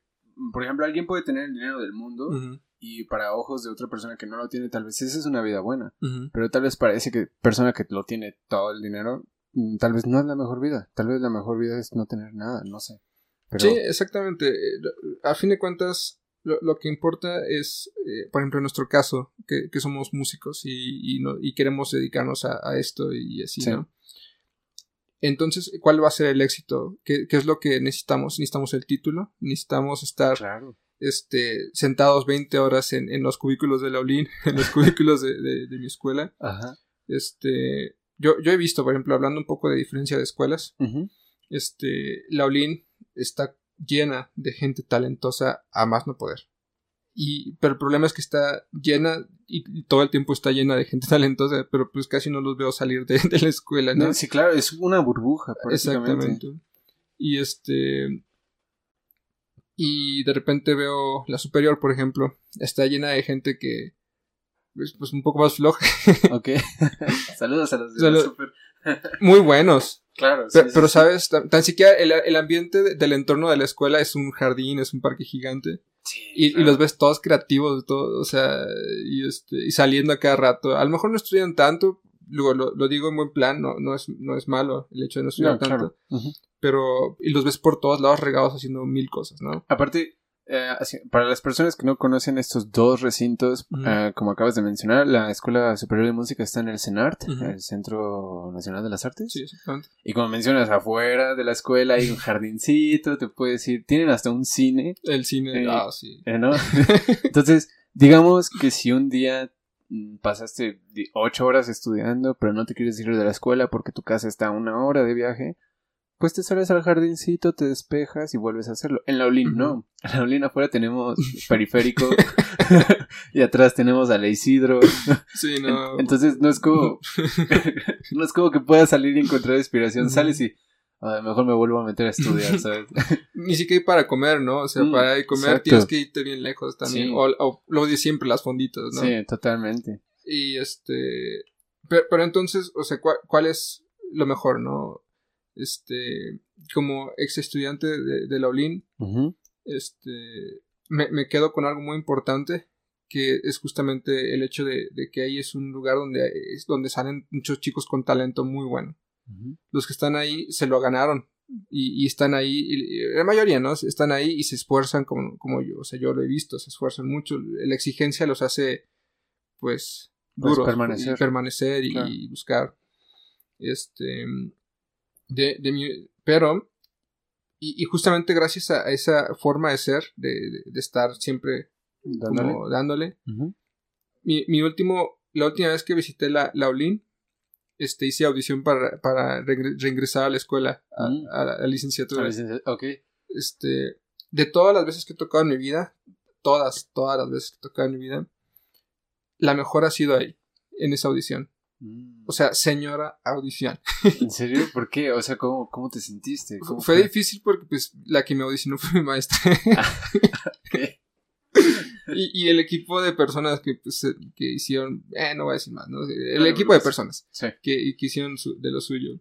Speaker 1: por ejemplo, alguien puede tener el dinero del mundo y para ojos de otra persona que no lo tiene, tal vez esa es una vida buena, pero tal vez parece que persona que lo tiene todo el dinero, mm, tal vez no es la mejor vida, tal vez la mejor vida es no tener nada, no sé.
Speaker 2: Sí, exactamente. A fin de cuentas, lo, que importa es, eh, por ejemplo, en nuestro caso, que, somos músicos y, y, no, y queremos dedicarnos a, esto y así, ¿no? Entonces, ¿cuál va a ser el éxito? ¿Qué, ¿Qué, es lo que necesitamos? Necesitamos el título, necesitamos estar este, sentados 20 horas en, en, los cubículos de la Olin, [LAUGHS] en los cubículos de, de, mi escuela.
Speaker 1: Ajá.
Speaker 2: Este, yo, yo he visto, por ejemplo, hablando un poco de diferencia de escuelas, este, la Olin está llena de gente talentosa a más no poder. Y, pero el problema es que está llena y, todo el tiempo está llena de gente [LAUGHS] talentosa, pero pues casi no los veo salir de, la escuela, ¿no?
Speaker 1: Sí, claro, es una burbuja, Exactamente.
Speaker 2: Y este. Y de repente veo la superior, por ejemplo, está llena de gente que. Pues, pues un poco más floja.
Speaker 1: ok. [LAUGHS] [LAUGHS] Saludos a los de la super.
Speaker 2: Muy buenos.
Speaker 1: Claro.
Speaker 2: pero, sabes, tan, siquiera el, ambiente del entorno de la escuela es un jardín, es un parque gigante. y, los ves todos creativos, todo, o sea, y, este, y saliendo a cada rato. A lo mejor no estudian tanto, luego lo, digo en buen plan, no, no, es, no es malo el hecho de no estudiar tanto. Pero, y los ves por todos lados regados haciendo mil cosas, ¿no?
Speaker 1: Aparte, eh, para las personas que no conocen estos dos recintos, eh, como acabas de mencionar, la Escuela Superior de Música está en el CENART, el Centro Nacional de las Artes.
Speaker 2: Sí, exactamente.
Speaker 1: Y como mencionas, afuera de la escuela hay un [LAUGHS] jardincito, te puedes ir, tienen hasta un cine.
Speaker 2: El cine, eh, ah, sí. [LAUGHS]
Speaker 1: Entonces, digamos que si un día mm, pasaste ocho horas estudiando, pero no te quieres ir de la escuela porque tu casa está a una hora de viaje, pues te sales al jardincito, te despejas y vuelves a hacerlo. En la Olin no. En la Olin afuera tenemos [LAUGHS] periférico [LAUGHS] [LAUGHS] y atrás tenemos a la Isidro.
Speaker 2: Sí, no.
Speaker 1: Entonces no es como no es como que puedas salir y encontrar inspiración, sales y a mejor me vuelvo a meter a estudiar, ¿sabes?
Speaker 2: Ni siquiera para comer, ¿no? O sea, mm, para comer tienes que irte bien lejos también. O, lo de siempre las fonditas, ¿no?
Speaker 1: Sí, totalmente.
Speaker 2: Y este. Pero, entonces, o sea, ¿cuál, es lo mejor, no? Este. Como ex estudiante de, de la Olin, este. Me, me quedo con algo muy importante que es justamente el hecho de, de, que ahí es un lugar donde, es donde salen muchos chicos con talento muy bueno. Los que están ahí se lo ganaron y, están ahí, la mayoría, ¿no? Están ahí y se esfuerzan como, como yo, o sea, yo lo he visto, se esfuerzan mucho. La exigencia los hace, pues, pues duros. permanecer. Y permanecer y, buscar. Este. De, de mi, pero, y, justamente gracias a esa forma de ser, de, de, estar siempre dándole, como dándole mi, mi último, la última vez que visité la, la Olin, este, hice audición para, para reingresar a la escuela, a, mm. la, licenciatura. Este, de todas las veces que he tocado en mi vida, todas, todas las veces que he tocado en mi vida, la mejor ha sido ahí, en esa audición. Mm. O sea, señora audición.
Speaker 1: ¿En serio? ¿Por qué? O sea, ¿cómo, cómo te sentiste?
Speaker 2: fue, difícil porque pues la que me audicionó [LAUGHS] fue mi maestra. y, y, el equipo de personas que, pues, que hicieron, eh, no voy a decir más, ¿no? El equipo de personas que, que, hicieron de lo suyo.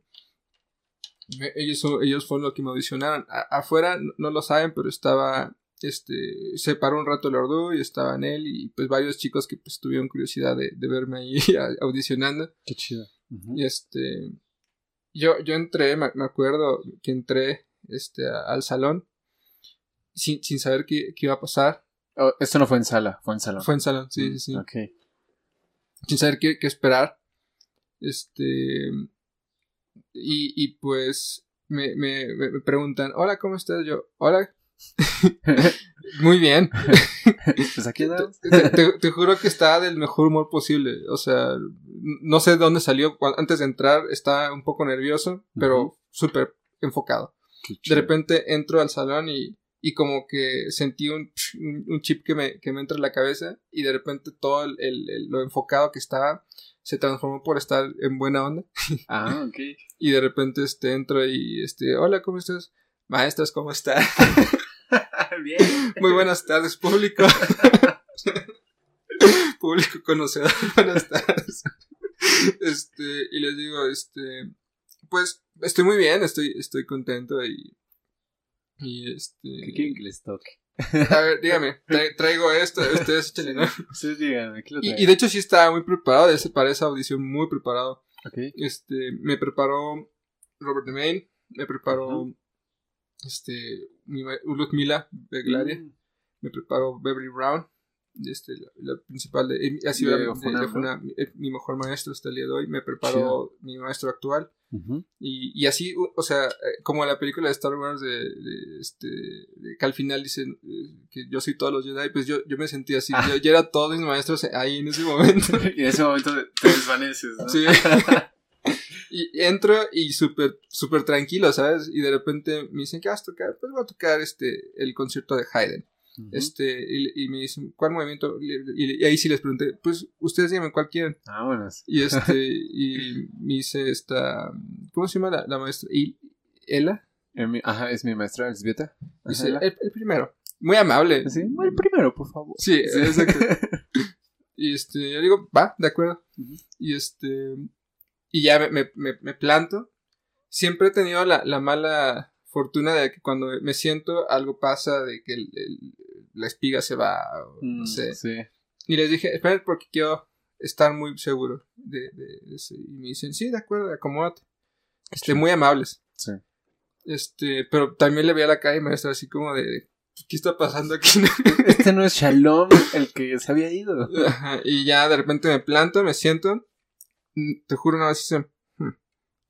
Speaker 2: Ellos, ellos fueron los que me audicionaron. afuera no, lo saben, pero estaba, este, se paró un rato el Ordu y estaba en él y pues varios chicos que pues tuvieron curiosidad de, de verme ahí [LAUGHS] audicionando.
Speaker 1: Qué chido.
Speaker 2: Y este, yo, yo entré, me, acuerdo que entré, este, al salón sin, sin saber qué, qué iba a pasar
Speaker 1: Oh, esto no fue en sala, fue en salón.
Speaker 2: Fue en salón, sí, sí, sí.
Speaker 1: Ok.
Speaker 2: Sin saber qué, esperar. Este. Y, y pues me, me, me, preguntan, hola, ¿cómo estás? Yo, hola. [LAUGHS] Muy bien. [LAUGHS]
Speaker 1: pues aquí
Speaker 2: te, te, juro que está del mejor humor posible. O sea, no sé de dónde salió. Antes de entrar estaba un poco nervioso, pero súper enfocado. De repente entro al salón y y como que sentí un, un chip que me, que me entra en la cabeza y de repente todo el, el, lo enfocado que estaba se transformó por estar en buena onda. [LAUGHS]
Speaker 1: Ah, ok.
Speaker 2: y de repente este, entro y este, hola, ¿cómo estás? Maestras, ¿cómo estás?
Speaker 1: Bien. [LAUGHS]
Speaker 2: Muy buenas tardes, público. [LAUGHS] público conocedor, [LAUGHS] buenas tardes. Este, y les digo, este, pues estoy muy bien, estoy, estoy contento y y este.
Speaker 1: ¿Qué quieren que les toque?
Speaker 2: A ver, dígame, traigo esto, ustedes échenle, ¿no?
Speaker 1: ¿qué lo
Speaker 2: y, y, de hecho sí estaba muy preparado, para esa audición muy preparado. Okay. Este, me preparó Robert DeMaine, me preparó este, mi, Mila Beglaria, mm. me preparó Beverly Brown, este, la, principal de, ha sido eh, mi mejor maestro hasta el día de hoy, me preparó mi maestro actual. y, y, así, o sea, eh, como la película de Star Wars de, este, que al final dicen eh, que yo soy todos los Jedi, pues yo, yo me sentí así, ah. yo, era todos mis maestros ahí en ese momento. [LAUGHS]
Speaker 1: y en ese momento te desvaneces, ¿no?
Speaker 2: Sí. [LAUGHS] y entro y súper, súper tranquilo, ¿sabes? Y de repente me dicen, ¿qué vas a tocar? Pues voy a tocar este, el concierto de Haydn. Este, y, me dicen, ¿cuál movimiento? Y, ahí sí les pregunté, pues ustedes díganme cuál quieren.
Speaker 1: Ah, buenas.
Speaker 2: Y este, y me dice esta, ¿cómo se llama la, maestra? ¿Ela?
Speaker 1: Ajá, es mi maestra, Elzbieta.
Speaker 2: Dice, el, el, primero. Muy amable.
Speaker 1: ¿Sí? El primero, por favor.
Speaker 2: Sí, exacto. [LAUGHS] y este, yo digo, va, de acuerdo. Y este, y ya me, me, me, planto. Siempre he tenido la, la mala fortuna de que cuando me siento algo pasa, de que el, la espiga se va, no mm, sé. Y les dije, esperen porque quiero estar muy seguro de, de, eso. Y me dicen, sí, de acuerdo, acomódate. Este, muy amables.
Speaker 1: Sí.
Speaker 2: Este, pero también le veía la cara y me estaba así como de, ¿qué está pasando aquí?
Speaker 1: este no es Shalom el que se había ido. [LAUGHS]
Speaker 2: y ya de repente me planto, me siento. Te juro, una hice, hmm",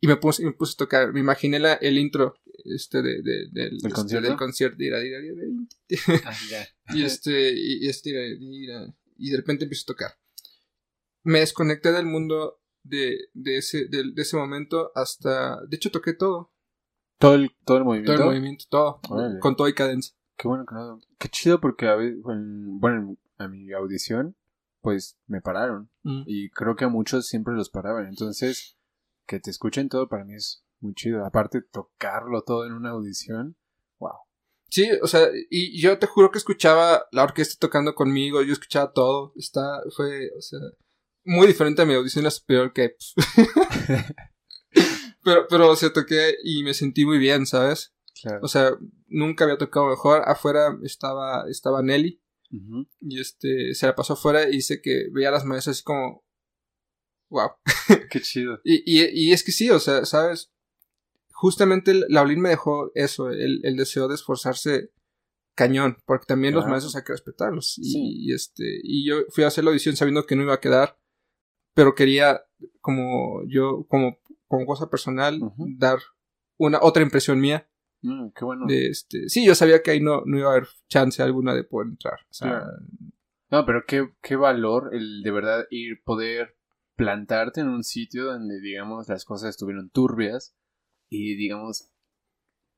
Speaker 2: y me puse, me puse a tocar. Me imaginé la, el intro este de, de, del, este, concierto? del concierto ah, [LAUGHS] y este y, este y de repente empiezo a tocar me desconecté del mundo de, de ese de, ese momento hasta de hecho toqué todo
Speaker 1: Todo el, todo el movimiento.
Speaker 2: Todo el movimiento, todo. Con todo y cadencia.
Speaker 1: Qué bueno. Qué chido porque a veces, bueno, a mi audición, pues me pararon. Mm. Y creo que a muchos siempre los paraban. Entonces, que te escuchen todo para mí es muy chido. Aparte, tocarlo todo en una audición, wow.
Speaker 2: Sí, o sea, y yo te juro que escuchaba la orquesta tocando conmigo, yo escuchaba todo. Está, fue, o sea, muy diferente a mi audición la superior que. Pues, [LAUGHS] pero, pero, o sea, toqué y me sentí muy bien, ¿sabes? O sea, nunca había tocado mejor. Afuera estaba, estaba Nelly. Y este, se la pasó afuera y dice que veía a las maestras así como. Wow. [LAUGHS]
Speaker 1: Qué chido.
Speaker 2: y, y, y, es que sí, o sea, ¿sabes? Justamente Laulín me dejó eso, el, el deseo de esforzarse cañón, porque también los maestros hay que respetarlos. Y, este, y yo fui a hacer la audición sabiendo que no iba a quedar, pero quería, como yo, como, como cosa personal, dar una otra impresión mía
Speaker 1: Mm, qué bueno.
Speaker 2: este, sí, yo sabía que ahí no, no iba a haber chance alguna de poder entrar.
Speaker 1: No, pero qué, qué valor el de verdad ir, poder plantarte en un sitio donde, digamos, las cosas estuvieron turbias y, digamos,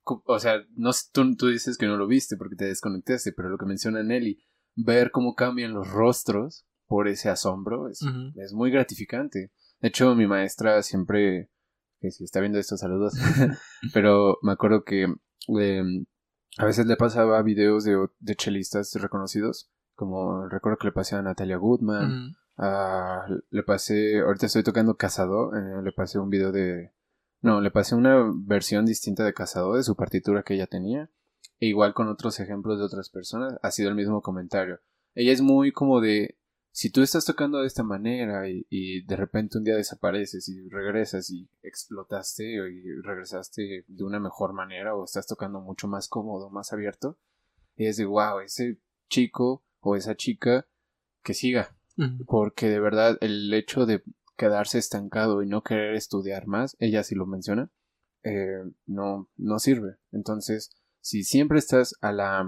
Speaker 1: o sea, no, tú, tú dices que no lo viste porque te desconectaste, pero lo que menciona Nelly, ver cómo cambian los rostros por ese asombro es, es muy gratificante. De hecho, mi maestra siempre que si está viendo estos saludos, [LAUGHS] pero me acuerdo que em, a veces le pasaba videos de, de chelistas reconocidos, como recuerdo que le pasé a Natalia Goodman, le pasé, ahorita estoy tocando Casado, eh, le pasé un video de, no, le pasé una versión distinta de Casado, de su partitura que ella tenía, e igual con otros ejemplos de otras personas, ha sido el mismo comentario. Ella es muy como de, si tú estás tocando de esta manera y, de repente un día desapareces y regresas y explotaste y regresaste de una mejor manera o estás tocando mucho más cómodo, más abierto, y es de wow, ese chico o esa chica que siga. Porque de verdad el hecho de quedarse estancado y no querer estudiar más, ella sí lo menciona, eh, no, no sirve. Entonces, si siempre estás a la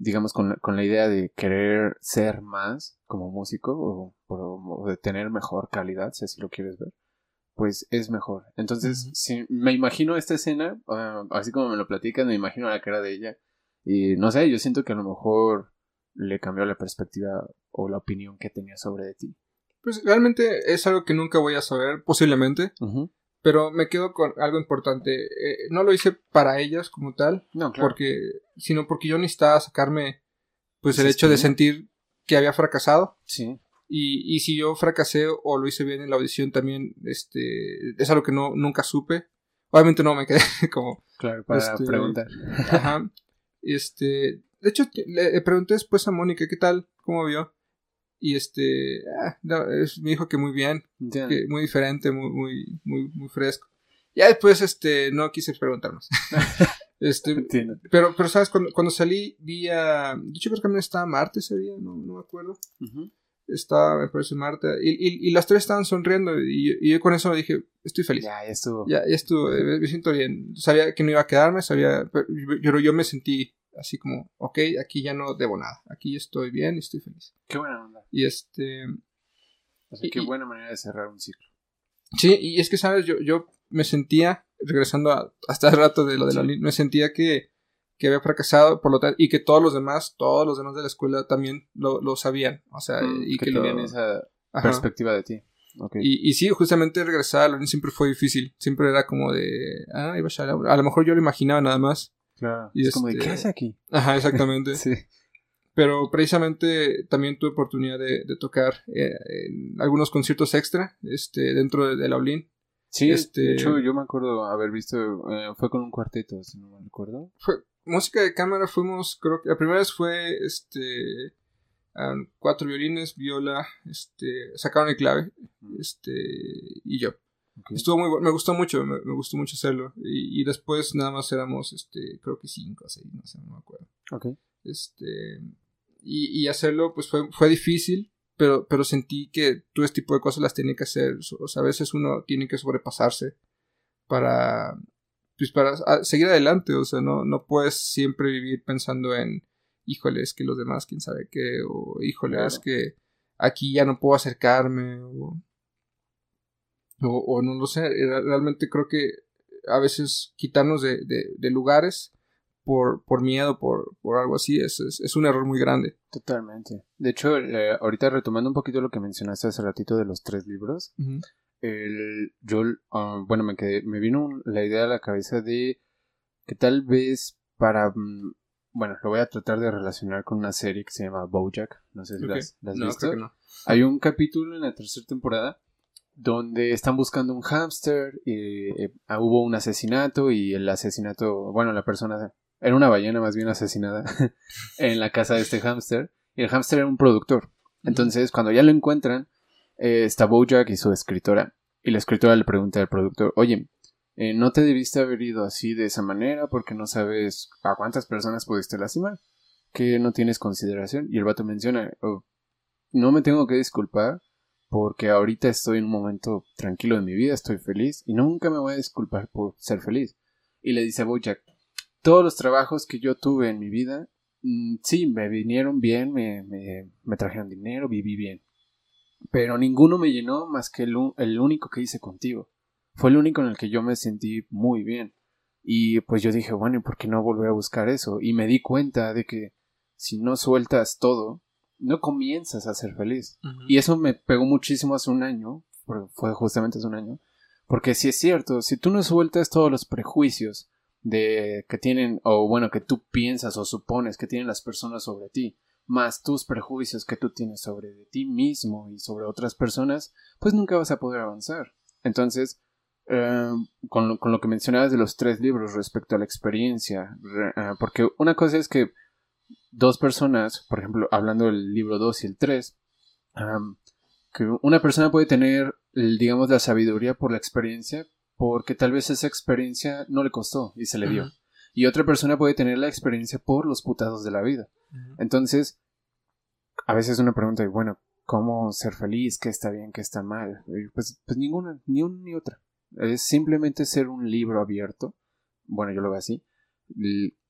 Speaker 1: digamos, con, con la idea de querer ser más como músico o, de tener mejor calidad, si así lo quieres ver, pues es mejor. Entonces, si me imagino esta escena, ah, así como me lo platican, me imagino la cara de ella y no sé, yo siento que a lo mejor le cambió la perspectiva o la opinión que tenía sobre ti.
Speaker 2: Pues realmente es algo que nunca voy a saber, posiblemente. Pero me quedo con algo importante. Eh, no lo hice para ellas como tal. No, claro. Porque, sino porque yo necesitaba sacarme, pues, el hecho de sentir que había fracasado.
Speaker 1: Sí.
Speaker 2: Y, y si yo fracasé o lo hice bien en la audición también, este, es algo que no, nunca supe. Obviamente no me quedé [LAUGHS] como...
Speaker 1: Claro, para este, preguntar.
Speaker 2: Ajá. Este, de hecho, le pregunté después a Mónica, ¿qué tal? ¿Cómo vio? Y este, ah, me dijo que muy bien, que muy diferente, muy, muy, muy, muy fresco. Ya después, este, no quise preguntar más. [LAUGHS] este, pero, pero, ¿sabes? Cuando, cuando salí, vi a, de hecho creo que estaba Marte ese día, no, no me acuerdo. Estaba, me parece, Marta, y, y, y, las tres estaban sonriendo, y, y, yo con eso dije, estoy feliz.
Speaker 1: Ya, ya estuvo.
Speaker 2: Ya, ya estuvo, eh, me, siento bien. Sabía que no iba a quedarme, sabía, pero yo, yo me sentí así como, ok, aquí ya no debo nada, aquí estoy bien y estoy feliz.
Speaker 1: Qué buena onda.
Speaker 2: Y este...
Speaker 1: O sea, qué buena manera de cerrar un ciclo.
Speaker 2: Sí, y es que, ¿sabes? Yo, yo me sentía, regresando a, hasta el rato de lo de la me sentía que, que había fracasado, por lo tanto, y que todos los demás, todos los demás de la escuela también lo, lo sabían, o sea, mm, y que,
Speaker 1: tenían esa perspectiva de ti. Okay.
Speaker 2: Y, y sí, justamente regresar a la siempre fue difícil, siempre era como de, ah, iba a, a lo mejor yo lo imaginaba nada más,
Speaker 1: Claro. Y es como de, ¿qué este, hace aquí?
Speaker 2: Ajá, [LAUGHS] exactamente. sí. Pero precisamente también tuve oportunidad de, tocar eh, en algunos conciertos extra este, dentro de, de la Olin.
Speaker 1: Sí, este, de hecho yo me acuerdo haber visto, eh, fue con un cuarteto, si no me acuerdo.
Speaker 2: Fue, música de cámara fuimos, creo que la primera vez fue este cuatro violines, viola, este, sacaron el clave, este, y yo. Estuvo muy bueno, me gustó mucho, me, gustó mucho hacerlo. Y, después nada más éramos, este, creo que cinco o seis, no sé, no me acuerdo. Este, y, y, hacerlo, pues fue, fue difícil, pero, pero sentí que todo este tipo de cosas las tenía que hacer. O sea, a veces uno tiene que sobrepasarse para, pues para seguir adelante. O sea, no, no puedes siempre vivir pensando en, híjole, es que los demás, quién sabe qué, o híjole, es que aquí ya no puedo acercarme, o o, no lo sé, realmente creo que a veces quitarnos de, de, lugares por, por miedo, por, por algo así, es, es, un error muy grande.
Speaker 1: Totalmente. De hecho, eh, ahorita retomando un poquito lo que mencionaste hace ratito de los tres libros, el, yo, ah, bueno, me, quedé, me vino la idea a la cabeza de que tal vez para... Mm, bueno, lo voy a tratar de relacionar con una serie que se llama Bojack. No sé si las, has visto. Hay un capítulo en la tercera temporada donde están buscando un hámster y eh, hubo un asesinato y el asesinato, bueno, la persona era una ballena más bien asesinada [LAUGHS] en la casa de este hámster y el hámster era un productor. Entonces, cuando ya lo encuentran, eh, está Bojack y su escritora y la escritora le pregunta al productor, oye, eh, no te debiste haber ido así de esa manera porque no sabes a cuántas personas pudiste lastimar, que no tienes consideración. Y el vato menciona, oh, no me tengo que disculpar porque ahorita estoy en un momento tranquilo de mi vida, estoy feliz y nunca me voy a disculpar por ser feliz. Y le dice a Bojack, todos los trabajos que yo tuve en mi vida, mm, sí, me vinieron bien, me, me, trajeron dinero, viví bien. Pero ninguno me llenó más que el, el único que hice contigo fue el único en el que yo me sentí muy bien. Y pues yo dije, bueno, ¿y por qué no volver a buscar eso? Y me di cuenta de que si no sueltas todo, no comienzas a ser feliz. Y eso me pegó muchísimo hace un año, fue justamente hace un año, porque si es cierto, si tú no sueltas todos los prejuicios de que tienen, o bueno, que tú piensas o supones que tienen las personas sobre ti, más tus prejuicios que tú tienes sobre ti mismo y sobre otras personas, pues nunca vas a poder avanzar. Entonces, eh, con, lo, que mencionabas de los tres libros respecto a la experiencia, eh, porque una cosa es que dos personas, por ejemplo, hablando del libro 2 y el 3, que una persona puede tener, digamos, la sabiduría por la experiencia, porque tal vez esa experiencia no le costó y se le dio. Y otra persona puede tener la experiencia por los putados de la vida. Entonces, a veces una pregunta, bueno, ¿cómo ser feliz? ¿Qué está bien? ¿Qué está mal? Pues, pues ninguna, ni una ni otra. Es simplemente ser un libro abierto. Bueno, yo lo veo así.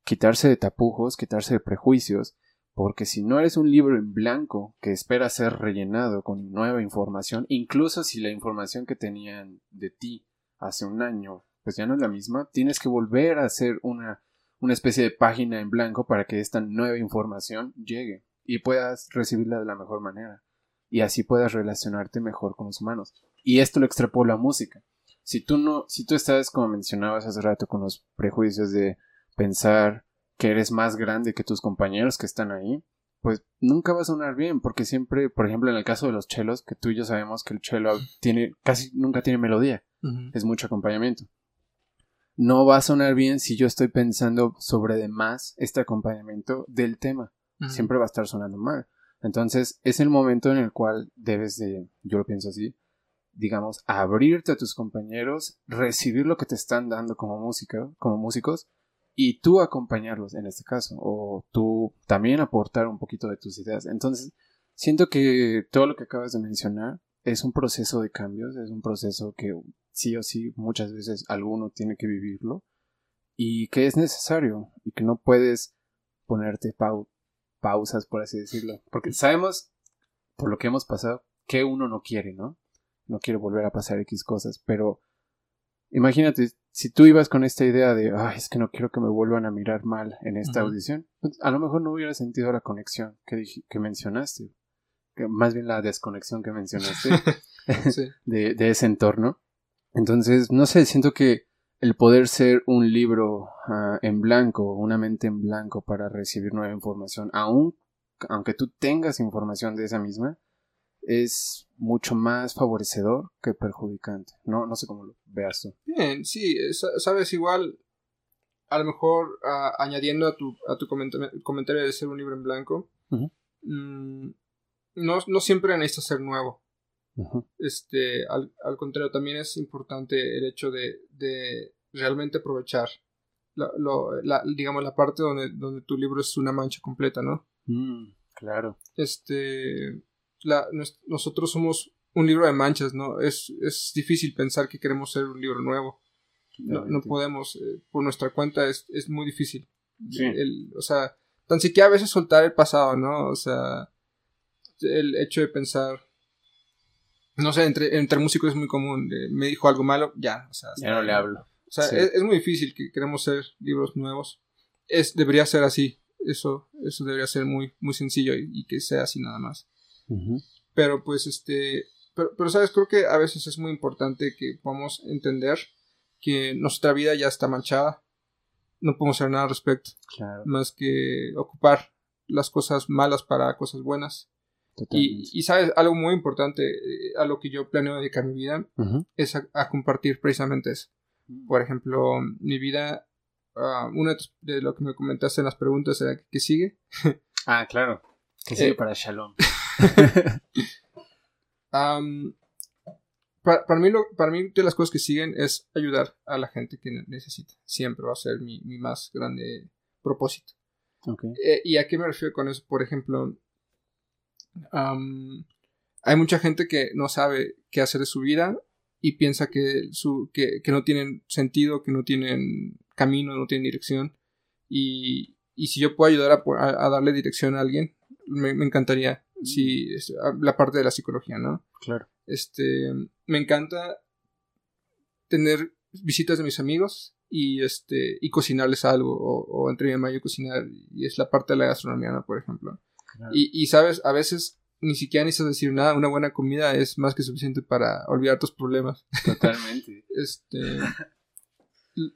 Speaker 1: Quitarse de tapujos, quitarse de prejuicios. Porque si no eres un libro en blanco que espera ser rellenado con nueva información, incluso si la información que tenían de ti hace un año pues ya no es la misma, tienes que volver a hacer una, una especie de página en blanco para que esta nueva información llegue y puedas recibirla de la mejor manera y así puedas relacionarte mejor con los humanos. Y esto lo extrapola a música si tú no, si tú estás, como mencionabas hace rato, con los prejuicios de pensar que eres más grande que tus compañeros que están ahí, pues nunca va a sonar bien, porque siempre, por ejemplo, en el caso de los chelos, que tú y yo sabemos que el chelo tiene, casi nunca tiene melodía, es mucho acompañamiento. No va a sonar bien si yo estoy pensando sobre de más este acompañamiento del tema. Siempre va a estar sonando mal. Entonces, es el momento en el cual debes de, yo lo pienso así, digamos, abrirte a tus compañeros, recibir lo que te están dando como música, como músicos, y tú acompañarlos en este caso, o tú también aportar un poquito de tus ideas. Entonces, siento que todo lo que acabas de mencionar es un proceso de cambios, es un proceso que sí o sí muchas veces alguno tiene que vivirlo y que es necesario y que no puedes ponerte pausas, por así decirlo, porque sabemos por lo que hemos pasado que uno no quiere, ¿no? no quiero volver a pasar X cosas, pero imagínate, si tú ibas con esta idea de, ay, es que no quiero que me vuelvan a mirar mal en esta audición, pues, a lo mejor no hubiera sentido la conexión que, que mencionaste, más bien la desconexión que mencionaste [LAUGHS] [LAUGHS] de, ese entorno. Entonces, no sé, siento que el poder ser un libro ah, en blanco, una mente en blanco para recibir nueva información, aun, aunque tú tengas información de esa misma, es mucho más favorecedor que perjudicante. No, no sé cómo lo veas tú.
Speaker 2: Bien, sí, sabes, igual, a lo mejor añadiendo a tu, a tu comentario de ser un libro en blanco, mm, no, no, siempre necesita ser nuevo. Este, al, contrario, también es importante el hecho de, de realmente aprovechar la, la, digamos, la parte donde, donde tu libro es una mancha completa, ¿no?
Speaker 1: Mm, claro.
Speaker 2: Este, nosotros somos un libro de manchas, ¿no? Es, es difícil pensar que queremos ser un libro nuevo. No, no podemos, eh, por nuestra cuenta es, es muy difícil. o sea, tan siquiera a veces soltar el pasado, ¿no? O sea, el hecho de pensar, no sé, entre, entre músicos es muy común, me dijo algo malo, ya, o sea,
Speaker 1: ya no le hablo.
Speaker 2: O sea, es, muy difícil que queremos hacer libros nuevos. Es, debería ser así. Eso, eso debería ser muy, muy sencillo y, que sea así nada más. Pero pues este, pero, pero sabes, creo que a veces es muy importante que podamos entender que nuestra vida ya está manchada. No podemos hacer nada al respecto. Más que ocupar las cosas malas para cosas buenas. Y, y, sabes, algo muy importante eh, a lo que yo planeo dedicar mi vida es a, compartir precisamente eso. Mm. Por ejemplo, mi vida, uh, una de lo que me comentaste en las preguntas era que sigue.
Speaker 1: ah, claro. Que sigue eh, para Shalom. [LAUGHS] [LAUGHS]
Speaker 2: para, mí lo, para mí de las cosas que siguen es ayudar a la gente que necesita. Siempre va a ser mi, más grande propósito. Eh, ¿Y a qué me refiero con eso? Por ejemplo, hay mucha gente que no sabe qué hacer de su vida y piensa que, su, que, no tienen sentido, que no tienen camino, no tienen dirección. Y, si yo puedo ayudar a, darle dirección a alguien, me, encantaría. Si, la parte de la psicología, ¿no?
Speaker 1: Claro.
Speaker 2: Este, me encanta tener visitas de mis amigos y este y cocinarles algo o, entre mi mamá y cocinar y es la parte de la gastronomía ¿no? por ejemplo y, y sabes a veces ni siquiera necesitas decir nada una buena comida es más que suficiente para olvidar tus problemas
Speaker 1: totalmente [LAUGHS]
Speaker 2: este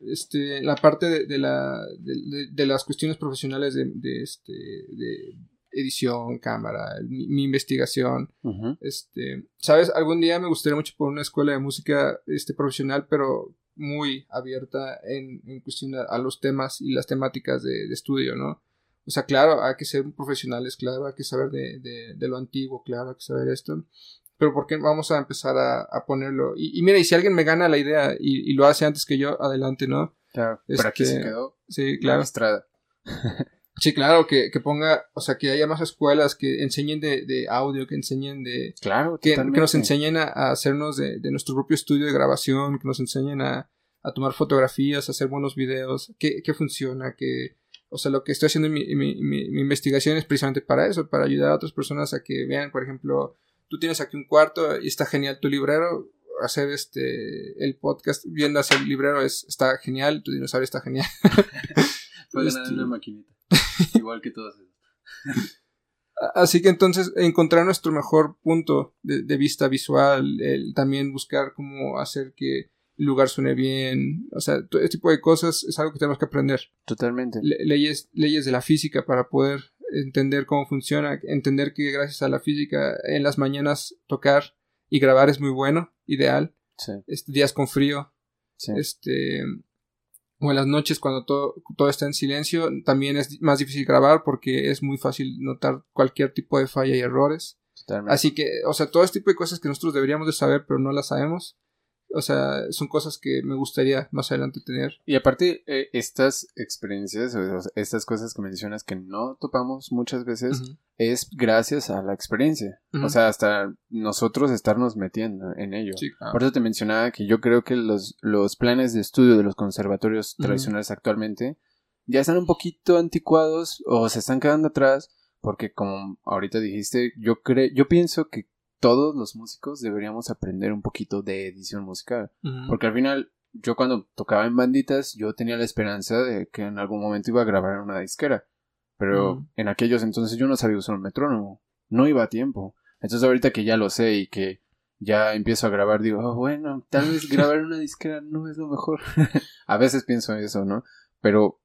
Speaker 2: este la parte de, la de, las cuestiones profesionales de, de este de edición, cámara, mi, investigación. Este, sabes, algún día me gustaría mucho por una escuela de música este, profesional, pero muy abierta en, en cuestión a, los temas y las temáticas de, estudio, ¿no? O sea, claro, hay que ser profesionales, claro, hay que saber de, de, lo antiguo, claro, hay que saber esto. Pero ¿por qué vamos a empezar a, ponerlo? Y, mira, y si alguien me gana la idea y, lo hace antes que yo, adelante, ¿no?
Speaker 1: Claro, pero aquí se este, quedó.
Speaker 2: Sí, claro. [LAUGHS] Sí, claro, que, que, ponga, o sea, que haya más escuelas que enseñen de, de audio, que enseñen de...
Speaker 1: Claro,
Speaker 2: que, que nos enseñen a, hacernos de, de, nuestro propio estudio de grabación, que nos enseñen a, a tomar fotografías, a hacer buenos videos, qué, qué funciona, que... O sea, lo que estoy haciendo en mi, mi, mi, investigación es precisamente para eso, para ayudar a otras personas a que vean, por ejemplo, tú tienes aquí un cuarto y está genial tu librero, hacer este el podcast viendo hacer el librero es, está genial, tu dinosaurio está genial. [LAUGHS]
Speaker 1: Puedes [LAUGHS] ganar una maquinita. [LAUGHS] Igual que todos.
Speaker 2: Así que entonces encontrar nuestro mejor punto de, vista visual, el, también buscar cómo hacer que el lugar suene bien, o sea, todo este tipo de cosas es algo que tenemos que aprender.
Speaker 1: Totalmente.
Speaker 2: leyes, leyes de la física para poder entender cómo funciona, entender que gracias a la física en las mañanas tocar y grabar es muy bueno, ideal.
Speaker 1: Sí.
Speaker 2: Este, días con frío. Este, o en las noches cuando todo, todo está en silencio, también es más difícil grabar porque es muy fácil notar cualquier tipo de falla y errores. Así que, o sea, todo este tipo de cosas que nosotros deberíamos de saber pero no las sabemos, o sea, son cosas que me gustaría más adelante tener.
Speaker 1: Y aparte, eh, estas experiencias, estas cosas que mencionas que no topamos muchas veces, es gracias a la experiencia. O sea, hasta nosotros estarnos metiendo en ello. Por eso te mencionaba que yo creo que los, los planes de estudio de los conservatorios tradicionales actualmente ya están un poquito anticuados o se están quedando atrás. Porque como ahorita dijiste, yo creo, yo pienso que todos los músicos deberíamos aprender un poquito de edición musical. Porque al final, yo cuando tocaba en banditas, yo tenía la esperanza de que en algún momento iba a grabar en una disquera. Pero en aquellos entonces yo no sabía usar un metrónomo. No iba a tiempo. Entonces ahorita que ya lo sé y que ya empiezo a grabar, digo, oh, bueno, tal vez [LAUGHS] grabar en una disquera no es lo mejor. [LAUGHS] a veces pienso eso, ¿no? Pero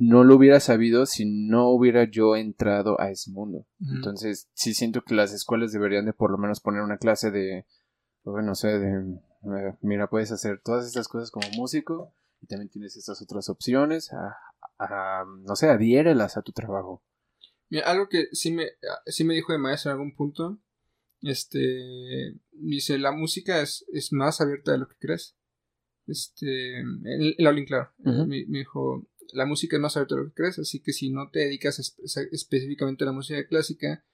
Speaker 1: no lo hubiera sabido si no hubiera yo entrado a ese mundo. Entonces, sí siento que las escuelas deberían de por lo menos poner una clase de, bueno, no sé, de, mira, puedes hacer todas estas cosas como músico y también tienes estas otras opciones, a, no sé, adhiérelas a tu trabajo.
Speaker 2: Mira, algo que sí me, sí me dijo de maestro en algún punto, este, dice, la música es, es más abierta de lo que crees. Este, el, el claro, me dijo, la música es más abierta de lo que crees, así que si no te dedicas específicamente a la música clásica,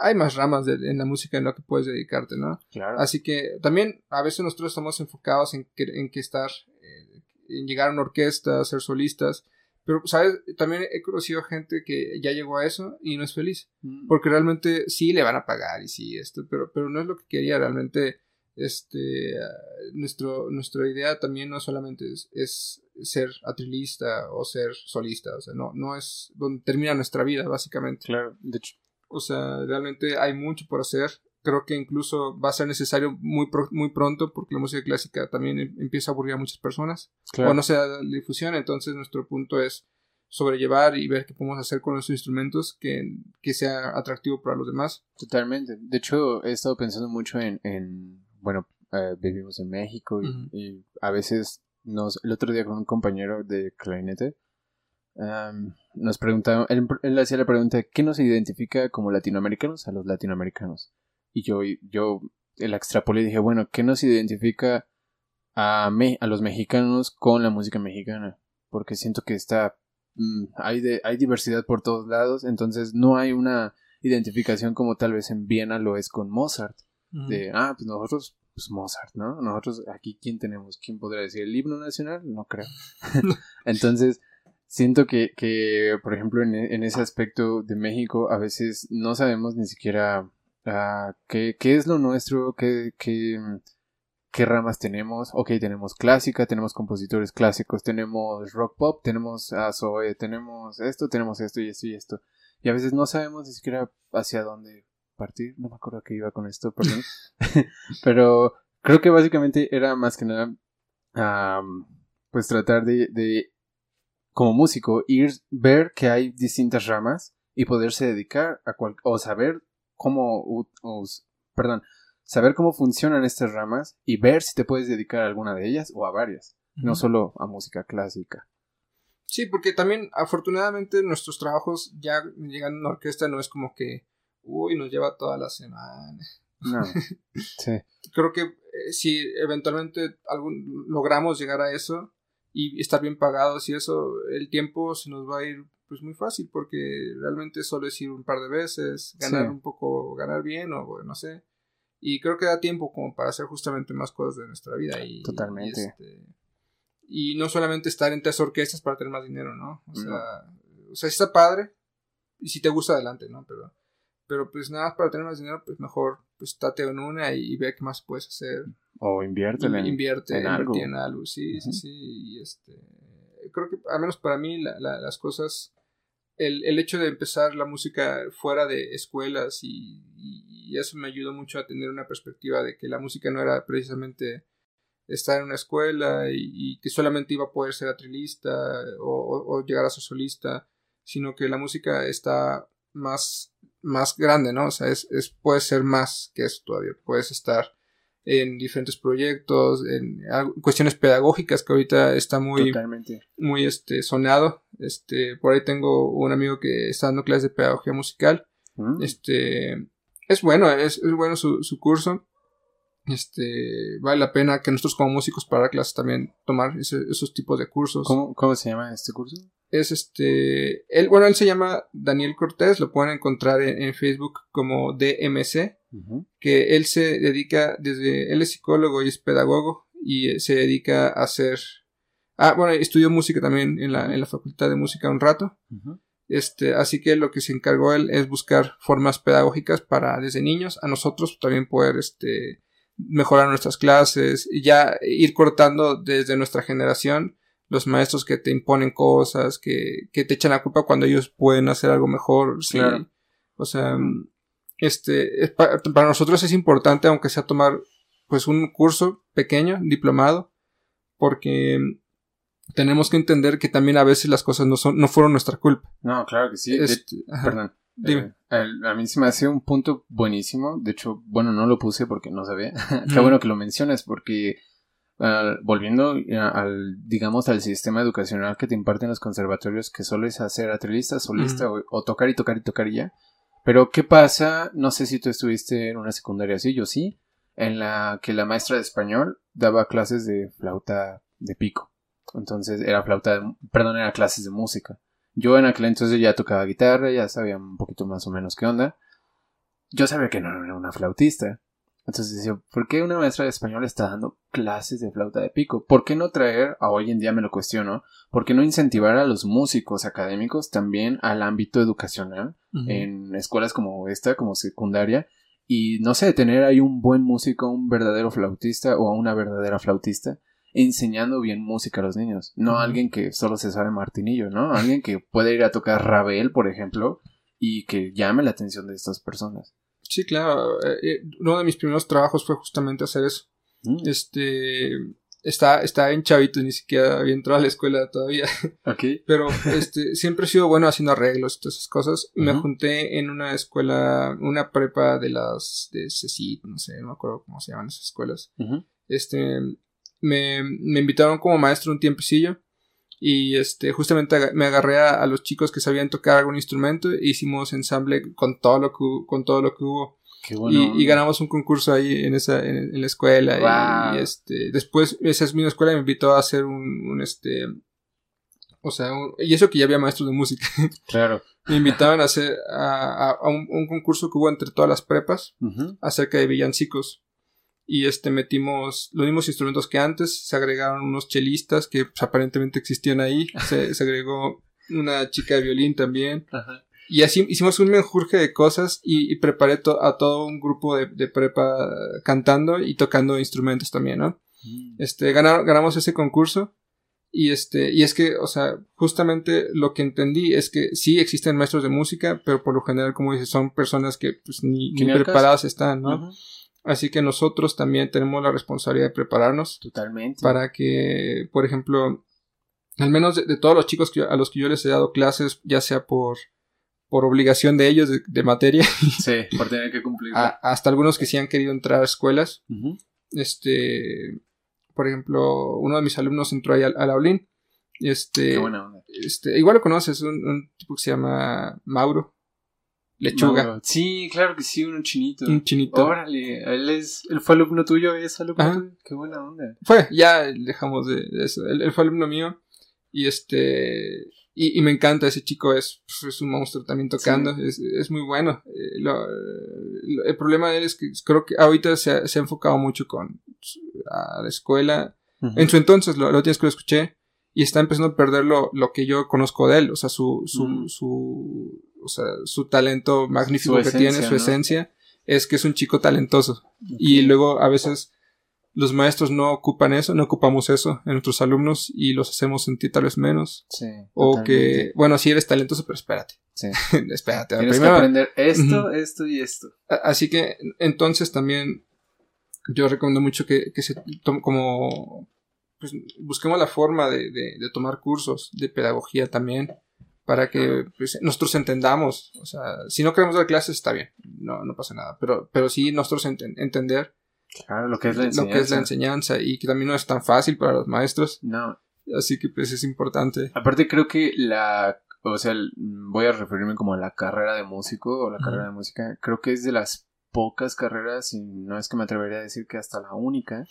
Speaker 2: hay más ramas en la música en lo que puedes dedicarte, ¿no?
Speaker 1: Claro.
Speaker 2: Así que también a veces nosotros estamos enfocados en que, en que estar, eh, en llegar a una orquesta, ser solistas, pero, ¿sabes? También he conocido gente que ya llegó a eso y no es feliz, mm. porque realmente sí le van a pagar y sí esto, pero, pero no es lo que quería realmente. Este, nuestro, nuestra idea también no solamente es, ser atrilista o ser solista, o sea, no, no es donde termina nuestra vida, básicamente.
Speaker 1: Claro, de hecho.
Speaker 2: O sea, realmente hay mucho por hacer. Creo que incluso va a ser necesario muy, muy pronto porque la música clásica también em, empieza a aburrir a muchas personas. Claro. O no se da difusión, entonces nuestro punto es sobrellevar y ver qué podemos hacer con los instrumentos que, sea atractivo para los demás.
Speaker 1: Totalmente. De hecho, he estado pensando mucho en, en bueno, eh, vivimos en México y, a veces nos, el otro día con un compañero de clarinete, nos preguntaba, él, él, hacía la pregunta, ¿qué nos identifica como latinoamericanos a los latinoamericanos? Y yo, yo la extrapolé y dije, bueno, ¿qué nos identifica a, me, a los mexicanos con la música mexicana? Porque siento que está Mm, hay, de, hay diversidad por todos lados, entonces no hay una identificación como tal vez en Viena lo es con Mozart. De, ah, pues nosotros, pues Mozart, ¿no? Nosotros aquí, ¿quién tenemos? ¿Quién podría decir el himno nacional? No creo. [LAUGHS] [LAUGHS] entonces, siento que, que por ejemplo, en, en, ese aspecto de México, a veces no sabemos ni siquiera uh, qué, qué es lo nuestro, qué, qué, qué ramas tenemos. Ok, tenemos clásica, tenemos compositores clásicos, tenemos rock pop, tenemos a Zoe, tenemos esto, tenemos esto y esto y esto. Y a veces no sabemos ni siquiera hacia dónde partir. No me acuerdo que iba con esto, perdón. [LAUGHS] Pero creo que básicamente era más que nada, pues tratar de, de, como músico, ir, ver que hay distintas ramas y poderse dedicar a cual, o saber cómo, perdón, saber cómo funcionan estas ramas y ver si te puedes dedicar a alguna de ellas o a varias, no solo a música clásica.
Speaker 2: Sí, porque también afortunadamente nuestros trabajos ya llegando a una orquesta no es como que, uy, nos lleva toda la semana. No. [LAUGHS] sí. Creo que eh, si eventualmente algún, logramos llegar a eso y estar bien pagados y eso, el tiempo se nos va a ir pues muy fácil porque realmente solo es ir un par de veces, ganar un poco, ganar bien o no sé y creo que da tiempo como para hacer justamente más cosas de nuestra vida. Y, Totalmente. Y, este, y no solamente estar en tres orquestas para tener más dinero, ¿no? O sea, o sea, está padre. Y si te gusta, adelante, ¿no? Pero, pero pues nada más para tener más dinero, pues mejor pues estate en una y, ve qué más puedes hacer.
Speaker 1: O invierte en,
Speaker 2: invierte en algo. en algo. Sí, sí, sí. Y este, creo que al menos para mí las cosas el, el, hecho de empezar la música fuera de escuelas y, y, eso me ayudó mucho a tener una perspectiva de que la música no era precisamente estar en una escuela y, que solamente iba a poder ser atrilista o, o, llegar a ser solista, sino que la música está más, más grande, ¿no? O sea, es, es, puede ser más que eso todavía. Puedes estar en diferentes proyectos, en cuestiones pedagógicas que ahorita está muy, muy este, sonado. Este, por ahí tengo un amigo que está dando clases de pedagogía musical. Mm. Este, es bueno, es, es bueno su, su, curso. Este, vale la pena que nosotros como músicos para clases también tomar esos tipos de cursos.
Speaker 1: ¿Cómo, ¿Cómo se llama este curso?
Speaker 2: Es este, él, bueno, él se llama Daniel Cortés, lo pueden encontrar en, Facebook como DMC, que él se dedica desde, él es psicólogo y es pedagogo y eh, se dedica a hacer, ah, bueno, estudió música también en la, en la Facultad de Música un rato, este, así que lo que se encargó él es buscar formas pedagógicas para desde niños a nosotros también poder, este, mejorar nuestras clases y ya ir cortando desde nuestra generación los maestros que te imponen cosas, que, que te echan la culpa cuando ellos pueden hacer algo mejor. Sí. O sea, este, para, nosotros es importante, aunque sea tomar pues un curso pequeño, diplomado, porque tenemos que entender que también a veces las cosas no son, no fueron nuestra culpa.
Speaker 1: No, claro que sí. perdón. Dime. Eh, a mí se me hace un punto buenísimo. De hecho, bueno, no lo puse porque no sabía. [LAUGHS] Qué bueno que lo mencionas porque volviendo al, digamos, al sistema educacional que te imparten los conservatorios, que solo es hacer atrilista, solista o, tocar y tocar y tocar y ya. Pero, ¿qué pasa? No sé si tú estuviste en una secundaria así, yo sí, en la que la maestra de español daba clases de flauta de pico. Entonces, era flauta, de, perdón, era clases de música. Yo en aquel entonces ya tocaba guitarra, ya sabía un poquito más o menos qué onda. Yo sabía que no era una flautista, entonces decía, ¿por qué una maestra de español está dando clases de flauta de pico? ¿Por qué no traer, a hoy en día me lo cuestiono, ¿por qué no incentivar a los músicos académicos también al ámbito educacional en escuelas como esta, como secundaria, y no sé, tener ahí un buen músico, un verdadero flautista o una verdadera flautista enseñando bien música a los niños. No alguien que solo se sabe martinillo, ¿no? Alguien que puede ir a tocar Ravel, por ejemplo, y que llame la atención de estas personas.
Speaker 2: Sí, claro. Eh, eh, uno de mis primeros trabajos fue justamente hacer eso. Mm. Este. Está, está en chavito, ni siquiera había entrado a la escuela todavía. [LAUGHS]
Speaker 1: Ok.
Speaker 2: Pero este, [LAUGHS] siempre he sido bueno haciendo arreglos y todas esas cosas. Y me junté en una escuela, una prepa de las de CECIT, no sé, no me acuerdo cómo se llaman esas escuelas. Este, me, me invitaron como maestro un tiempecillo y este justamente me agarré a, los chicos que sabían tocar algún instrumento e hicimos ensamble con todo lo que con todo lo que hubo. Y, ganamos un concurso ahí en esa en, la escuela y, este después esa misma escuela me invitó a hacer un, este o sea y eso que ya había maestros de música. [LAUGHS]
Speaker 1: Claro.
Speaker 2: Me invitaban a hacer a, un, concurso que hubo entre todas las prepas acerca de villancicos y este metimos los mismos instrumentos que antes, se agregaron unos chelistas que pues, aparentemente existían ahí, se, agregó una chica de violín también. Y así hicimos un menjurje de cosas y, preparé a todo un grupo de, prepa cantando y tocando instrumentos también, ¿no? Mm. Este, ganamos ese concurso y este, y es que, o sea, justamente lo que entendí es que sí existen maestros de música, pero por lo general, como dices, son personas que pues ni, preparadas están, ¿no? Así que nosotros también tenemos la responsabilidad de prepararnos.
Speaker 1: Totalmente.
Speaker 2: Para que, por ejemplo, al menos de, todos los chicos a los que yo les he dado clases, ya sea por, por obligación de ellos de, materia. [LAUGHS]
Speaker 1: Sí, por tener que cumplir.
Speaker 2: hasta algunos que sí han querido entrar a escuelas. Este, por ejemplo, uno de mis alumnos entró ahí al, al Aulín. Este,
Speaker 1: Qué buena onda.
Speaker 2: Este, igual lo conoces, un, un tipo que se llama Mauro. Lechuga.
Speaker 1: Sí, claro que sí, un chinito.
Speaker 2: Un chinito.
Speaker 1: Órale, él es, él fue alumno tuyo, es alumno tuyo. Qué buena onda.
Speaker 2: Fue, ya dejamos de, eso. Él, fue alumno mío. Y este, y, me encanta ese chico, es, pues, es un monstruo también tocando, es, es, muy bueno. Eh, el problema de él es que creo que ahorita se ha, se ha enfocado mucho con a la escuela. En su entonces, la última vez que lo escuché, y está empezando a perder lo, lo que yo conozco de él, o sea, su, su, su o sea, su talento magnífico que tiene, su esencia, es que es un chico talentoso. Y luego a veces los maestros no ocupan eso, no ocupamos eso en nuestros alumnos y los hacemos sentir tal vez menos.
Speaker 1: Sí,
Speaker 2: o que, bueno, sí eres talentoso, pero espérate.
Speaker 1: Sí. [LAUGHS]
Speaker 2: espérate.
Speaker 1: Tienes que aprender esto, esto y esto.
Speaker 2: Así que entonces también yo recomiendo mucho que, que se tome como pues busquemos la forma de, de, de tomar cursos de pedagogía también para que pues, nosotros entendamos. O sea, si no queremos dar clases está bien, no, no pasa nada, pero, pero sí nosotros entender
Speaker 1: claro, lo, que es la enseñanza.
Speaker 2: lo que es la enseñanza y que también no es tan fácil para los maestros.
Speaker 1: No.
Speaker 2: Así que pues es importante.
Speaker 1: Aparte creo que la, o sea, voy a referirme como a la carrera de músico o la carrera de música, creo que es de las pocas carreras, y no es que me atrevería a decir que hasta la única,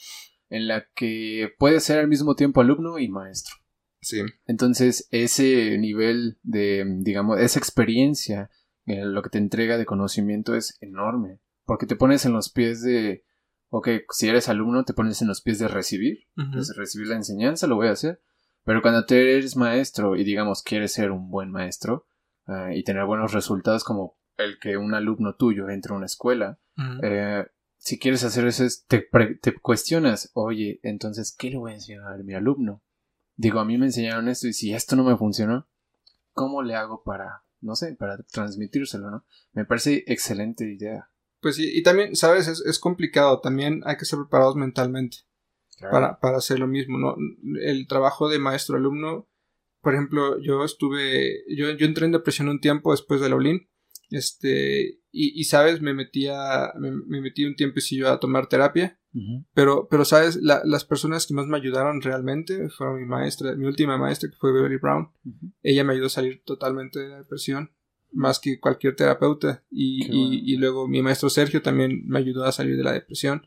Speaker 1: en la que puede ser al mismo tiempo alumno y maestro.
Speaker 2: Sí.
Speaker 1: Entonces, ese nivel de, digamos, esa experiencia, eh, lo que te entrega de conocimiento es enorme. Porque te pones en los pies de, ok, si eres alumno, te pones en los pies de recibir, de recibir la enseñanza, lo voy a hacer. Pero cuando te eres maestro y, digamos, quieres ser un buen maestro eh, y tener buenos resultados como el que un alumno tuyo entre a una escuela, eh, si quieres hacer eso, te, te cuestionas, oye, entonces, ¿qué le voy a enseñar a mi alumno? Digo, a mí me enseñaron esto y si esto no me funcionó, ¿cómo le hago para, no sé, para transmitírselo, ¿no? Me parece excelente idea.
Speaker 2: Pues sí, y también, ¿sabes? Es, complicado, también hay que ser preparados mentalmente para, para hacer lo mismo, ¿no? El trabajo de maestro-alumno, por ejemplo, yo estuve, yo, yo entré en depresión un tiempo después de la Olin, este, y, sabes, me metía, me, me metí un tiempecillo a tomar terapia pero, pero, ¿sabes? las personas que más me ayudaron realmente fueron mi maestra, mi última maestra, que fue Beverly Brown. Ella me ayudó a salir totalmente de la depresión, más que cualquier terapeuta. Y, y, luego mi maestro Sergio también me ayudó a salir de la depresión.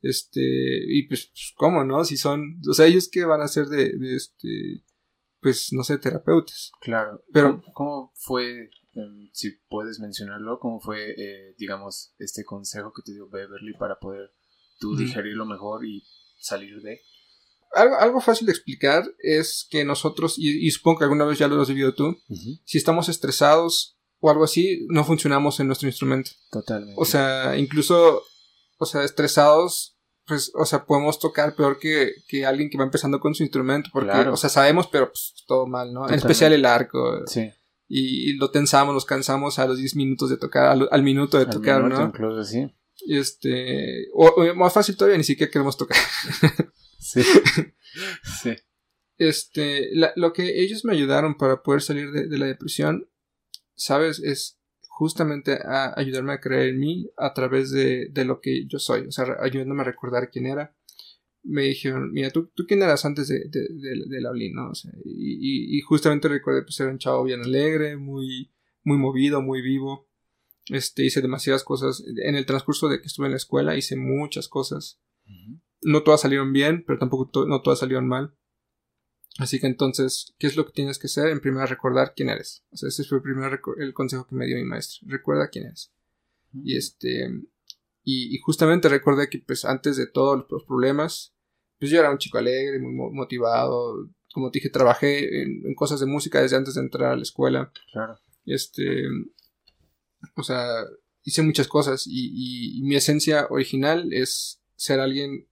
Speaker 2: Este, y pues, pues ¿cómo, no? Si son, o sea, ellos que van a ser de, de este, pues, no sé, terapeutas.
Speaker 1: Claro. Pero, ¿cómo, fue, si puedes mencionarlo, cómo fue, eh, digamos, este consejo que te dio Beverly para poder tú digerirlo mejor y salir de.
Speaker 2: Algo, algo, fácil de explicar es que nosotros, y, supongo que alguna vez ya lo has vivido tú, si estamos estresados, o algo así, no funcionamos en nuestro instrumento. Totalmente. O sea, incluso, o sea, estresados, pues, o sea, podemos tocar peor que, que alguien que va empezando con su instrumento, porque, o sea, sabemos, pero pues todo mal, ¿no? En especial el arco. Sí. Y, lo tensamos, nos cansamos a los 10 minutos de tocar, al, minuto de tocar, ¿no? Incluso, sí. Este, o, más fácil todavía, ni siquiera queremos tocar. [LAUGHS] sí. sí. Este, lo que ellos me ayudaron para poder salir de, de la depresión ¿sabes? Es justamente a ayudarme a creer en mí a través de, de, lo que yo soy, o sea, ayudándome a recordar quién era. Me dijeron, mira, ¿tú, tú quién eras antes de, de, de, la ¿no? O sea, y, y, justamente recuerdo pues era un chavo bien alegre, muy, muy movido, muy vivo. Este, hice demasiadas cosas. En el transcurso de que estuve en la escuela hice muchas cosas. No todas salieron bien, pero tampoco no todas salieron mal. Así que entonces, ¿qué es lo que tienes que hacer? En primer recordar quién eres. O sea, ese fue el primer el consejo que me dio mi maestro. Recuerda quién eres. Y este, y, justamente recordé que pues antes de todos los problemas, pues yo era un chico alegre, muy motivado. Como te dije, trabajé en, cosas de música desde antes de entrar a la escuela. Claro. Este, o sea, hice muchas cosas y, mi esencia original es ser alguien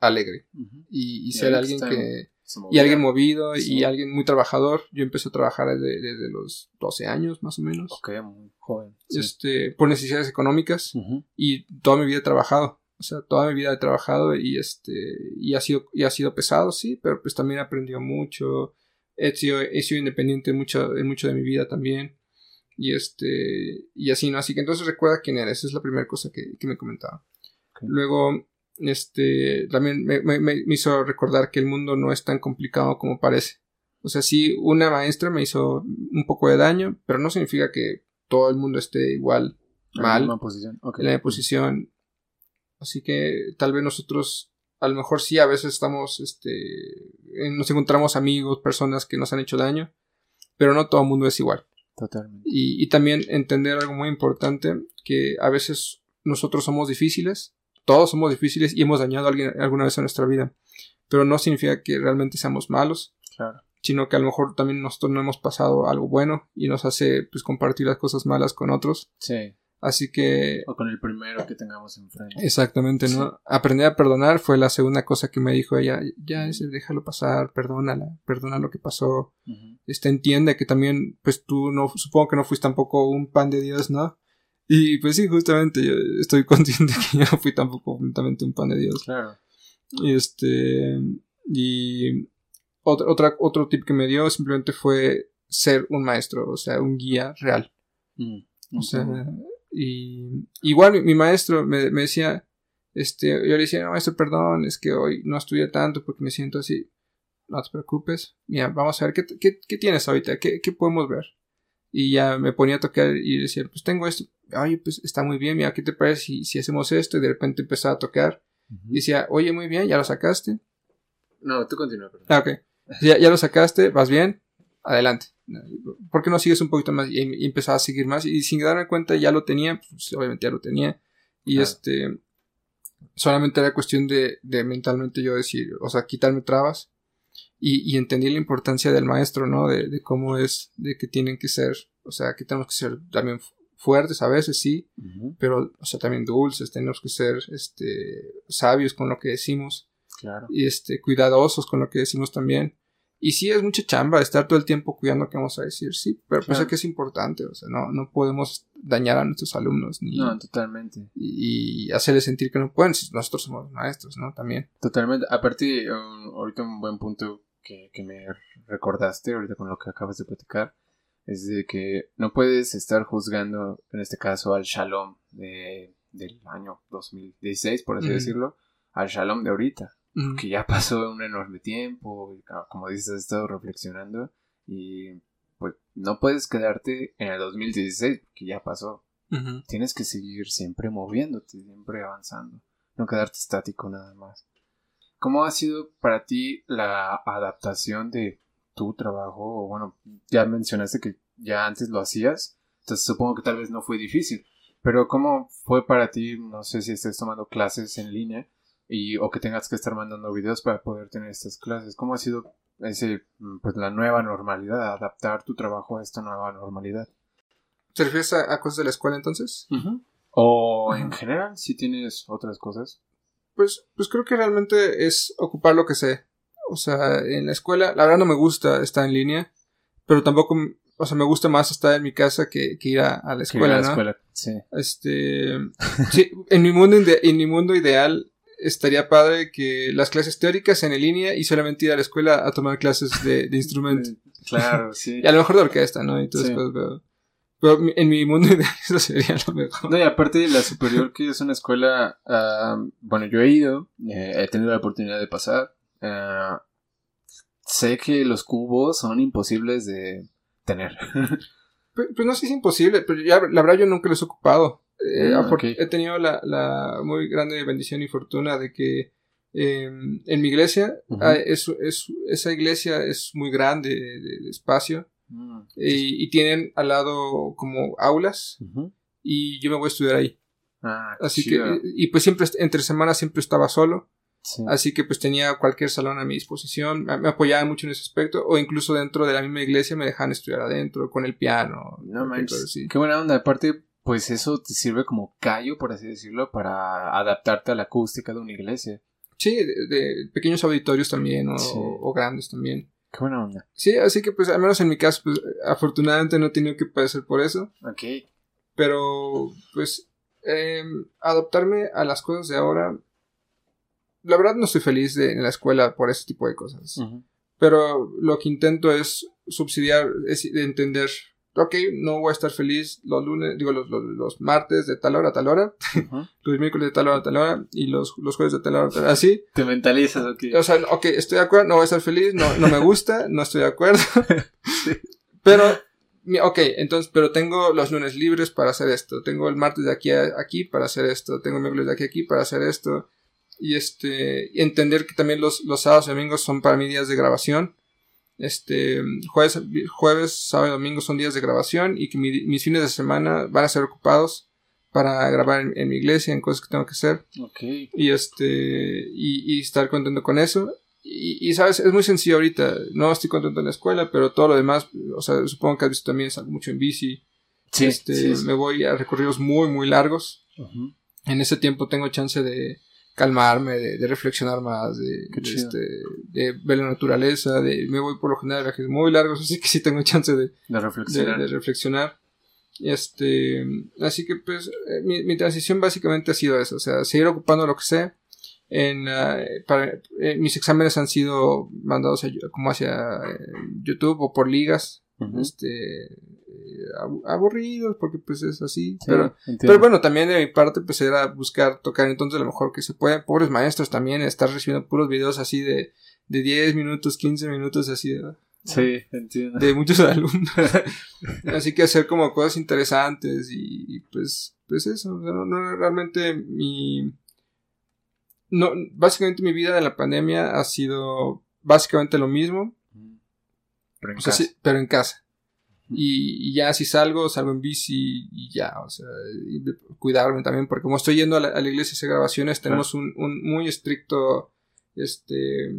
Speaker 2: alegre. Y, ser alguien que y alguien movido y alguien muy trabajador. Yo empecé a trabajar desde, los 12 años más o menos.
Speaker 1: Ok, muy joven.
Speaker 2: Este, por necesidades económicas y toda mi vida he trabajado. O sea, toda mi vida he trabajado y este y ha sido y ha sido pesado, sí, pero pues también he aprendido mucho. He sido, he sido independiente mucho, en mucho de mi vida también. Y este y así, ¿no? Así que entonces recuerda quién eres, esa es la primera cosa que, me comentaba. Luego este, también me, me, hizo recordar que el mundo no es tan complicado como parece. O sea, sí, una maestra me hizo un poco de daño, pero no significa que todo el mundo esté igual mal. En la posición. En la posición. Así que tal vez nosotros, a lo mejor sí, a veces estamos, este, nos encontramos amigos, personas que nos han hecho daño, pero no todo el mundo es igual. Totalmente. Y, y también entender algo muy importante, que a veces nosotros somos difíciles, todos somos difíciles y hemos dañado a alguien alguna vez en nuestra vida. Pero no significa que realmente seamos malos. Claro. Sino que a lo mejor también nosotros no hemos pasado algo bueno y nos hace pues compartir las cosas malas con otros. Sí. Así que...
Speaker 1: O con el primero que tengamos enfrente.
Speaker 2: Exactamente, ¿no? Aprender a perdonar fue la segunda cosa que me dijo ella. Ya, déjalo pasar, perdónala, perdona lo que pasó. Este, entiende que también, pues tú no, supongo que no fuiste tampoco un pan de Dios, ¿no? Y pues sí, justamente yo estoy [LAUGHS] consciente que yo no fui tampoco completamente un pan de Dios. Claro. Y este. Y. Otra, otra, otro tip que me dio simplemente fue ser un maestro, o sea, un guía real. Mm, o sea, y. Igual mi, maestro me, me, decía. Este, yo le decía, no, maestro, perdón, es que hoy no estudié tanto porque me siento así. No te preocupes. Mira, vamos a ver, ¿qué, qué, qué tienes ahorita? ¿Qué, ¿Qué podemos ver? Y ya me ponía a tocar y decía, pues tengo esto oye, pues está muy bien, mira, ¿qué te parece si, si hacemos esto? Y de repente empezaba a tocar. Y decía, oye, muy bien, ya lo sacaste.
Speaker 1: No, tú continúa.
Speaker 2: Ah, ok. Ya, ya lo sacaste, vas bien, adelante. ¿Por qué no sigues un poquito más? Y, empezaba a seguir más. Y sin darme cuenta ya lo tenía, pues obviamente ya lo tenía. Y este, solamente era cuestión de, de mentalmente yo decir, o sea, quitarme trabas. Y, y entendí la importancia del maestro, ¿no? De, de, cómo es, de que tienen que ser, o sea, que tenemos que ser también fuertes a veces, sí, pero, o sea, también dulces, tenemos que ser, este, sabios con lo que decimos. Claro. Y, este, cuidadosos con lo que decimos también. Y sí, es mucha chamba estar todo el tiempo cuidando qué vamos a decir, sí, pero pues que es importante, o sea, no, no podemos dañar a nuestros alumnos ni...
Speaker 1: No, totalmente.
Speaker 2: Y, hacerles sentir que no pueden, si nosotros somos maestros, ¿no? También.
Speaker 1: Totalmente. Aparte, ahorita un buen punto que, que me recordaste, ahorita con lo que acabas de platicar, es de que no puedes estar juzgando, en este caso, al Shalom de, del año 2016, por así decirlo, al Shalom de ahorita, que ya pasó un enorme tiempo, y como dices, has estado reflexionando y pues no puedes quedarte en el 2016 que ya pasó. Tienes que seguir siempre moviéndote, siempre avanzando, no quedarte estático nada más. ¿Cómo ha sido para ti la adaptación de tu trabajo, o bueno, ya mencionaste que ya antes lo hacías, entonces supongo que tal vez no fue difícil, pero ¿cómo fue para ti, no sé si estés tomando clases en línea y o que tengas que estar mandando videos para poder tener estas clases? ¿Cómo ha sido ese pues la nueva normalidad, adaptar tu trabajo a esta nueva normalidad?
Speaker 2: ¿Te refieres a, cosas de la escuela entonces?
Speaker 1: O en general, si tienes otras cosas.
Speaker 2: Pues, pues creo que realmente es ocupar lo que sé. O sea, en la escuela, la verdad no me gusta estar en línea, pero tampoco, o sea, me gusta más estar en mi casa que, ir a, la escuela, ¿no? Escuela, sí. Este, sí, en mi mundo, en mi mundo ideal estaría padre que las clases teóricas en línea y solamente ir a la escuela a tomar clases de, de instrumento. [LAUGHS]
Speaker 1: Claro, sí.
Speaker 2: y a lo mejor de orquesta, ¿no? Y todo pero en mi mundo [LAUGHS] ideal eso sería lo mejor.
Speaker 1: No, y aparte de la superior, que es una escuela, ah, bueno, yo he ido, eh, he tenido la oportunidad de pasar. Ah, sé que los cubos son imposibles de tener. [LAUGHS]
Speaker 2: pues, no sé si es imposible, pero ya, la verdad yo nunca los he ocupado. Eh, ah, he tenido la, la, muy grande bendición y fortuna de que em, en mi iglesia, es, esa iglesia es muy grande de espacio Mm, y, tienen al lado como aulas y yo me voy a estudiar ahí. Ah, Así que, y pues siempre, entre semanas siempre estaba solo. Así que pues tenía cualquier salón a mi disposición, me, apoyaban mucho en ese aspecto, o incluso dentro de la misma iglesia me dejaban estudiar adentro, con el piano.
Speaker 1: No Qué buena onda. Aparte, pues eso te sirve como callo, por así decirlo, para adaptarte a la acústica de una iglesia.
Speaker 2: Sí, de, pequeños auditorios también, o grandes también.
Speaker 1: Qué buena onda.
Speaker 2: Sí, así que pues al menos en mi caso, pues afortunadamente no he tenido que padecer por eso.
Speaker 1: Ok.
Speaker 2: Pero pues em, adaptarme a las cosas de ahora, la verdad no estoy feliz de, en la escuela por ese tipo de cosas. Pero lo que intento es subsidiar, es entender ok, no voy a estar feliz los lunes, digo, los, los, martes de tal hora a tal hora, [LAUGHS] los miércoles de tal hora a tal hora, y los, los jueves de tal hora a tal hora, así.
Speaker 1: Te mentalizas, ok.
Speaker 2: O sea, ok, estoy de acuerdo, no voy a estar feliz, no, no me gusta, no estoy de acuerdo. [LAUGHS] Pero, ok, entonces, pero tengo los lunes libres para hacer esto, tengo el martes de aquí a aquí para hacer esto, tengo el miércoles de aquí a aquí para hacer esto, y este, y entender que también los, los sábados y domingos son para mí días de grabación este, jueves, jueves, sábado y domingo son días de grabación y que mis fines de semana van a ser ocupados para grabar en, mi iglesia, en cosas que tengo que hacer. Y este, y, estar contento con eso. Y, sabes, es muy sencillo ahorita. No estoy contento en la escuela, pero todo lo demás, o sea, supongo que has visto también, salgo mucho en bici. este, me voy a recorridos muy, muy largos. En ese tiempo tengo chance de, calmarme, de, reflexionar más, de, este, de ver la naturaleza, de me voy por lo general a viajes muy largos, [LAUGHS] así que sí tengo chance de, reflexionar. De, reflexionar. Este, así que pues eh, mi, transición básicamente ha sido eso, o sea, seguir ocupando lo que sé. En, para, eh, mis exámenes han sido mandados como hacia eh, YouTube o por ligas. Este, aburridos porque pues es así. pero, pero bueno, también de mi parte pues era buscar tocar entonces lo mejor que se puede. Pobres maestros también, estar recibiendo puros videos así de, de 10 minutos, 15 minutos así de...
Speaker 1: Sí, entiendo.
Speaker 2: De muchos [LAUGHS] alumnos. así que hacer como cosas interesantes y, pues, pues eso. no, no, realmente mi... No, básicamente mi vida de la pandemia ha sido básicamente lo mismo. Pero en casa. pero en casa. Y, ya si salgo, salgo en bici y ya, o sea, cuidarme también, porque como estoy yendo a la, iglesia a hacer grabaciones, tenemos un, un, muy estricto, este,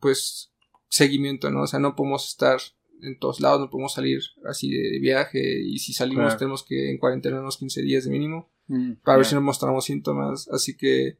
Speaker 2: pues, seguimiento, ¿no? O sea, no podemos estar en todos lados, no podemos salir así de viaje y si salimos tenemos que en cuarentena unos 15 días de mínimo mm, para ver si no mostramos síntomas, así que,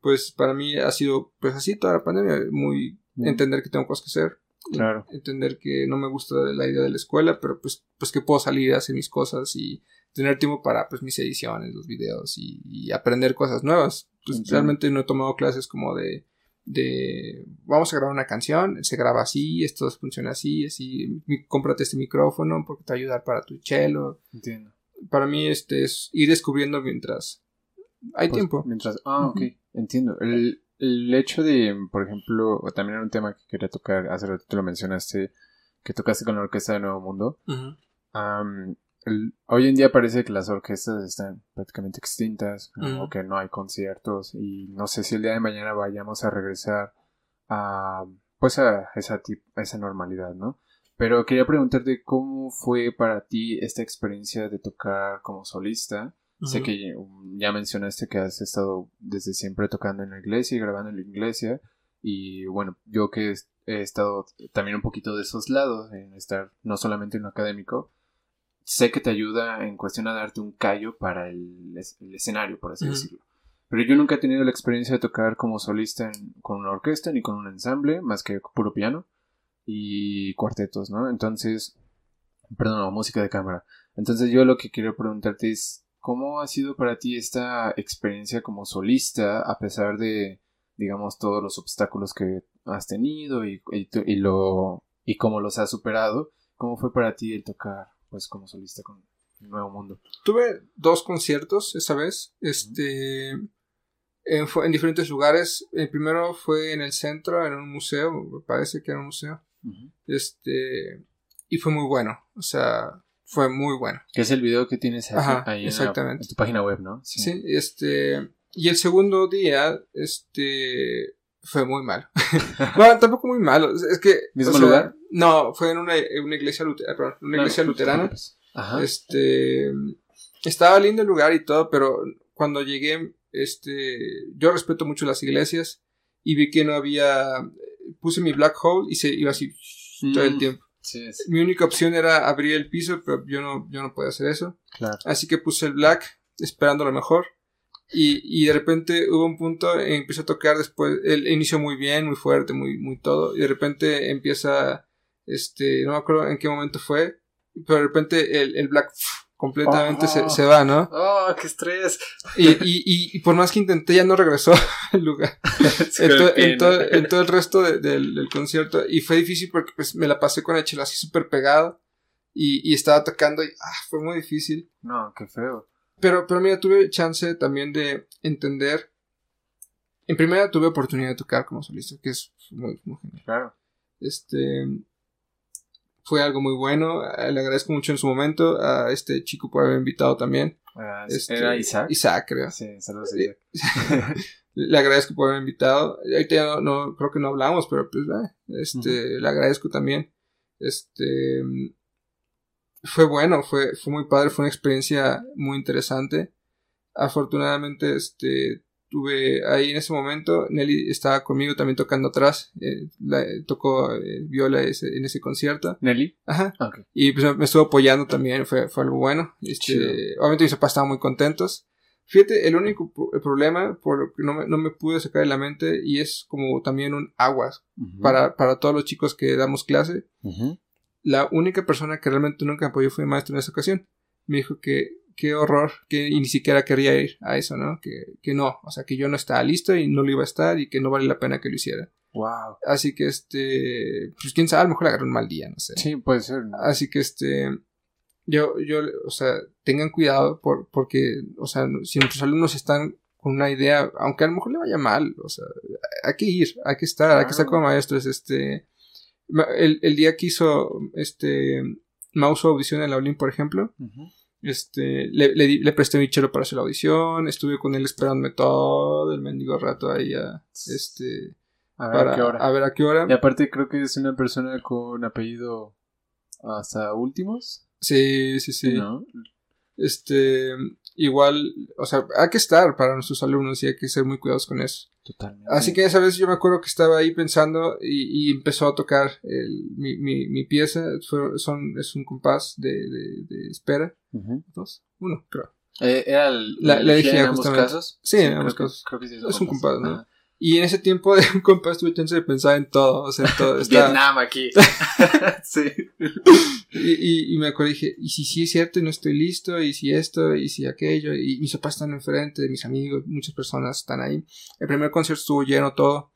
Speaker 2: pues, para mí ha sido, pues, así toda la pandemia, muy mm. entender que tengo cosas que hacer Claro. Entender que no me gusta la idea de la escuela, pero pues, pues que puedo salir a hacer mis cosas y tener tiempo para pues mis ediciones, los videos y, aprender cosas nuevas. Pues realmente no he tomado clases como de, de vamos a grabar una canción, se graba así, esto funciona así, así, cómprate este micrófono porque te va a ayudar para tu cello. Entiendo. Para mí este es ir descubriendo mientras hay pues, tiempo.
Speaker 1: Mientras, ah, ok, entiendo. El, el hecho de, por ejemplo, también era un tema que quería tocar, hace rato lo mencionaste, que tocaste con la Orquesta de Nuevo Mundo. hoy en día parece que las orquestas están prácticamente extintas, o que no hay conciertos, y no sé si el día de mañana vayamos a regresar a, pues a esa, a esa normalidad, ¿no? Pero quería preguntarte cómo fue para ti esta experiencia de tocar como solista Sé que ya mencionaste que has estado desde siempre tocando en la iglesia y grabando en la iglesia. Y bueno, yo que he estado también un poquito de esos lados, en estar no solamente en lo académico, sé que te ayuda en cuestión a darte un callo para el, escenario, por así decirlo. Pero yo nunca he tenido la experiencia de tocar como solista con una orquesta ni con un ensamble, más que puro piano y cuartetos, ¿no? Entonces, perdón, música de cámara. Entonces yo lo que quiero preguntarte es, ¿cómo ha sido para ti esta experiencia como solista a pesar de, digamos, todos los obstáculos que has tenido y, y, lo, y cómo los has superado? ¿Cómo fue para ti el tocar, pues, como solista con Nuevo Mundo?
Speaker 2: Tuve dos conciertos esa vez, este, en, en diferentes lugares. El primero fue en el centro, en un museo, me parece que era un museo. Este, y fue muy bueno, o sea, fue muy bueno.
Speaker 1: Que es el video que tienes ahí en, tu página web, ¿no?
Speaker 2: Sí. este, y el segundo día, este, fue muy malo. [LAUGHS] bueno, tampoco muy malo, es que...
Speaker 1: ¿Mismo lugar?
Speaker 2: No, fue en una, iglesia, luterana, una iglesia luterana. Ajá. Este, estaba lindo el lugar y todo, pero cuando llegué, este, yo respeto mucho las iglesias y vi que no había puse mi black hole y se iba así todo el Mi única opción era abrir el piso, pero yo no, yo no podía hacer eso. Así que puse el black, esperando lo mejor. Y, y de repente hubo un punto en que empezó a tocar después, el inicio muy bien, muy fuerte, muy, muy todo. Y de repente empieza, este, no me acuerdo en qué momento fue, pero de repente el, el black completamente se, se, va, ¿no?
Speaker 1: ¡Oh, qué estrés!
Speaker 2: Y, y, y, por más que intenté, ya no regresó [LAUGHS] al lugar. [LAUGHS] en, todo, en, todo, el resto del, del, concierto. Y fue difícil porque pues, me la pasé con el chelo así súper pegado. Y, y estaba tocando y ah, fue muy difícil.
Speaker 1: No, qué feo.
Speaker 2: Pero, pero mira, tuve chance también de entender. En primera tuve oportunidad de tocar como solista, que es muy, muy genial.
Speaker 1: Claro.
Speaker 2: Este, fue algo muy bueno. Eh, le agradezco mucho en su momento a este chico por haber invitado también.
Speaker 1: Uh, ¿Era Isaac?
Speaker 2: Isaac, creo.
Speaker 1: Sí, saludos a Isaac. [LAUGHS]
Speaker 2: le agradezco por haber invitado. Ahorita no, creo que no hablamos, pero pues, eh, este, le agradezco también. Este, fue bueno, fue, fue muy padre, fue una experiencia muy interesante. Afortunadamente, este, tuve ahí en ese momento, Nelly estaba conmigo también tocando atrás, eh, tocó eh, viola en ese concierto.
Speaker 1: ¿Nelly?
Speaker 2: Ajá. Y pues me estuvo apoyando también, fue, fue algo bueno. Este, obviamente mis papás estaban muy contentos. Fíjate, el único problema por lo que no me, no me, pude sacar de la mente y es como también un aguas para, para todos los chicos que damos clase. La única persona que realmente nunca me apoyó fue mi maestro en esa ocasión. Me dijo que qué horror, que y ni siquiera quería ir a eso, ¿no? Que, que no, o sea, que yo no estaba listo y no lo iba a estar y que no vale la pena que lo hiciera.
Speaker 1: Wow.
Speaker 2: Así que este, pues quién sabe, a lo mejor le agarró un mal día, no sé.
Speaker 1: Sí, puede ser.
Speaker 2: Así que este, yo, yo, o sea, tengan cuidado por, porque, o sea, si nuestros alumnos están con una idea, aunque a lo mejor le vaya mal, o sea, hay que ir, hay que estar, hay que estar como maestros, este, el, el día que hizo, este, Mouse audición en la Olin, por ejemplo, este, le, le, le, presté mi chelo para hacer la audición, estuve con él esperándome todo el mendigo rato ahí a, este,
Speaker 1: a ver a qué hora.
Speaker 2: A ver a qué hora.
Speaker 1: Y aparte creo que es una persona con apellido hasta últimos.
Speaker 2: Sí, sí, sí. Este, igual, o sea, hay que estar para nuestros alumnos y hay que ser muy cuidadosos con eso.
Speaker 1: Totalmente.
Speaker 2: Así que esa vez yo me acuerdo que estaba ahí pensando y, y empezó a tocar el, mi, mi, mi, pieza. son, es un compás de, de, de espera. Dos, uno, creo.
Speaker 1: Eh, ¿Era el,
Speaker 2: la, la
Speaker 1: en ambos casos?
Speaker 2: Sí, en ambos casos. Creo que sí es, un compás, ¿no? Y en ese tiempo de [LAUGHS] un compás tuve chance de pensar en todo, o sea, en todo. [LAUGHS]
Speaker 1: Vietnam aquí. [LAUGHS]
Speaker 2: sí. Y, y, me acuerdo y dije, y si sí es cierto y no estoy listo, y si esto, y si aquello, y mis papás están enfrente, mis amigos, muchas personas están ahí. El primer concierto estuvo lleno todo,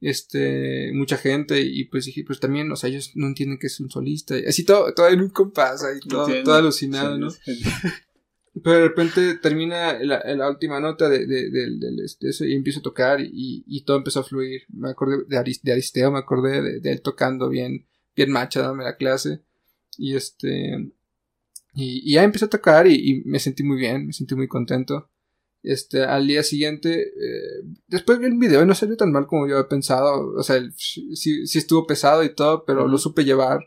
Speaker 2: este, mucha gente, y pues dije, pues también, o sea, ellos no entienden que es un solista, y así todo, todo en un compás, ahí todo, todo alucinado, ¿no? Pero de repente termina la, la última nota de, de, de, eso y empiezo a tocar y, y, todo empezó a fluir. Me acordé de, Aristeo, me acordé de, él tocando bien, bien macha, dándome la clase. Y este. Y, ya empecé a tocar y, me sentí muy bien, me sentí muy contento. Este, al día siguiente, eh, después vi el video y no salió tan mal como yo había pensado. O sea, sí, sí estuvo pesado y todo, pero lo supe llevar.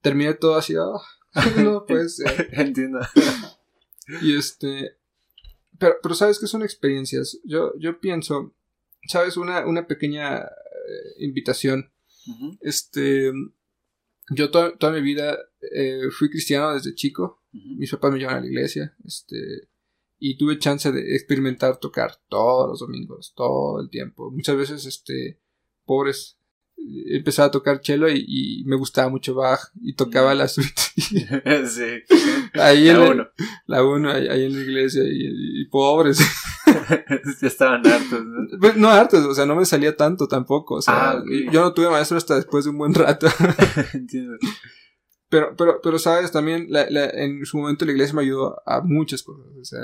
Speaker 2: Terminé todo así, oh, [LAUGHS] no puede [LAUGHS] ser.
Speaker 1: Entiendo. [LAUGHS]
Speaker 2: Y este. Pero, pero sabes que son experiencias. Yo, yo pienso, sabes, una, una pequeña eh, invitación. Este. Yo toda mi vida eh, fui cristiano desde chico. mis papás me llevan a la iglesia, este, y tuve chance de experimentar tocar todos los domingos, todo el tiempo. Muchas veces, este, pobres, empezaba a tocar cello y, me gustaba mucho Bach y tocaba la suite. [LAUGHS] [LAUGHS] sí. Ahí la uno. La uno, ahí, en la iglesia y, pobres. [LAUGHS]
Speaker 1: ya estaban hartos, ¿no?
Speaker 2: Pues, no hartos, o sea, no me salía tanto tampoco. O sea, ah, yo no tuve maestro hasta después de un buen rato. Entiendo. Pero, pero, pero, sabes, también la, la, en su momento la iglesia me ayudó a muchas cosas. O sea,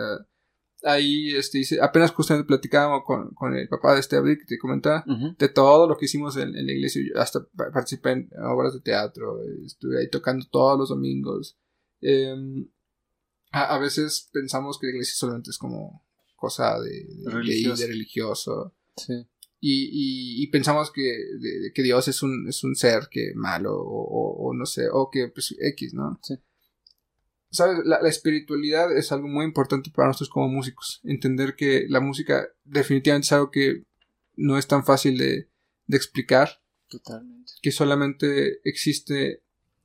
Speaker 2: ahí este, apenas justamente platicábamos con, con el papá de este Abril que te comentaba de todo lo que hicimos en, la iglesia. Yo hasta participé en obras de teatro, estuve ahí tocando todos los domingos. Em, a, a, veces pensamos que la iglesia solamente es como cosa de, de, religioso. Sí. Y, y, pensamos que, que Dios es un, es un ser que malo o, o, no sé, o que pues X, ¿no? Sí. ¿Sabes? La, espiritualidad es algo muy importante para nosotros como músicos. Entender que la música definitivamente es algo que no es tan fácil de, de explicar. Totalmente. Que solamente existe.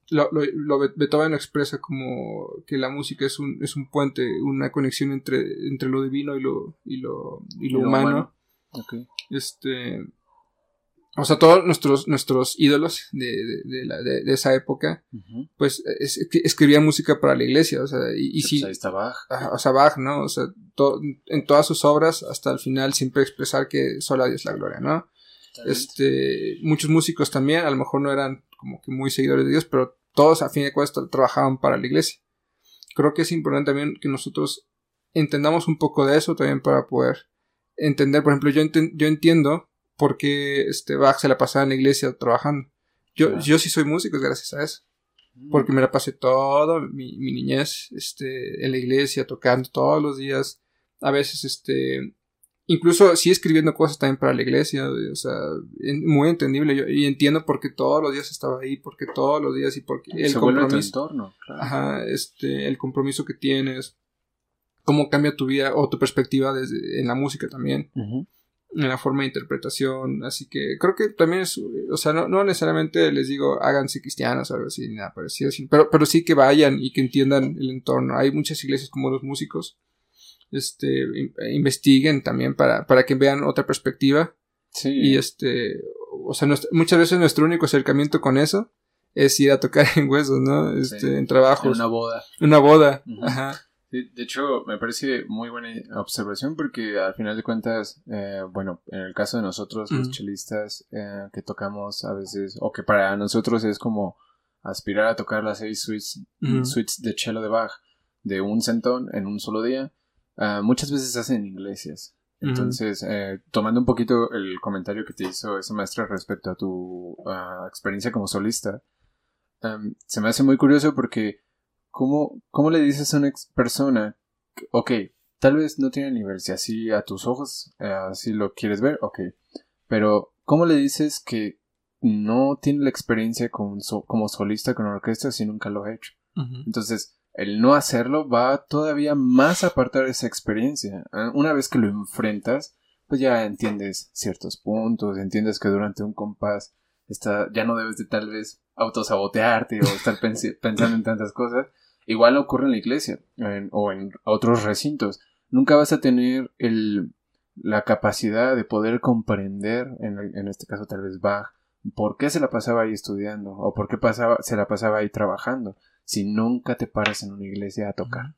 Speaker 2: Lo, lo, lo, Beethoven lo expresa como que la música es un, es un puente, una conexión entre, entre lo divino y lo, y lo, y lo, humano. Este. O sea, todos nuestros, nuestros ídolos de, de, la, de, esa época, pues escribían música para la iglesia, o sea, y, si... Pues ahí está Bach. o sea, Bach, ¿no? O sea, en todas sus obras, hasta el final, siempre expresar que solo a Dios la gloria, ¿no? Este, muchos músicos también, a lo mejor no eran como que muy seguidores de Dios, pero todos a fin de cuentas trabajaban para la iglesia. Creo que es importante también que nosotros entendamos un poco de eso también para poder entender, por ejemplo, yo, yo entiendo por qué este Bach se la pasaba en la iglesia trabajando. Yo, yo sí soy músico gracias a eso. Mm. Porque me la pasé toda mi, mi, niñez este, en la iglesia, tocando todos los días. A veces, este, incluso sí escribiendo cosas también para la iglesia. O sea, muy entendible. Yo, y entiendo por qué todos los días estaba ahí, porque todos los días y porque el compromiso. Ajá, este, el compromiso que tienes cómo cambia tu vida o tu perspectiva desde, en la música también. En la forma de interpretación. Así que creo que también es. O sea, no, necesariamente les digo háganse cristianos o algo así, nada parecido. Pero, pero sí que vayan y que entiendan el entorno. Hay muchas iglesias como los músicos. Este. Investiguen también para, para que vean otra perspectiva. Sí. Y este. O sea, muchas veces nuestro único acercamiento con eso es ir a tocar [LAUGHS] en huesos, ¿no? Este, en trabajos. En
Speaker 1: una boda.
Speaker 2: Una boda. Ajá
Speaker 1: de hecho, me parece muy buena observación porque al final de cuentas, eh, bueno, en el caso de nosotros, los chelistas eh, que tocamos a veces, o que para nosotros es como aspirar a tocar las seis suites, suites de cello de Bach de un centón en un solo día, eh, muchas veces se hacen en iglesias. Entonces, tomando un poquito el comentario que te hizo esa maestra respecto a tu experiencia como solista, em, se me hace muy curioso porque ¿Cómo, ¿Cómo le dices a una persona, ok, tal vez no tiene nivel, si así a tus ojos, eh, así lo quieres ver, ok, pero ¿cómo le dices que no tiene la experiencia como, como solista con orquesta si nunca lo ha hecho? Entonces, el no hacerlo va todavía más a apartar esa experiencia. ¿eh? Una vez que lo enfrentas, pues ya entiendes ciertos puntos, entiendes que durante un compás está, ya no debes de tal vez autosabotearte o estar [LAUGHS] pensando en tantas cosas, Igual ocurre en la iglesia o en otros recintos. Nunca vas a tener el, la capacidad de poder comprender, en, en, este caso tal vez Bach, por qué se la pasaba ahí estudiando o por qué pasaba, se la pasaba ahí trabajando si nunca te paras en una iglesia a tocar.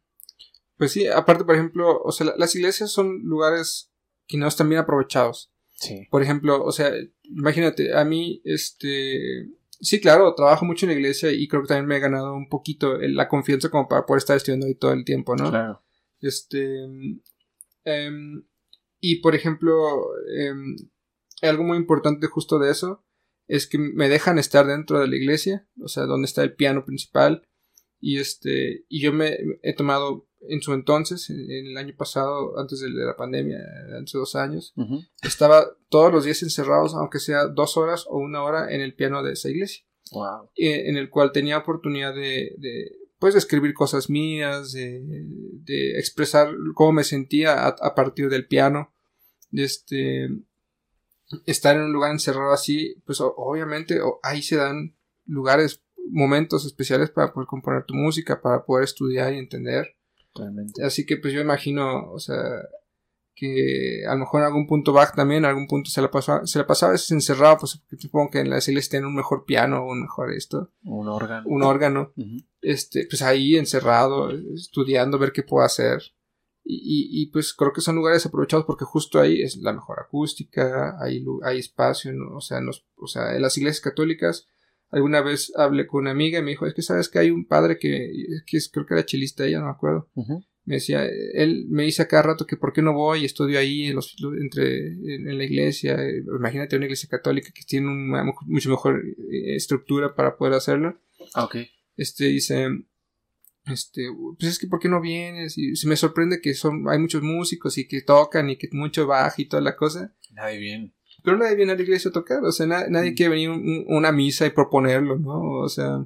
Speaker 2: Pues sí, aparte, por ejemplo, o sea, las iglesias son lugares que no están bien aprovechados. Sí. Por ejemplo, o sea, imagínate, a mí, este, Sí, claro, trabajo mucho en la iglesia y creo que también me he ganado un poquito la confianza como para poder estar estudiando ahí todo el tiempo, ¿no? Claro. Este. Em, y por ejemplo, em, algo muy importante justo de eso es que me dejan estar dentro de la iglesia, o sea, donde está el piano principal. Y este, y yo me he tomado en su entonces, en, el año pasado, antes de la pandemia, hace dos años, estaba todos los días encerrados, aunque sea dos horas o una hora, en el piano de esa iglesia. Wow. en el cual tenía oportunidad de, de pues, de escribir cosas mías, de, de expresar cómo me sentía a, partir del piano. Este, estar en un lugar encerrado así, pues obviamente ahí se dan lugares momentos especiales para poder componer tu música, para poder estudiar y entender. Totalmente. Así que pues yo imagino, o sea, que a lo mejor en algún punto Bach también, en algún punto se la pasaba, se la pasaba a veces encerrado, pues supongo que en las iglesias tienen un mejor piano un mejor esto.
Speaker 1: Un órgano.
Speaker 2: Un órgano. Este, pues ahí encerrado, estudiando, ver qué puedo hacer. Y, y, pues creo que son lugares aprovechados porque justo ahí es la mejor acústica, hay, hay espacio, o, sea, o sea, en las iglesias católicas, alguna vez hablé con una amiga y me dijo, es que sabes que hay un padre que, que creo que era chilista ella, no me acuerdo. Me decía, él me dice a cada rato que por qué no voy y estudio ahí en, los, entre, en, la iglesia. Imagínate una iglesia católica que tiene una mucho mejor eh, estructura para poder hacerlo.
Speaker 1: Ah, ok.
Speaker 2: Este dice, este, pues es que ¿por qué no vienes? Y se me sorprende que son, hay muchos músicos y que tocan y que mucho baja y toda la cosa.
Speaker 1: Nadie viene.
Speaker 2: Pero nadie viene a la iglesia a tocar, o sea, nadie mm. quiere venir a una misa y proponerlo, ¿no? O sea,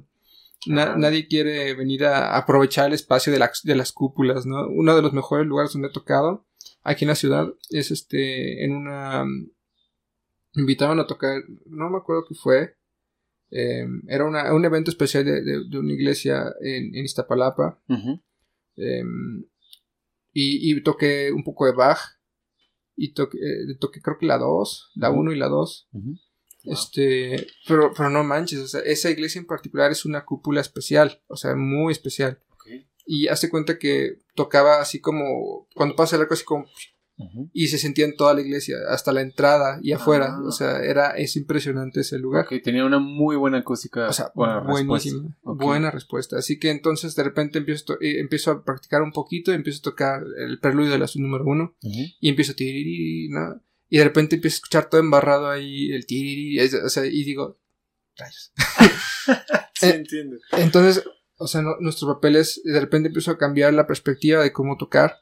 Speaker 2: nadie quiere venir a aprovechar el espacio de, de las cúpulas, ¿no? Uno de los mejores lugares donde he tocado aquí en la ciudad es este, en una... Me invitaban a tocar, no me acuerdo qué fue, Em, era un evento especial de, una iglesia en, Iztapalapa. Em, y, toqué un poco de Bach. Y toqué, eh, toqué creo que la 2, la 1 y la 2. Este, pero, pero no manches, esa iglesia en particular es una cúpula especial, o sea, muy especial. Y hace cuenta que tocaba así como, cuando pasa el arco así como y se sentía en toda la iglesia, hasta la entrada y afuera. Ah. O sea, era, es impresionante ese lugar.
Speaker 1: tenía una muy buena acústica.
Speaker 2: O sea, buena buenísima. Respuesta. Buena respuesta. Así que entonces de repente empiezo, eh, empiezo a practicar un poquito, empiezo a tocar el preludio de la número uno y empiezo a tiriri, ¿no? Y de repente empiezo a escuchar todo embarrado ahí, el tiriri, o sea, y digo, rayos. [LAUGHS]
Speaker 1: sí, entiendo.
Speaker 2: Entonces, o sea, nuestro papel es, de repente empiezo a cambiar la perspectiva de cómo tocar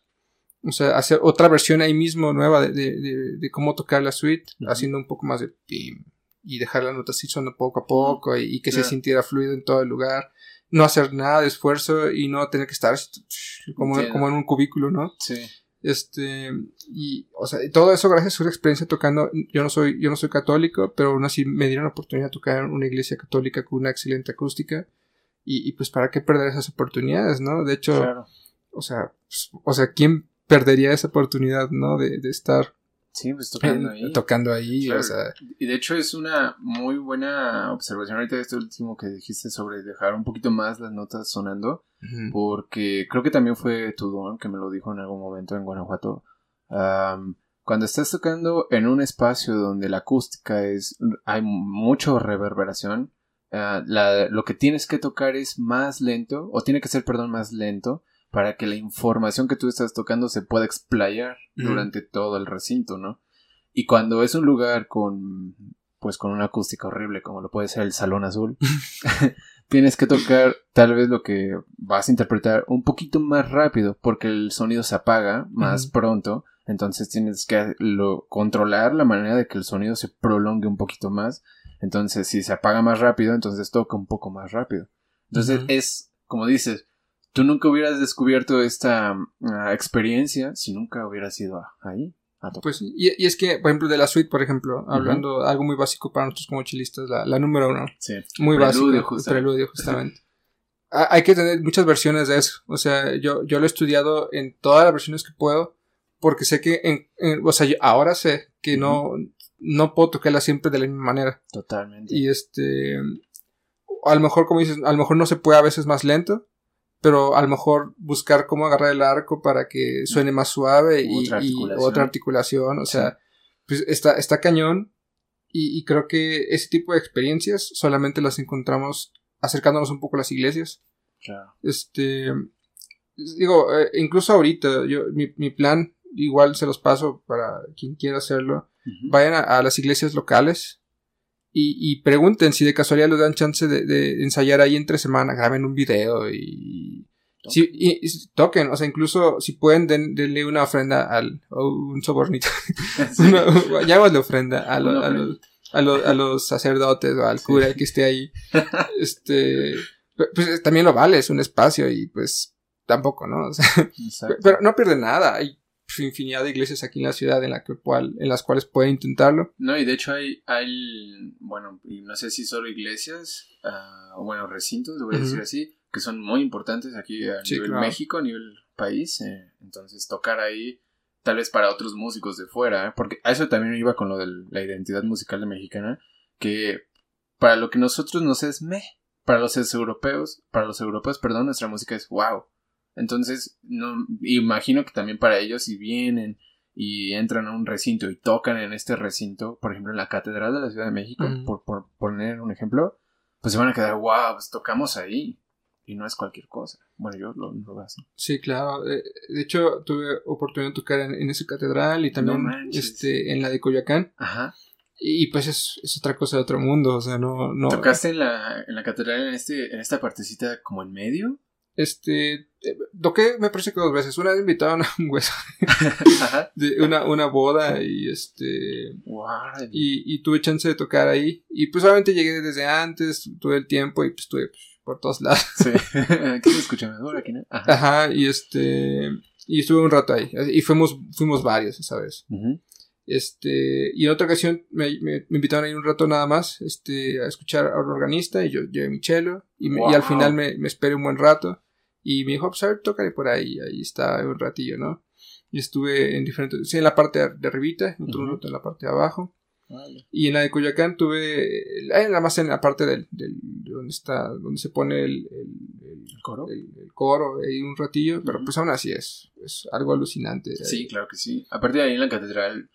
Speaker 2: o sea, hacer otra versión ahí mismo nueva de, de, de, cómo tocar la suite, haciendo un poco más de pim, y dejar la nota así sonando poco a poco y, que se sintiera fluido en todo el lugar. No hacer nada de esfuerzo y no tener que estar como, como en un cubículo, ¿no?
Speaker 1: Sí.
Speaker 2: Este, y, o sea, todo eso gracias a su experiencia tocando. Yo no soy, yo no soy católico, pero aún así me dieron la oportunidad de tocar en una iglesia católica con una excelente acústica. Y, y pues, ¿para qué perder esas oportunidades, no? De hecho, o sea, pues, o sea, ¿quién perdería esa oportunidad, ¿no? De, de estar
Speaker 1: Sí, pues tocando ahí.
Speaker 2: Tocando ahí, o sea.
Speaker 1: Y de hecho es una muy buena observación ahorita de este último que dijiste sobre dejar un poquito más las notas sonando, porque creo que también fue tu don que me lo dijo en algún momento en Guanajuato. cuando estás tocando en un espacio donde la acústica es, hay mucho reverberación, ah, lo que tienes que tocar es más lento, o tiene que ser, perdón, más lento, para que la información que tú estás tocando se pueda explayar durante todo el recinto, ¿no? Y cuando es un lugar con, pues con una acústica horrible, como lo puede ser el Salón Azul, [LAUGHS] [LAUGHS] tienes que tocar tal vez lo que vas a interpretar un poquito más rápido, porque el sonido se apaga más pronto, entonces tienes que lo, controlar la manera de que el sonido se prolongue un poquito más, entonces si se apaga más rápido, entonces toca un poco más rápido. Entonces es, como dices, tú nunca hubieras descubierto esta ah, experiencia si nunca hubieras ido ahí. A
Speaker 2: pues, y, y, es que, por ejemplo, de la suite, por ejemplo, hablando algo muy básico para nosotros como chilistas, la, la número uno.
Speaker 1: Sí.
Speaker 2: Muy preludio, básico. Preludio, justamente. [LAUGHS] Hay que tener muchas versiones de eso. O sea, yo, yo lo he estudiado en todas las versiones que puedo, porque sé que, en, o sea, ahora sé que no, no puedo tocarla siempre de la misma manera.
Speaker 1: Totalmente.
Speaker 2: Y este, a lo mejor, como dices, a lo mejor no se puede a veces más lento, pero a lo mejor buscar cómo agarrar el arco para que suene más suave y otra articulación, o sea, pues está, está cañón y, creo que ese tipo de experiencias solamente las encontramos acercándonos un poco a las iglesias. Este, digo, eh, incluso ahorita, yo, mi, mi, plan, igual se los paso para quien quiera hacerlo, vayan a las iglesias locales, y, y, pregunten si de casualidad les dan chance de, de, ensayar ahí entre semana, graben un video y, si, y, toquen, o sea, incluso si pueden denle una ofrenda al, o un sobornito, [LAUGHS] llamémosle [LAUGHS] ofrenda a, a, los, a, los sacerdotes o al cura que esté ahí, [LAUGHS] este, pues también lo vale, es un espacio y pues tampoco, ¿no? O sea, pero no pierde nada, y infinidad de iglesias aquí en la ciudad en, la que, en las cuales pueden intentarlo.
Speaker 1: No, y de hecho hay, hay bueno, no sé si solo iglesias, uh, o bueno, recintos, lo voy a decir así, que son muy importantes aquí a nivel México, a nivel país. Eh, entonces tocar ahí, tal vez para otros músicos de fuera, ¿eh? porque a eso también iba con lo de la identidad musical de mexicana, que para lo que nosotros nos es me, para los europeos, para los europeos, perdón, nuestra música es wow. Entonces, no, imagino que también para ellos si vienen y entran a un recinto y tocan en este recinto, por ejemplo en la Catedral de la Ciudad de México, por, por, poner un ejemplo, pues se van a quedar, wow, pues tocamos ahí. Y no es cualquier cosa. Bueno, yo lo, veo así.
Speaker 2: Sí, claro. Eh, de hecho, tuve oportunidad de tocar en, esa catedral y también este, en la de Coyoacán. Ajá. Y pues es, es, otra cosa de otro mundo, o sea, no... no
Speaker 1: ¿Tocaste en la, en la catedral en, este, en esta partecita como en medio?
Speaker 2: Este, eh, toqué me parece que dos veces. Una vez invitaron a un hueso de una, una boda y este... Y, y, tuve chance de tocar ahí. Y pues obviamente llegué desde antes, tuve el tiempo y pues estuve pues, por todos lados. Sí, [LAUGHS]
Speaker 1: aquí se escucha mejor, aquí no.
Speaker 2: Ajá. y este... Y estuve un rato ahí. Y fuimos, fuimos varios esa vez. Este, y en otra ocasión me, me, invitaron a ir un rato nada más, este, a escuchar a un organista y yo llevé mi cello y, y al final me, me, esperé un buen rato y me dijo, pues a ver, tócale por ahí, ahí está un ratillo, ¿no? Y estuve en diferentes, sí, en la parte de arribita, en otro rato en la parte de abajo. Y en la de Coyoacán tuve, nada más en la parte del, del donde está, donde se pone el, el,
Speaker 1: coro,
Speaker 2: el, coro, ahí un ratillo, pero pues aún así es, es algo alucinante.
Speaker 1: Sí, claro que sí. Aparte de ahí en la catedral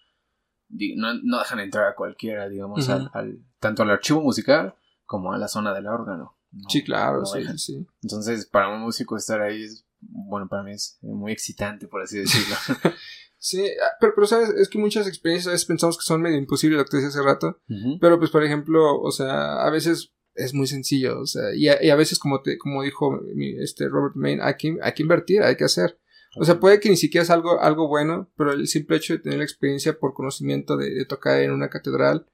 Speaker 1: no, no dejan entrar a cualquiera, digamos, al, tanto al archivo musical como a la zona del órgano.
Speaker 2: sí, claro, sí, sí.
Speaker 1: Entonces, para un músico estar ahí es, bueno, para mí es muy excitante, por así decirlo. [LAUGHS]
Speaker 2: sí, ah, pero, pero, sabes, es que muchas experiencias a veces pensamos que son medio imposibles, lo que te decía hace rato, pero pues, por ejemplo, o sea, a veces es muy sencillo, o sea, y a, veces como te, como dijo este Robert Main, hay que, hay que invertir, hay que hacer. O sea, puede que ni siquiera es algo, algo bueno, pero el simple hecho de tener la experiencia por conocimiento de, tocar en una catedral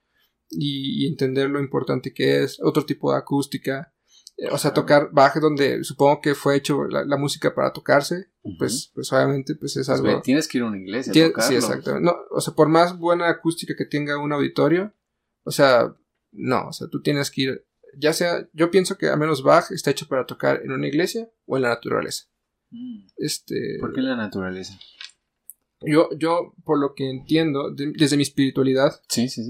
Speaker 2: y, entender lo importante que es, otro tipo de acústica, eh, o sea, tocar baje donde supongo que fue hecho la, música para tocarse, pues, pues obviamente pues es pues algo...
Speaker 1: tienes que ir a una iglesia a tocarlo.
Speaker 2: Sí, exacto. No, o sea, por más buena acústica que tenga un auditorio, o sea, no, o sea, tú tienes que ir, ya sea, yo pienso que a menos Bach está hecho para tocar en una iglesia o en la naturaleza.
Speaker 1: Mm. Este, ¿Por qué la naturaleza?
Speaker 2: Yo, yo, por lo que entiendo, desde mi espiritualidad,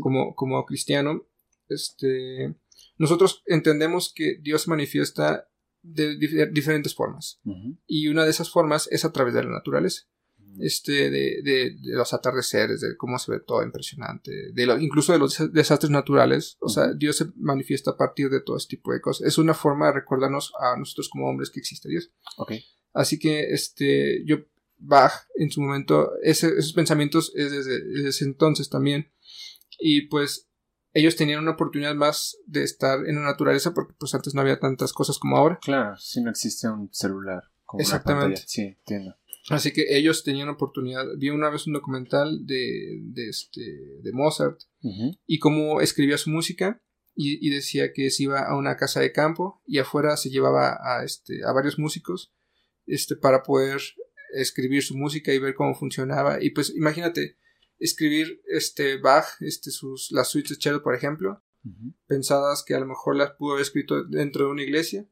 Speaker 2: Como, como cristiano, este, nosotros entendemos que Dios se manifiesta de diferentes formas. Y una de esas formas es a través de la naturaleza. Este, de, de, los atardeceres, de cómo se ve todo impresionante, de lo, incluso de los desastres naturales. O sea, Dios se manifiesta a partir de todo este tipo de cosas. Es una forma de recordarnos a nosotros como hombres que existe Dios.
Speaker 1: Okay.
Speaker 2: Así que este, yo, Bach, en su momento, esos pensamientos es desde, ese entonces también. Y pues ellos tenían una oportunidad más de estar en la naturaleza porque pues antes no había tantas cosas como ahora.
Speaker 1: Claro, si no existía un celular.
Speaker 2: Exactamente.
Speaker 1: sí, entiendo.
Speaker 2: Así que ellos tenían oportunidad. Vi una vez un documental de, de, este, de Mozart y cómo escribía su música y, y, decía que se iba a una casa de campo y afuera se llevaba a, este, a varios músicos este, para poder escribir su música y ver cómo funcionaba. Y pues imagínate, escribir este Bach, este, sus, las suites de cello, por ejemplo, pensadas que a lo mejor las pudo haber escrito dentro de una iglesia,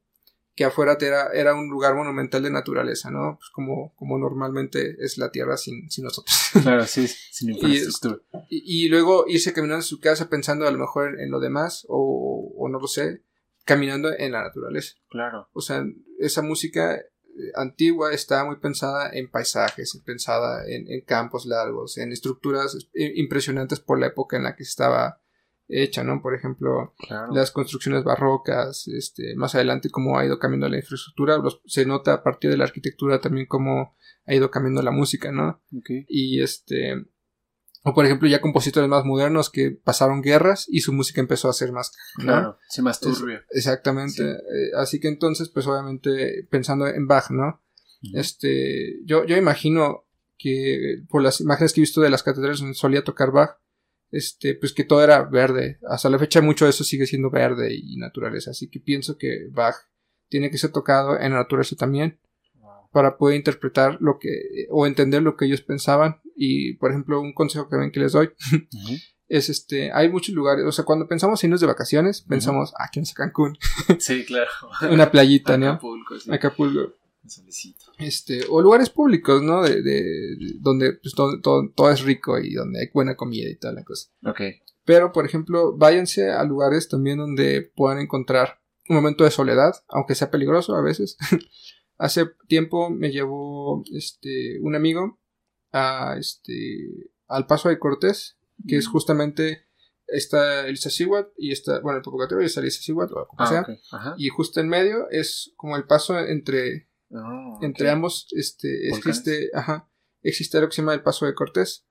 Speaker 2: que afuera era, era un lugar monumental de naturaleza, ¿no? Pues como, como normalmente es la tierra sin, sin nosotros. [LAUGHS]
Speaker 1: Claro, sí, sin infraestructura.
Speaker 2: Y, y, luego irse caminando en su casa pensando a lo mejor en, lo demás, o, o no lo sé, caminando en la naturaleza.
Speaker 1: Claro.
Speaker 2: O sea, esa música antigua estaba muy pensada en paisajes, pensada en, campos largos, en estructuras impresionantes por la época en la que estaba hecha, ¿no? Por ejemplo, las construcciones barrocas, este, más adelante cómo ha ido cambiando la infraestructura, se nota a partir de la arquitectura también cómo ha ido cambiando la música, ¿no? Y este, o por ejemplo ya compositores más modernos que pasaron guerras y su música empezó a ser más...
Speaker 1: Claro, sí, más turbia.
Speaker 2: exactamente. Eh, así que entonces, pues obviamente pensando en Bach, ¿no? Este, yo, yo imagino que por las imágenes que he visto de las catedrales donde solía tocar Bach, este, pues que todo era verde. Hasta la fecha mucho de eso sigue siendo verde y naturaleza. Así que pienso que Bach tiene que ser tocado en la naturaleza también. para poder interpretar lo que o entender lo que ellos pensaban y por ejemplo un consejo que ven que les doy [LAUGHS] es este hay muchos lugares o sea cuando pensamos en irnos de vacaciones pensamos aquí en Cancún [LAUGHS]
Speaker 1: sí claro.
Speaker 2: Una playita no Acapulco sí. Acapulco. Este o lugares públicos no de, de, donde pues, todo, todo, es rico y donde hay buena comida y toda la cosa.
Speaker 1: Ok.
Speaker 2: pero por ejemplo váyanse a lugares también donde puedan encontrar un momento de soledad aunque sea peligroso a veces. [LAUGHS] Hace tiempo me llevó este un amigo a este al paso de Cortés, que es mm. justamente está el Iztaccíhuatl y está bueno el Popocatépetl y está el Iztaccíhuatl o como ah, sea y justo en medio es como el paso entre ah, entre ambos este existe ajá existe lo que se llama el paso de Cortés.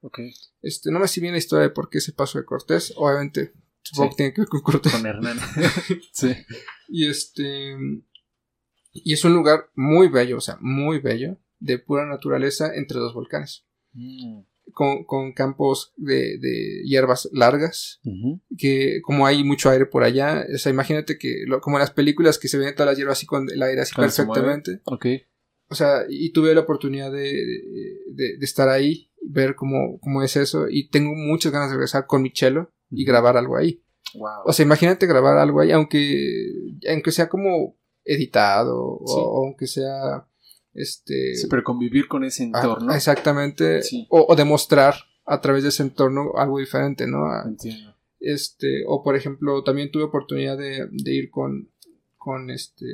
Speaker 2: Este no me sé bien la historia de por qué ese paso de Cortés obviamente supongo que tiene que ver con Cortés.
Speaker 1: Con Hernán. [LAUGHS] Sí.
Speaker 2: Y este y es un lugar muy bello, o sea, muy bello, de pura naturaleza entre dos volcanes. Mm. Con, con, campos de, de hierbas largas, que como hay mucho aire por allá, o sea, imagínate que, como en las películas que se ven todas las hierbas así con el aire así perfectamente. O sea, y tuve la oportunidad de, de, de, estar ahí, ver cómo, cómo es eso, y tengo muchas ganas de regresar con mi chelo y grabar algo ahí. O sea, imagínate grabar algo ahí, aunque, aunque sea como editado o, aunque sea este
Speaker 1: sí, pero convivir con ese entorno
Speaker 2: exactamente o, demostrar a través de ese entorno algo diferente no
Speaker 1: Entiendo.
Speaker 2: este o por ejemplo también tuve oportunidad de, ir con con este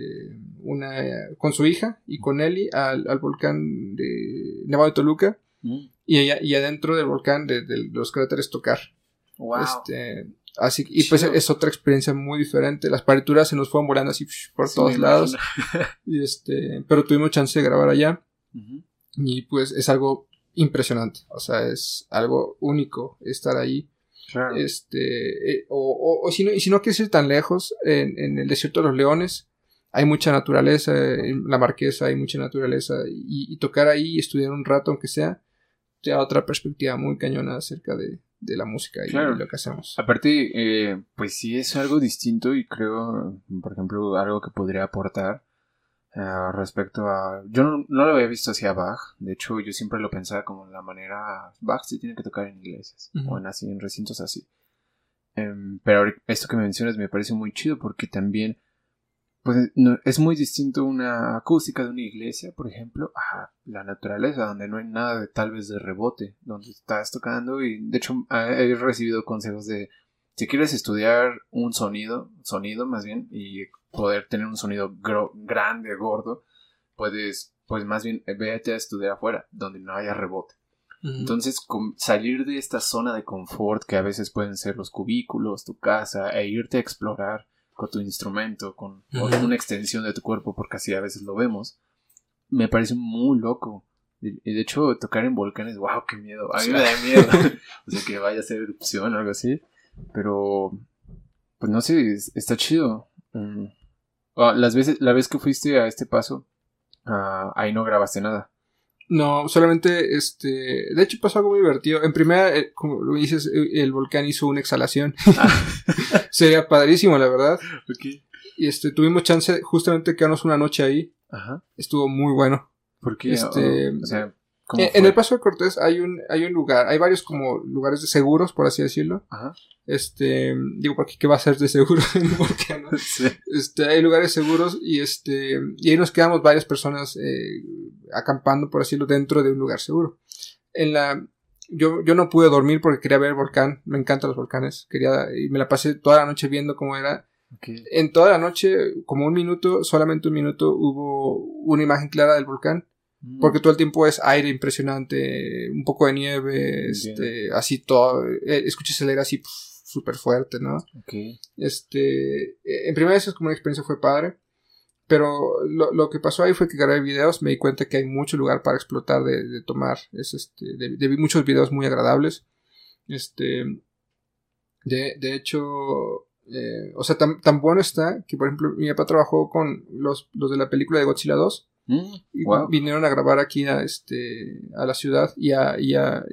Speaker 2: una con su hija y con Eli al, volcán de Nevado de Toluca mm. y, y adentro del volcán de, de los cráteres tocar
Speaker 1: wow.
Speaker 2: este Así, y pues es otra experiencia muy diferente. Las partituras se nos fueron volando así por todos lados. [LAUGHS] y este, pero tuvimos chance de grabar allá. Y pues es algo impresionante. O sea, es algo único estar ahí. Este, eh, o, o, si no, y si no quieres ir tan lejos, en, en, el desierto de los leones hay mucha naturaleza, en la marquesa hay mucha naturaleza. Y, y tocar ahí y estudiar un rato, aunque sea, te da otra perspectiva muy cañona acerca de, de la música y lo que hacemos.
Speaker 1: Aparte, eh, pues sí es algo distinto y creo, por ejemplo, algo que podría aportar uh, respecto a... Yo no, lo había visto hacia Bach, de hecho yo siempre lo pensaba como la manera... Bach se tiene que tocar en iglesias o en, así, en recintos así. Um, pero esto que mencionas me parece muy chido porque también pues no, es muy distinto una acústica de una iglesia, por ejemplo, a la naturaleza, donde no hay nada de tal vez de rebote, donde estás tocando y de hecho he recibido consejos de si quieres estudiar un sonido, sonido más bien, y poder tener un sonido grande, gordo, puedes, pues más bien vete a estudiar afuera, donde no haya rebote. Entonces, salir de esta zona de confort que a veces pueden ser los cubículos, tu casa, e irte a explorar con tu instrumento, con, una extensión de tu cuerpo, porque así a veces lo vemos, me parece muy loco. Y de hecho, tocar en volcanes, wow, qué miedo. A mí me da miedo. [LAUGHS] o sea, que vaya a ser erupción o algo así. Pero, pues no sé, está chido. Mm. Ah, las veces, la vez que fuiste a este paso, ah, ahí no grabaste nada.
Speaker 2: No, solamente este. De hecho, pasó algo muy divertido. En primera, eh, como lo dices, eh, el volcán hizo una exhalación. Ah. [LAUGHS] Sería padrísimo, la verdad. Y este, tuvimos chance justamente de quedarnos una noche ahí.
Speaker 1: Ajá.
Speaker 2: Estuvo muy bueno.
Speaker 1: Porque, este, o sea,
Speaker 2: eh, en, el Paso de Cortés hay un, hay un lugar, hay varios como lugares de seguros, por así decirlo.
Speaker 1: Ajá.
Speaker 2: Este, digo, porque qué va a ser de seguro [LAUGHS] [LAUGHS] Este, hay lugares seguros y este, y ahí nos quedamos varias personas eh, acampando, por así decirlo, dentro de un lugar seguro. En la, yo, yo no pude dormir porque quería ver el volcán, me encantan los volcanes, quería, y me la pasé toda la noche viendo cómo era. En toda la noche, como un minuto, solamente un minuto, hubo una imagen clara del volcán. Porque todo el tiempo es aire impresionante, un poco de nieve, este, así todo, eh, escuchas el aire así súper fuerte, ¿no? Este, eh, en primera vez es como una experiencia fue padre, pero lo, lo, que pasó ahí fue que grabé videos, me di cuenta que hay mucho lugar para explotar, de, de tomar, es este, de, de, muchos videos muy agradables, este, de, de hecho, eh, o sea, tan, tan bueno está que, por ejemplo, mi papá trabajó con los, los de la película de Godzilla 2,
Speaker 1: Mm,
Speaker 2: y vinieron a grabar aquí a, este, a la ciudad y a, y a,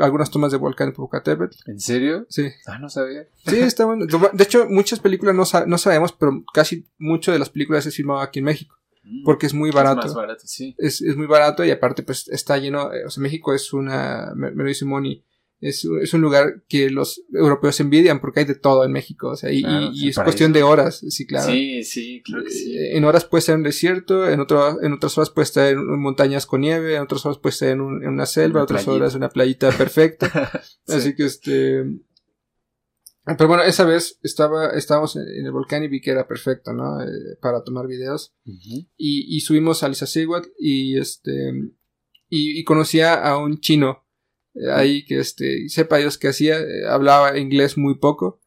Speaker 2: algunas tomas de volcán de Popocatépetl.
Speaker 1: ¿En serio?
Speaker 2: Sí.
Speaker 1: Ah, no sabía.
Speaker 2: Sí, está bueno. De hecho, muchas películas no, no sabemos, pero casi mucho de las películas se filmado aquí en México. porque es muy barato. Es barato, sí. Es, es, muy barato y aparte pues está lleno, eh, o sea, México es una, me, lo dice Moni, es, es, un lugar que los europeos envidian porque hay de todo en México, o sea, y, y, es cuestión de horas, sí, claro.
Speaker 1: Sí, sí, claro que sí.
Speaker 2: Eh, en horas puede estar en desierto, en, otro, en otras horas puede estar en montañas con nieve, en otras horas puede estar en, en una selva, en otras horas una playita perfecta. [LAUGHS] Así que este, pero bueno, esa vez estaba, estábamos en el volcán y vi que era perfecto, ¿no? Eh, para tomar videos. y, y, subimos a Lizasigüat y este, y, y conocía a un chino ahí que este, sepa Dios qué hacía, eh, hablaba inglés muy poco,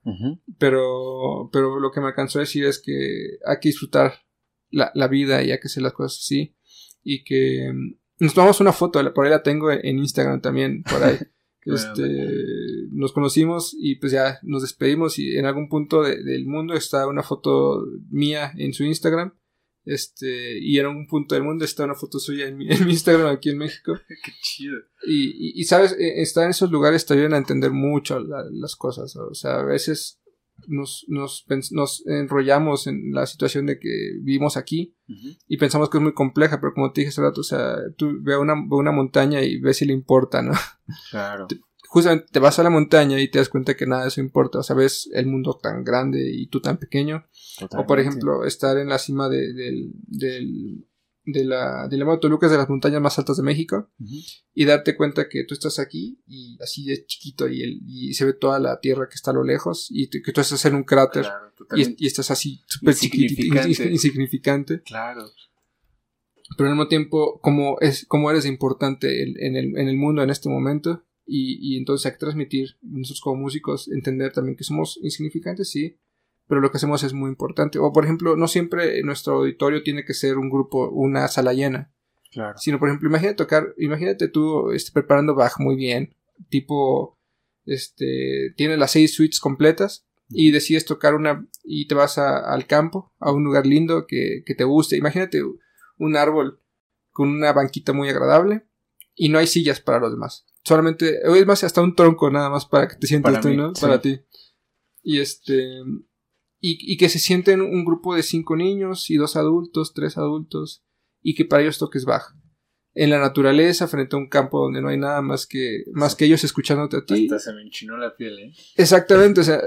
Speaker 2: pero, pero lo que me alcanzó a decir es que hay que disfrutar la, la vida y hay que hacer las cosas así. Y que mm, nos tomamos una foto, por ahí la tengo en Instagram también, por ahí. [LAUGHS] Este, nos conocimos y pues ya nos despedimos y en algún punto del mundo está una foto mía en su Instagram. Este, y en algún punto del mundo está una foto suya en mi, [LAUGHS] Instagram aquí en México. [LAUGHS]
Speaker 1: Qué chido.
Speaker 2: Y, y, sabes, e, estar en esos lugares te ayudan a entender mucho las cosas. O sea, a veces nos, nos, nos, enrollamos en la situación de que vivimos aquí y pensamos que es muy compleja, pero como te dije hace rato, o sea, tú ve una, una montaña y ves si le importa, ¿no?
Speaker 1: Claro.
Speaker 2: Justamente te vas a la montaña y te das cuenta que nada de eso importa, o sea, ves el mundo tan grande y tú tan pequeño. O por ejemplo, estar en la cima de, del, del de la, de la Toluca es de las montañas más altas de México y darte cuenta que tú estás aquí y así de chiquito y, el, y se ve toda la tierra que está a lo lejos y que tú estás en un cráter y, estás así súper chiquitito [LAUGHS] insignificante.
Speaker 1: Claro.
Speaker 2: Pero al mismo tiempo, como, es, como eres importante en, el, en el mundo en este momento y, y entonces hay que transmitir, nosotros como músicos, entender también que somos insignificantes, sí, pero lo que hacemos es muy importante. O por ejemplo, no siempre nuestro auditorio tiene que ser un grupo, una sala llena.
Speaker 1: Claro.
Speaker 2: Sino, por ejemplo, imagínate tocar, imagínate tú este, preparando Bach muy bien, tipo, este, tiene las seis suites completas y decides tocar una y te vas al campo, a un lugar lindo que, que te guste. Imagínate un árbol con una banquita muy agradable y no hay sillas para los demás. Solamente, es más, hasta un tronco nada más para que te sientas tú, ¿no? Para ti. Y este, y, que se sienten un grupo de cinco niños y dos adultos, tres adultos, y que para ellos toques baja. En la naturaleza, frente a un campo donde no hay nada más que, más que ellos escuchándote a ti.
Speaker 1: Hasta se me enchinó la piel, ¿eh?
Speaker 2: Exactamente, o sea,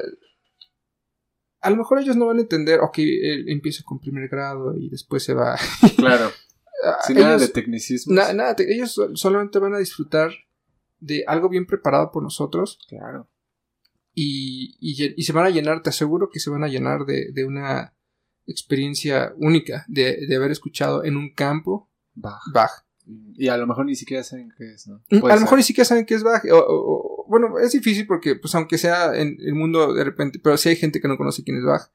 Speaker 2: a lo mejor ellos no van a entender, ok, él empieza con primer grado y después se va.
Speaker 1: Claro. [LAUGHS] Sin nada de tecnicismo.
Speaker 2: nada, ellos solamente van a disfrutar de algo bien preparado por nosotros.
Speaker 1: Claro
Speaker 2: y, se van a llenar, te aseguro que se van a llenar de, una experiencia única de, haber escuchado en un campo Bach.
Speaker 1: Y a lo mejor ni siquiera saben qué es, ¿no?
Speaker 2: Mm, a lo mejor ni siquiera saben qué es Bach. O, bueno, es difícil porque, pues, aunque sea en el mundo de repente, pero sí hay gente que no conoce quién es Bach.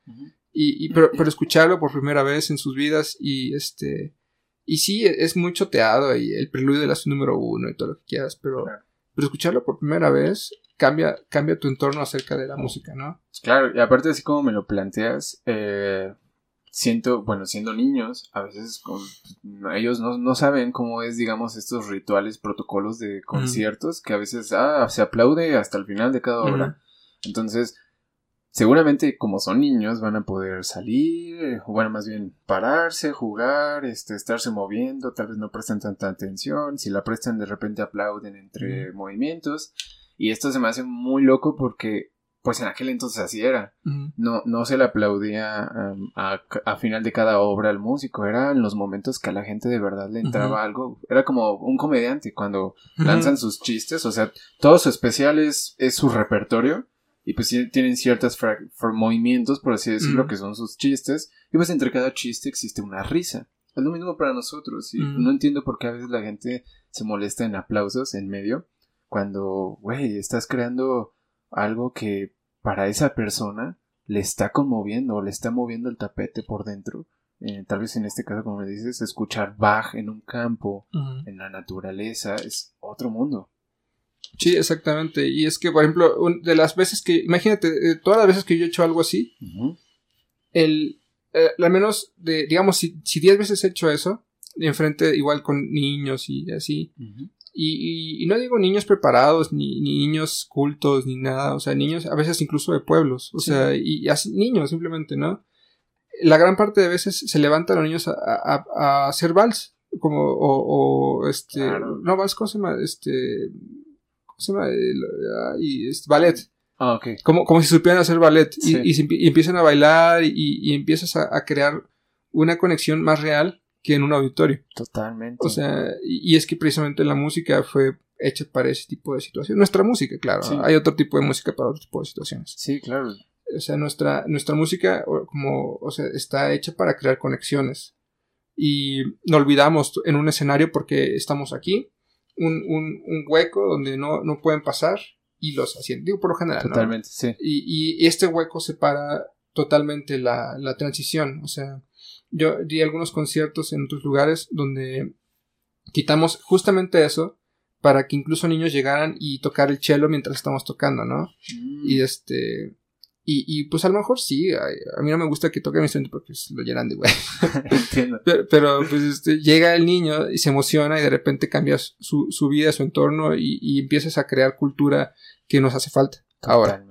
Speaker 2: y, pero, pero, escucharlo por primera vez en sus vidas y este. Y sí, es muy choteado y el preludio de la número uno y todo lo que quieras, pero, pero escucharlo por primera vez cambia, cambia tu entorno acerca de la música, ¿no?
Speaker 1: Claro, y aparte así como me lo planteas, eh, siento, bueno, siendo niños, a veces con, ellos no, no, saben cómo es, digamos, estos rituales, protocolos de conciertos, que a veces ah, se aplaude hasta el final de cada obra. Entonces, seguramente como son niños van a poder salir, bueno, más bien pararse, jugar, este, estarse moviendo, tal vez no prestan tanta atención, si la prestan de repente aplauden entre movimientos. Y esto se me hace muy loco porque, pues en aquel entonces así era. no, no se le aplaudía a, final de cada obra al músico. Era en los momentos que a la gente de verdad le entraba algo. Era como un comediante cuando lanzan sus chistes. O sea, todo su especial es, su repertorio. Y pues tienen ciertos movimientos, por así decirlo, que son sus chistes. Y pues entre cada chiste existe una risa. Es lo mismo para nosotros. Y no entiendo por qué a veces la gente se molesta en aplausos en medio cuando, güey, estás creando algo que para esa persona le está conmoviendo, le está moviendo el tapete por dentro. Eh, tal vez en este caso, como me dices, escuchar Bach en un campo, en la naturaleza, es otro mundo.
Speaker 2: Sí, exactamente. Y es que, por ejemplo, de las veces que, imagínate, todas las veces que yo he hecho algo así, el, eh, al menos, de, digamos, si, si diez veces he hecho eso, enfrente igual con niños y así, y, y, no digo niños preparados, ni, niños cultos, ni nada, o sea, niños a veces incluso de pueblos, o sea, y, así, niños simplemente, ¿no? la gran parte de veces se levantan los niños a, a, hacer vals, como, o, este, no, vals, ¿cómo se llama? Este, ¿cómo se llama? y, este, ballet.
Speaker 1: Ah.
Speaker 2: Como, como si supieran hacer ballet y, empiezan a bailar y, empiezas a, crear una conexión más real que en un auditorio.
Speaker 1: Totalmente.
Speaker 2: O sea, y, es que precisamente la música fue hecha para ese tipo de situaciones. Nuestra música, claro. Hay otro tipo de música para otro tipo de situaciones.
Speaker 1: Sí, claro.
Speaker 2: O sea, nuestra, nuestra música como, o sea, está hecha para crear conexiones. Y no olvidamos en un escenario porque estamos aquí, un, un, un hueco donde no, no, pueden pasar y los asientos. Digo, por lo general.
Speaker 1: Totalmente, sí.
Speaker 2: Y, y, este hueco separa totalmente la, la transición. O sea, yo di algunos conciertos en otros lugares donde quitamos justamente eso para que incluso niños llegaran y tocar el cello mientras estamos tocando, ¿no? Mm. Y este y, y pues a lo mejor sí, a, mí no me gusta que toque mi instrumento porque lo llenan de güey. [LAUGHS] [LAUGHS] Entiendo. Pero, pues este, llega el niño y se emociona y de repente cambias su, su vida, su entorno y, y, empiezas a crear cultura que nos hace falta ahora.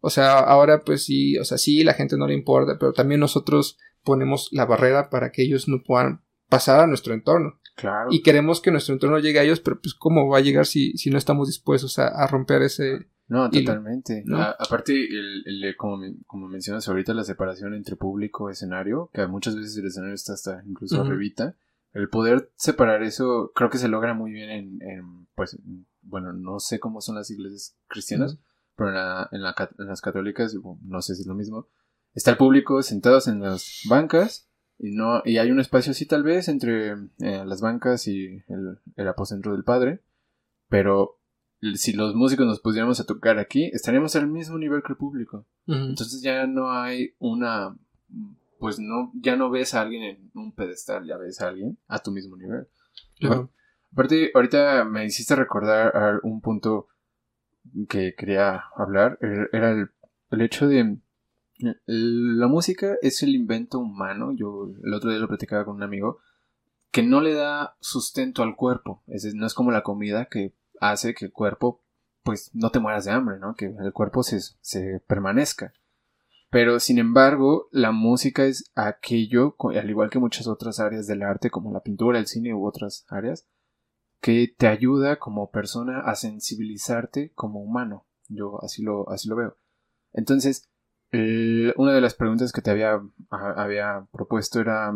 Speaker 2: O sea, ahora pues sí, o sea, sí, la gente no le importa, pero también nosotros ponemos la barrera para que ellos no puedan pasar a nuestro entorno.
Speaker 1: Claro.
Speaker 2: Y queremos que nuestro entorno llegue a ellos, pero pues cómo va a llegar si, si no estamos dispuestos a, a romper ese,
Speaker 1: no, totalmente. aparte, el, como, como, mencionas ahorita, la separación entre público y escenario, que muchas veces el escenario está hasta incluso arribita, el poder separar eso creo que se logra muy bien en, pues, bueno, no sé cómo son las iglesias cristianas, pero en, la, en, las católicas, no sé si es lo mismo, está el público sentados en las bancas y no y hay un espacio así tal vez entre eh, las bancas y el, el aposento del padre, pero si los músicos nos pusiéramos a tocar aquí, estaríamos al mismo nivel que el público. Entonces ya no hay una, pues no, ya no ves a alguien en un pedestal, ya ves a alguien a tu mismo nivel. aparte, ahorita me hiciste recordar un punto que quería hablar, er, era el, el hecho de la música es el invento humano. Yo el otro día lo platicaba con un amigo que no le da sustento al cuerpo. Es, no es como la comida que hace que el cuerpo, pues, no te mueras de hambre, ¿no? Que el cuerpo se, se permanezca. Pero, sin embargo, la música es aquello, al igual que muchas otras áreas del arte, como la pintura, el cine u otras áreas, que te ayuda como persona a sensibilizarte como humano. Yo así lo, así lo veo. Entonces, una de las preguntas que te había, había propuesto era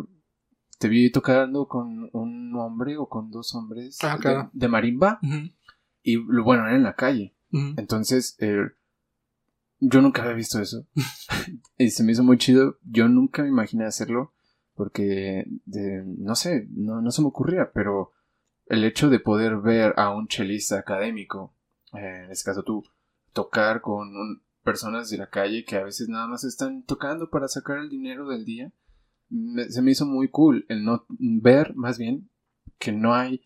Speaker 1: te vi tocando con un hombre o con dos hombres
Speaker 2: ah,
Speaker 1: de, marimba. Y bueno, era en la calle. Entonces, eh, yo nunca había visto eso. [LAUGHS] y se me hizo muy chido. Yo nunca me imaginé hacerlo. Porque, no sé, no, no, se me ocurría. Pero el hecho de poder ver a un chelista académico, eh, en este caso tú, tocar con personas de la calle que a veces nada más están tocando para sacar el dinero del día, se me hizo muy cool el no ver más bien que no hay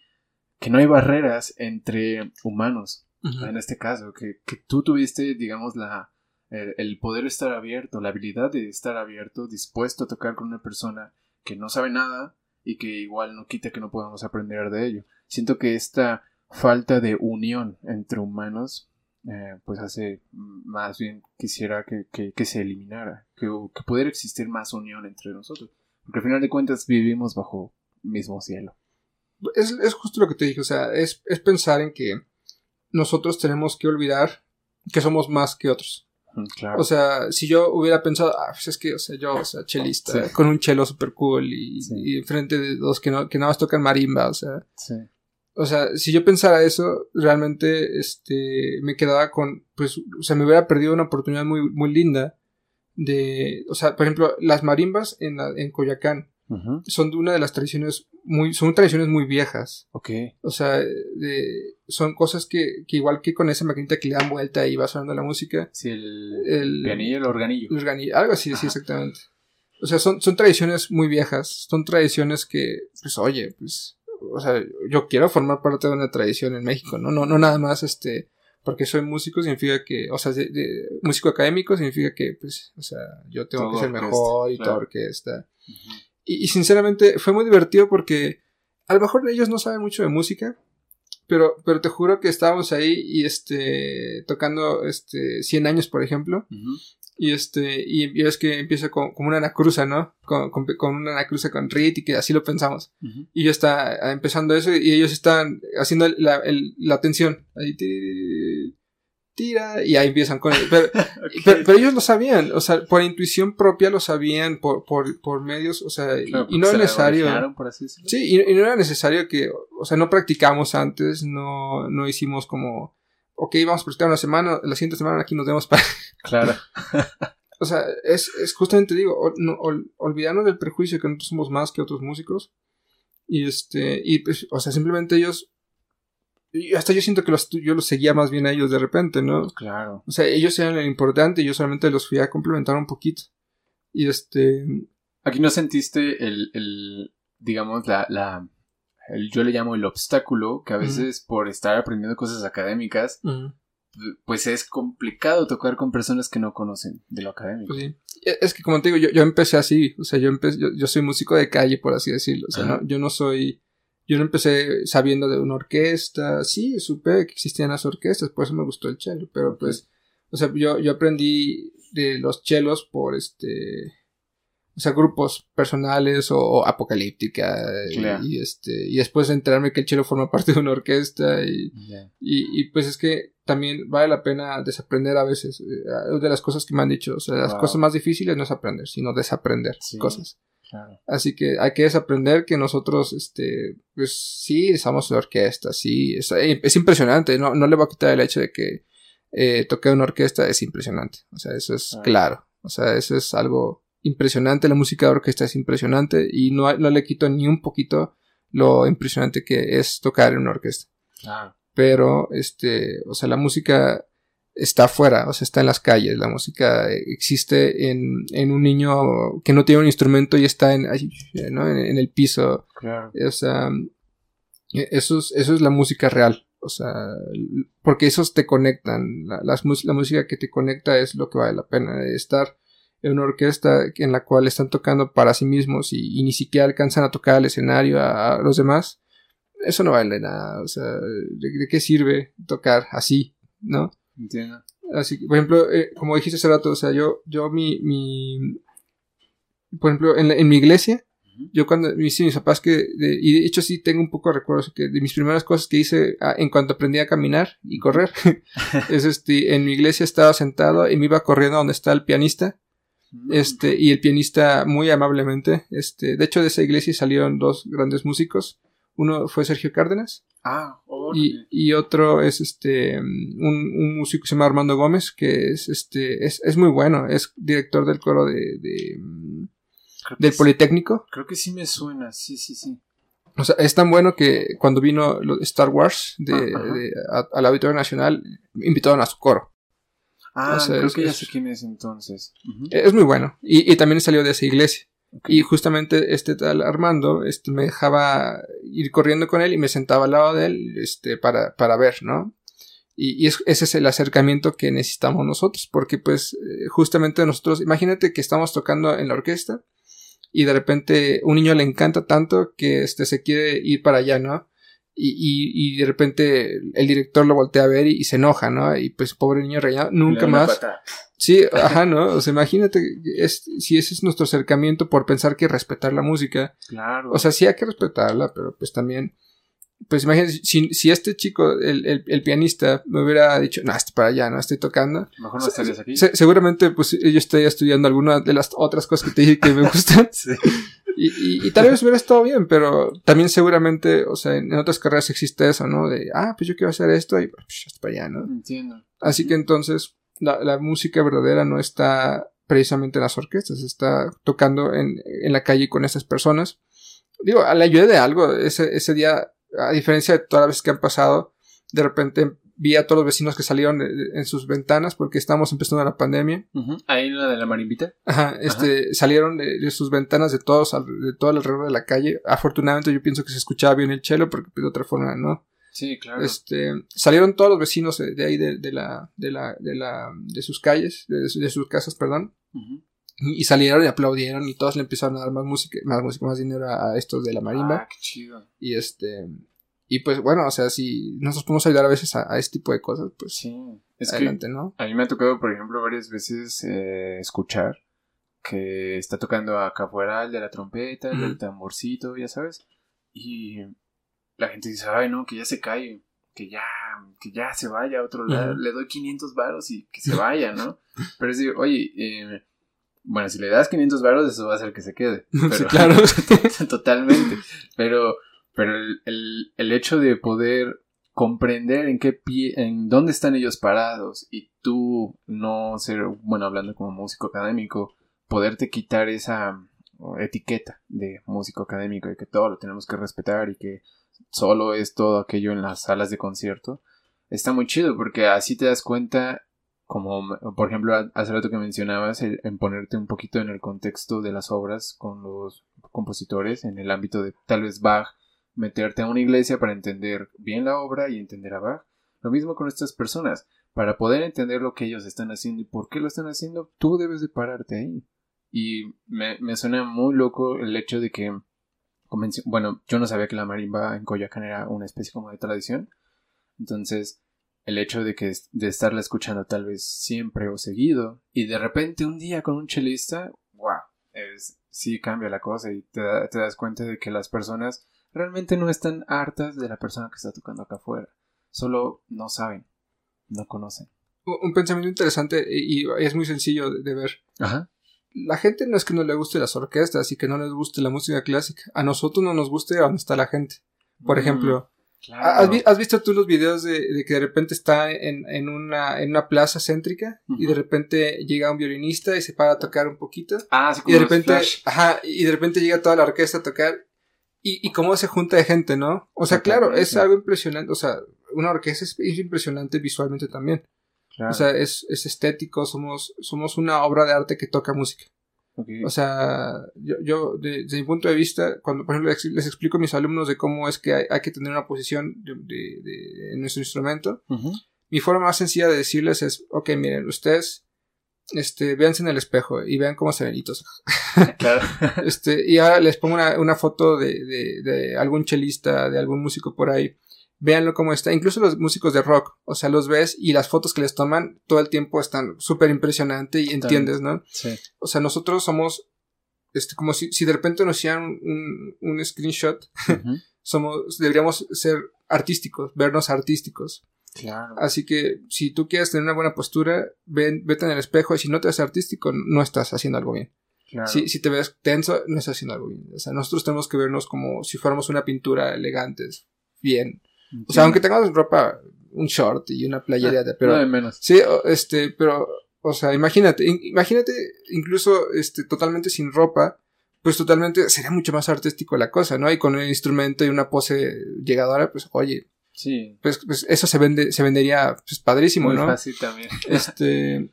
Speaker 1: que no hay barreras entre humanos, en este caso, que, tú tuviste, digamos, la, el, poder estar abierto, la habilidad de estar abierto, dispuesto a tocar con una persona que no sabe nada y que igual no quita que no podamos aprender de ello. Siento que esta falta de unión entre humanos, eh, pues hace más bien quisiera que, que, se eliminara, que, que pudiera existir más unión entre nosotros, porque al final de cuentas vivimos bajo mismo cielo
Speaker 2: es, justo lo que te dije, o sea, es, pensar en que nosotros tenemos que olvidar que somos más que otros.
Speaker 1: Mm, claro.
Speaker 2: O sea, si yo hubiera pensado, ah, pues es que, o sea, yo, o sea, chelista, con un chelo super cool y, y frente de dos que, no, que nada más tocan marimba, o sea.
Speaker 1: Sí.
Speaker 2: O sea, si yo pensara eso, realmente, este, me quedaba con, pues, o sea, me hubiera perdido una oportunidad muy, muy linda de, o sea, por ejemplo, las marimbas en, en Coyacán son de una de las tradiciones muy, son tradiciones muy viejas.
Speaker 1: Ok.
Speaker 2: O sea, de, son cosas que, que, igual que con esa maquinita que le dan vuelta y va sonando la música.
Speaker 1: Sí, el, el pianillo, el organillo.
Speaker 2: El organillo, algo así, sí, exactamente. O sea, son, son tradiciones muy viejas, son tradiciones que, pues, oye, pues, o sea, yo quiero formar parte de una tradición en México, ¿no? No, no nada más, este, porque soy músico significa que, o sea, de, músico académico significa que, pues, o sea, yo tengo que ser mejor y todo orquesta. Y, sinceramente fue muy divertido porque a lo mejor ellos no saben mucho de música, pero, pero te juro que estábamos ahí y este, tocando este, 100 años, por ejemplo. Y este, y, es que empieza con, como una anacruza, ¿no? Con, con, una anacruza con Rit y que así lo pensamos. Y yo está empezando eso y ellos están haciendo la, la tensión. Ahí, tira y ahí empiezan con [LAUGHS] pero, pero, ellos lo sabían, o sea, por intuición propia lo sabían, por, por, por medios, o sea, y, no era necesario. sí, y, y, no era necesario que, o sea, no practicamos antes, no, no hicimos como ok, vamos a practicar una semana, la siguiente semana aquí nos vemos para... [LAUGHS] Claro. [LAUGHS] o sea, es, es justamente digo, no, olvidarnos del prejuicio que nosotros somos más que otros músicos. Y este, y pues, o sea, simplemente ellos hasta yo siento que los, yo los seguía más bien a ellos de repente, ¿no? Claro. O sea, ellos eran lo importante y yo solamente los fui a complementar un poquito. Y este...
Speaker 3: Aquí no sentiste el, el digamos, la, la, yo le llamo el obstáculo, que a veces por estar aprendiendo cosas académicas, pues es complicado tocar con personas que no conocen de lo académico. Pues
Speaker 2: sí. E, es que como te digo, yo, yo empecé así, o sea, yo empecé, yo, soy músico de calle, por así decirlo, o sea, no, yo no soy, yo no empecé sabiendo de una orquesta, sí, supe que existían las orquestas, por eso me gustó el cello, pero pues, o sea, yo, yo aprendí de los chelos por este, o sea, grupos personales o, apocalíptica y, este y después enterarme que el chelo forma [LAUGHS] parte de una orquesta y, y, pues es que también vale la pena desaprender a veces eh, de las cosas que me han dicho o sea las cosas más difíciles no es aprender sino desaprender cosas así que hay que desaprender que nosotros este pues sí somos de orquesta sí es, es impresionante no, no le voy a quitar el hecho de que eh, tocar una orquesta es impresionante o sea eso es claro. o sea eso es algo impresionante, la música de orquesta es impresionante y no, no le quito ni un poquito lo impresionante que es tocar en una orquesta. Pero, este, o sea, la música está afuera, o sea, está en las calles, la música existe en, en un niño que no tiene un instrumento y está en, ¿no? en, el piso. Claro. O sea, eso es, eso es la música real. O sea, porque esos te conectan. La, la, la música que te conecta es lo que vale la pena. Estar en una orquesta en la cual están tocando para sí mismos y, ni siquiera alcanzan a tocar al escenario a, los demás, eso no vale nada. O sea, ¿de, qué sirve tocar así? ¿No? Entiendo. Así que, por ejemplo, eh, como dijiste hace rato, o sea, yo, yo mi, mi por ejemplo, en, en mi iglesia, yo cuando hice mis papás que, y de hecho sí tengo un poco de recuerdos que de mis primeras cosas que hice ah, en cuanto aprendí a caminar y correr, [LAUGHS] [LAUGHS] es este, en mi iglesia estaba sentado y me iba corriendo donde está el pianista este, y el pianista muy amablemente, este, de hecho de esa iglesia salieron dos grandes músicos. Uno fue Sergio Cárdenas. Ah, y, y, otro es este un, un, músico que se llama Armando Gómez, que es este, es, es muy bueno, es director del coro de, de del Politécnico.
Speaker 3: Creo que sí me suena, sí, sí, sí.
Speaker 2: O sea, es tan bueno que cuando vino Star Wars de, de al Auditorio Nacional, invitaron a su coro.
Speaker 3: Ah, creo que ya sé quién es entonces.
Speaker 2: Es muy bueno. Y, también salió de esa iglesia. Y justamente este tal Armando este, me dejaba ir corriendo con él y me sentaba al lado de él este, para, para ver, ¿no? Y, ese es el acercamiento que necesitamos nosotros, porque pues eh, justamente nosotros, imagínate que estamos tocando en la orquesta y de repente un niño le encanta tanto que este, se quiere ir para allá, ¿no? Y, y, de repente el director lo voltea a ver y, se enoja, ¿no? Y pues pobre niño reñado, nunca más. Sí, ajá, ¿no? O sea, imagínate es, si ese es nuestro acercamiento por pensar que respetar la música. Claro. O sea, sí hay que respetarla, pero pues también, pues imagínate, si, si este chico, el, el, el, pianista, me hubiera dicho, no, estoy para allá, no estoy tocando. Mejor no estarías aquí. seguramente, pues yo estaría estudiando alguna de las otras cosas que te dije que me gustan. [LAUGHS] sí. Y, y, tal vez hubiera estado bien, pero también seguramente, o sea, en otras carreras existe eso, ¿no? De, ah, pues yo quiero hacer esto y pues hasta para allá, ¿no? Entiendo. Así que entonces, la, la, música verdadera no está precisamente en las orquestas, está tocando en, en la calle con esas personas. Digo, a la ayuda de algo, ese, ese día, a diferencia de todas las veces que han pasado, de repente vi a todos los vecinos que salieron en sus ventanas porque estábamos empezando la pandemia.
Speaker 3: Ahí en la de la marimbita.
Speaker 2: Ajá, este, salieron de, sus ventanas de todos, de todo alrededor de la calle. Afortunadamente yo pienso que se escuchaba bien el chelo porque de otra forma no. Sí, claro. Este, salieron todos los vecinos de, ahí de, la, de la, de la, de sus calles, de, sus casas, perdón. Y salieron y aplaudieron y todos le empezaron a dar más música, más música, más dinero a, estos de la marimba. Ah, qué chido. Y este, y pues bueno, o sea, si nosotros podemos ayudar a veces a, este tipo de cosas, pues sí,
Speaker 1: es adelante, ¿no? A mí me ha tocado, por ejemplo, varias veces eh, escuchar que está tocando acá afuera el de la trompeta, el del tamborcito, ya sabes. Y la gente dice, ay, no, que ya se cae, que ya, que ya se vaya a otro lado, le doy 500 varos y que se vaya, ¿no? [LAUGHS] Pero es decir, oye, eh, bueno, si le das 500 varos, eso va a hacer que se quede. [LAUGHS] Pero, claro. [LAUGHS] totalmente. Pero pero el, el, hecho de poder comprender en qué pie, en dónde están ellos parados y tú no ser, bueno, hablando como músico académico, poderte quitar esa etiqueta de músico académico y que todo lo tenemos que respetar y que solo es todo aquello en las salas de concierto, está muy chido porque así te das cuenta, como por ejemplo hace rato que mencionabas, en ponerte un poquito en el contexto de las obras con los compositores en el ámbito de tal vez Bach meterte a una iglesia para entender bien la obra y entender a Bach. Lo mismo con estas personas. Para poder entender lo que ellos están haciendo y por qué lo están haciendo, tú debes de pararte ahí. Y me, me suena muy loco el hecho de que, bueno, yo no sabía que la marimba en Coyacán era una especie como de tradición. Entonces, el hecho de que de estarla escuchando tal vez siempre o seguido y de repente un día con un chelista, wow, es, sí cambia la cosa y te, te das cuenta de que las personas realmente no están hartas de la persona que está tocando acá afuera. Solo no saben, no conocen.
Speaker 2: Un pensamiento interesante y es muy sencillo de ver. Ajá. La gente no es que no le guste las orquestas y que no les guste la música clásica. A nosotros no nos guste a donde está la gente. Por mm, ejemplo, ¿has, visto tú los videos de, que de repente está en, una, en una plaza céntrica y de repente llega un violinista y se para a tocar un poquito? Ah, sí, y de repente, ajá, y de repente llega toda la orquesta a tocar y, y cómo se junta de gente, ¿no? O sea, claro, es algo impresionante. O sea, una orquesta es, impresionante visualmente también. O sea, es, es, estético, somos, somos una obra de arte que toca música. O sea, yo, yo desde mi punto de vista, cuando por ejemplo les, explico a mis alumnos de cómo es que hay, hay que tener una posición de, de, en nuestro instrumento, mi forma más sencilla de decirles es, ok, miren, ustedes este, véanse en el espejo y vean cómo se ven [LAUGHS] [LAUGHS] Claro. este, y ahora les pongo una, una foto de, de, de, algún chelista, de algún músico por ahí. Véanlo cómo está. Incluso los músicos de rock. O sea, los ves y las fotos que les toman todo el tiempo están súper impresionantes y entiendes, ¿no? Sí. O sea, nosotros somos, este, como si, si de repente nos hicieran un, un screenshot, [LAUGHS] somos, deberíamos ser artísticos, vernos artísticos. Claro. Así que si tú quieres tener una buena postura, ven, vete en el espejo y si no te ves artístico, no estás haciendo algo bien. Claro. Si, si te ves tenso, no estás haciendo algo bien. O sea, nosotros tenemos que vernos como si fuéramos una pintura elegantes, bien. O sea, aunque tengamos ropa, un short y una playera, de, pero... No menos. Sí, este, pero, o sea, imagínate, imagínate incluso, este, totalmente sin ropa, pues totalmente sería mucho más artístico la cosa, ¿no? Y con un instrumento y una pose llegadora, pues, oye, Sí. Pues, pues eso se vende, se vendería pues padrísimo, Muy ¿no? fácil también. [LAUGHS] Este.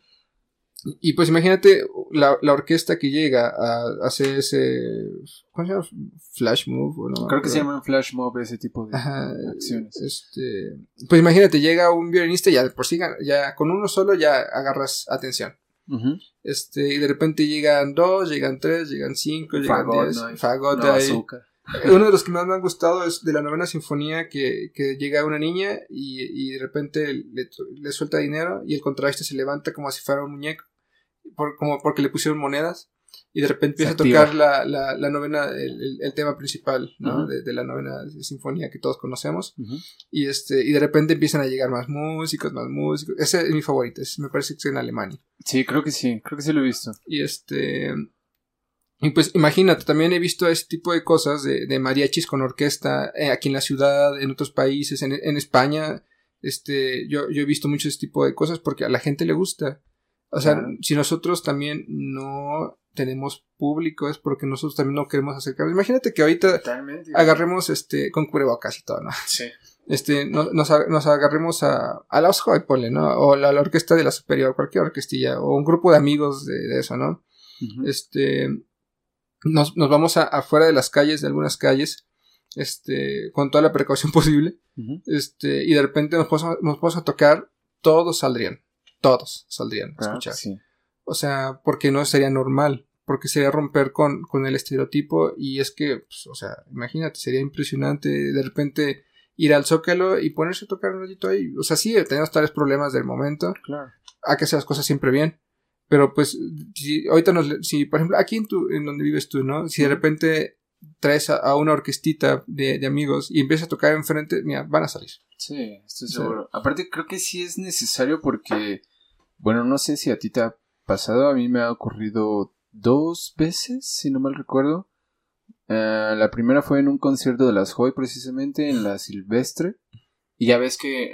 Speaker 2: Y pues imagínate la, la orquesta que llega a, hacer ese. ¿Cómo se llama? Flash move.
Speaker 1: no? Creo que se llama flash move ese tipo de acciones.
Speaker 2: Este. Pues imagínate, llega un violinista y ya por sí, ya con uno solo ya agarras atención. Este, y de repente llegan dos, llegan tres, llegan cinco, llegan diez. Fagot, ahí. Uno de los que más me han gustado es de la novena sinfonía que, que llega una niña y, y de repente le, le, suelta dinero y el contraste se levanta como si fuera un muñeco, por, como porque le pusieron monedas y de repente empieza a tocar la, la, la novena, el, el, tema principal ¿no? de, de, la novena sinfonía que todos conocemos y este y de repente empiezan a llegar más músicos, más músicos. Ese es mi favorito, me parece que es en Alemania.
Speaker 1: Sí, creo que sí, creo que sí lo he visto.
Speaker 2: Y este y pues imagínate, también he visto este tipo de cosas de, de mariachis con orquesta eh, aquí en la ciudad, en otros países, en, en España. Este, yo, yo he visto mucho este tipo de cosas porque a la gente le gusta. O sea, si nosotros también no tenemos público es porque nosotros también no queremos acercarnos. Imagínate que ahorita agarremos este con cubrebocas y todo, ¿no? Sí. Este, nos, nos agarremos a, a la Osjoy, ponle, ¿no? O la, la, orquesta de la superior, cualquier orquestilla, o un grupo de amigos de, de eso, ¿no? Este, nos, nos vamos a, afuera de las calles, de algunas calles, este, con toda la precaución [LAUGHS] posible, este, y de repente nos vamos, a, tocar, todos saldrían, todos saldrían a escuchar. O sea, porque no sería normal, porque sería romper con, con el estereotipo, y es que, pues, o sea, imagínate, sería impresionante de repente ir al Zócalo y ponerse a tocar un ratito ahí. O sea, sí, tenemos tales problemas del momento. Claro. Hay que hacer las cosas siempre bien. Pero pues, si ahorita nos, si por ejemplo, aquí en tu, en donde vives tú, ¿no? Si de repente traes a, una orquestita de, amigos y empiezas a tocar enfrente, mira, van a salir.
Speaker 1: Sí, estoy seguro. Aparte, creo que sí es necesario porque, bueno, no sé si a ti te ha pasado, a mí me ha ocurrido dos veces, si no mal recuerdo. Eh, la primera fue en un concierto de las Joy, precisamente, en la Silvestre. Y ya ves que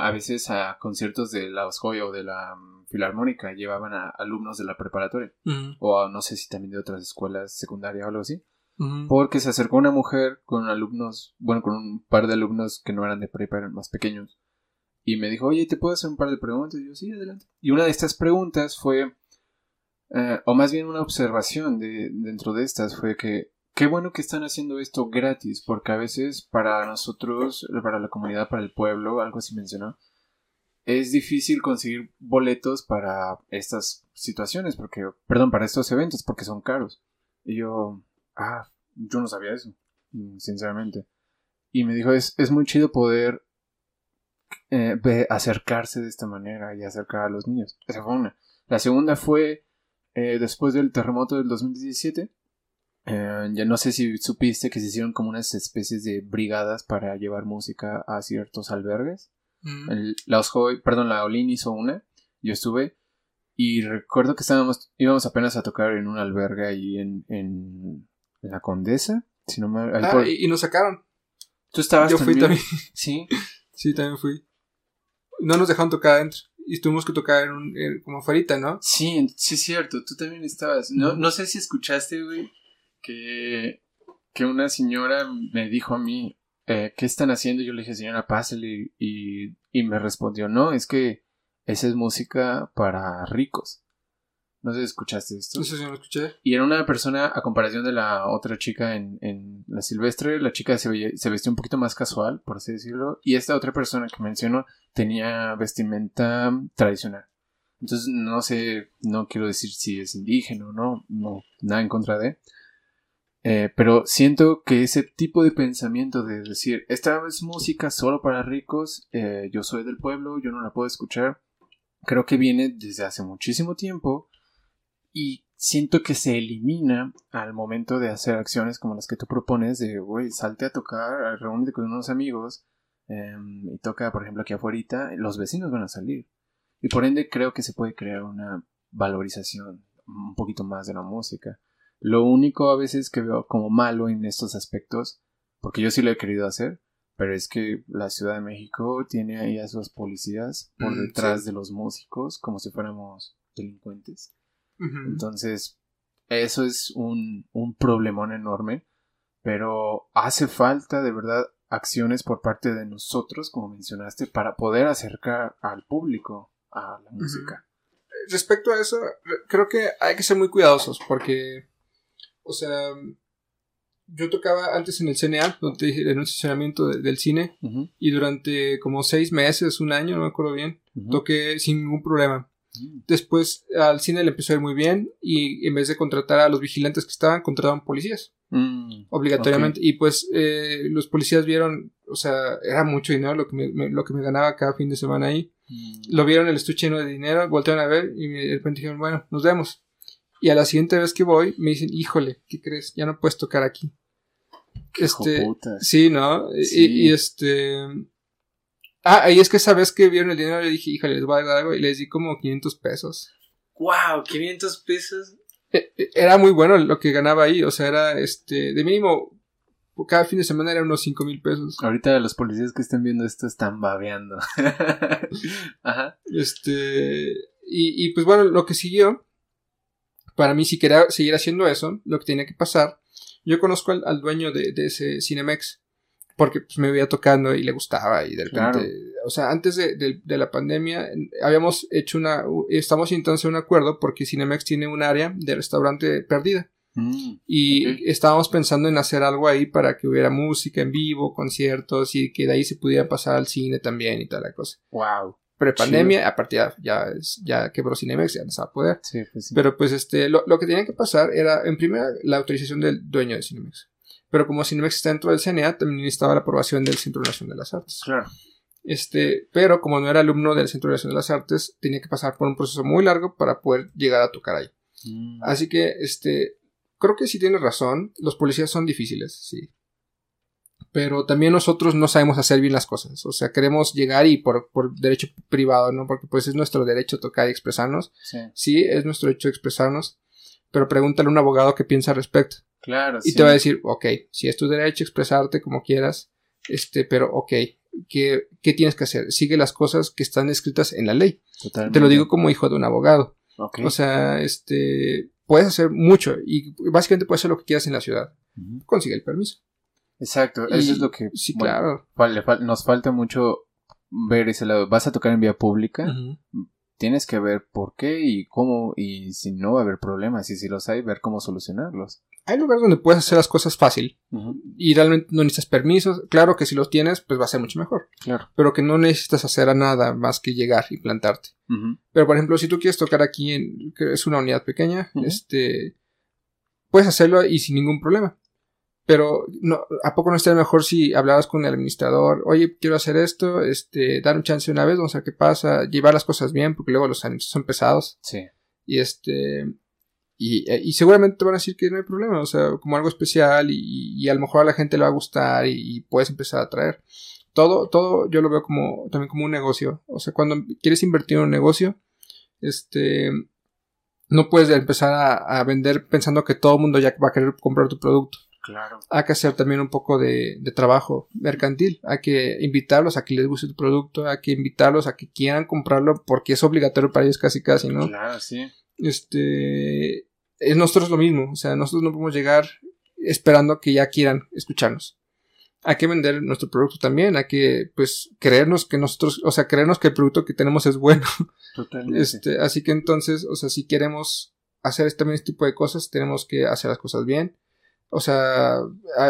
Speaker 1: a veces a conciertos de la Joy o de la Filarmónica llevaban a alumnos de la preparatoria. O no sé si también de otras escuelas secundarias o algo así. Porque se acercó una mujer con alumnos, bueno, con un par de alumnos que no eran de prepa, eran más pequeños. Y me dijo, oye, ¿te puedo hacer un par de preguntas? Y yo, sí, adelante. Y una de estas preguntas fue, eh, o más bien una observación de, dentro de estas, fue que Qué bueno que están haciendo esto gratis, porque a veces para nosotros, para la comunidad, para el pueblo, algo así mencionó, es difícil conseguir boletos para estas situaciones, porque, perdón, para estos eventos, porque son caros. Y yo, ah, yo no sabía eso, sinceramente. Y me dijo, es, es muy chido poder eh, acercarse de esta manera y acercar a los niños. Esa fue una. La segunda fue eh, después del terremoto del 2017 eh, ya no sé si supiste que se hicieron como unas especies de brigadas para llevar música a ciertos albergues. Mm. la perdón, la Olin hizo una. Yo estuve. Y recuerdo que estábamos, íbamos apenas a tocar en un albergue ahí en, en, la Condesa. Si no me,
Speaker 2: ah, y, nos sacaron.
Speaker 1: Tú estabas
Speaker 2: Yo fui también. [LAUGHS] Sí. sí, también fui. No nos dejaron tocar adentro. Y tuvimos que tocar en un, como afuera, ¿no?
Speaker 1: Sí, sí es cierto. Tú también estabas. No, no sé si escuchaste, güey que, que una señora me dijo a mí, eh, ¿qué están haciendo? Yo le dije, señora, pásale. Y, y me respondió, no, es que esa es música para ricos. No sé si escuchaste esto.
Speaker 2: Sé si lo escuché.
Speaker 1: Y era una persona, a comparación de la otra chica en, en la silvestre, la chica se, se vestía un poquito más casual, por así decirlo. Y esta otra persona que menciono tenía vestimenta tradicional. Entonces, no sé, no quiero decir si es indígena o no, no, nada en contra de. Eh, pero siento que ese tipo de pensamiento de decir, esta es música solo para ricos, eh, yo soy del pueblo, yo no la puedo escuchar, creo que viene desde hace muchísimo tiempo y siento que se elimina al momento de hacer acciones como las que tú propones de, güey, salte a tocar, reúnete con unos amigos em, y toca, por ejemplo, aquí afuera, los vecinos van a salir. Y por ende creo que se puede crear una valorización un poquito más de la música. Lo único a veces que veo como malo en estos aspectos, porque yo sí lo he querido hacer, pero es que la Ciudad de México tiene ahí a sus policías por mm, detrás de los músicos, como si fuéramos delincuentes. Entonces, eso es un, un problemón enorme, pero hace falta de verdad acciones por parte de nosotros, como mencionaste, para poder acercar al público a la música.
Speaker 2: Respecto a eso, creo que hay que ser muy cuidadosos porque o sea, yo tocaba antes en el CNA, donde en un estacionamiento del cine, y durante como seis meses, un año, no me acuerdo bien, toqué sin ningún problema. Mm. Después al cine le empezó a ir muy bien y en vez de contratar a los vigilantes que estaban, contrataban policías. Mm, obligatoriamente. Y pues eh, los policías vieron, o sea, era mucho dinero lo que me, lo que me ganaba cada fin de semana ahí. Mm. Lo vieron el estuche lleno de dinero, voltearon a ver y de repente dijeron, bueno, nos vemos. Y a la siguiente vez que voy, me dicen, híjole, ¿qué crees? Ya no puedes tocar aquí. este, sí, ¿no? Y, este... Ah, y es que esa vez que vieron el dinero, le dije, híjole, les voy a dar algo, y les di como 500 pesos.
Speaker 1: ¡Wow! ¿500 pesos?
Speaker 2: E, e, era muy bueno lo que ganaba ahí, o sea, era, este, de mínimo, cada fin de semana era unos 5 mil pesos.
Speaker 1: Ahorita los policías que estén viendo esto están babeando. [LAUGHS]
Speaker 2: Ajá. Este, y, y pues bueno, lo que siguió para mí, si quería seguir haciendo eso, lo que tenía que pasar, yo conozco al, dueño de, ese Cinemex, porque pues, me veía tocando y le gustaba y de repente, o sea, antes de, la pandemia habíamos hecho una, estamos entonces un acuerdo porque Cinemex tiene un área de restaurante perdida. Mm, y estábamos pensando en hacer algo ahí para que hubiera música en vivo, conciertos y que de ahí se pudiera pasar al cine también y toda la cosa.
Speaker 1: Wow
Speaker 2: prepandemia, a partir ya, ya quebró Cinemex, ya no se va a poder. Pues Pero pues este, lo, que tenía que pasar era, en primera, la autorización del dueño de Cinemex. pero como Cinemex está dentro del CNA, también necesitaba la aprobación del Centro Nacional de las Artes.
Speaker 3: Claro.
Speaker 2: Este, pero como no era alumno del Centro Nacional de las Artes, tenía que pasar por un proceso muy largo para poder llegar a tocar ahí. Mm. Así que, este, creo que sí tienes razón, los policías son difíciles, sí. Pero también nosotros no sabemos hacer bien las cosas. O sea, queremos llegar y por, por derecho privado, ¿no? Porque pues es nuestro derecho tocar y expresarnos. Sí. sí, es nuestro derecho expresarnos. Pero pregúntale a un abogado qué piensa al respecto.
Speaker 3: Claro.
Speaker 2: Y te va a decir, ok, si es tu derecho expresarte como quieras, este, pero ok, ¿qué, ¿qué, tienes que hacer? Sigue las cosas que están escritas en la ley. Te lo digo como hijo de un abogado. O sea, este, puedes hacer mucho y básicamente puedes hacer lo que quieras en la ciudad. Consigue el permiso.
Speaker 1: Exacto, eso es lo que...
Speaker 2: Sí, claro.
Speaker 1: nos falta mucho ver ese lado. Vas a tocar en vía pública, tienes que ver por qué y cómo, y si no va a haber problemas, y si los hay, ver cómo solucionarlos.
Speaker 2: Hay lugares donde puedes hacer las cosas fácil y realmente no necesitas permisos. Claro que si los tienes, pues va a ser mucho mejor.
Speaker 1: Claro.
Speaker 2: Pero que no necesitas hacer a nada más que llegar y plantarte. Pero por ejemplo, si tú quieres tocar aquí en, que es una unidad pequeña, este, puedes hacerlo y sin ningún problema. Pero no, ¿a poco no estaría mejor si hablaras con el administrador? Oye, quiero hacer esto, este, dar un chance una vez, vamos a ver qué pasa, llevar las cosas bien, porque luego los anuncios son pesados.
Speaker 1: Sí.
Speaker 2: Y este, y, y, seguramente te van a decir que no hay problema, o sea, como algo especial y, y a lo mejor a la gente le va a gustar y, puedes empezar a traer. Todo, todo yo lo veo como, también como un negocio. O sea, cuando quieres invertir en un negocio, este, no puedes empezar a, a vender pensando que todo el mundo ya va a querer comprar tu producto.
Speaker 3: Claro.
Speaker 2: Hay que hacer también un poco de, trabajo mercantil. Hay que invitarlos a que les guste tu producto, hay que invitarlos a que quieran comprarlo porque es obligatorio para ellos casi casi, ¿no?
Speaker 3: Claro, sí.
Speaker 2: Este, es nosotros lo mismo, o sea, nosotros no podemos llegar esperando que ya quieran escucharnos. Hay que vender nuestro producto también, hay que, pues, creernos que nosotros, o sea, creernos que el producto que tenemos es bueno.
Speaker 3: Totalmente.
Speaker 2: Este, así que entonces, o sea, si queremos hacer también este tipo de cosas, tenemos que hacer las cosas bien o sea,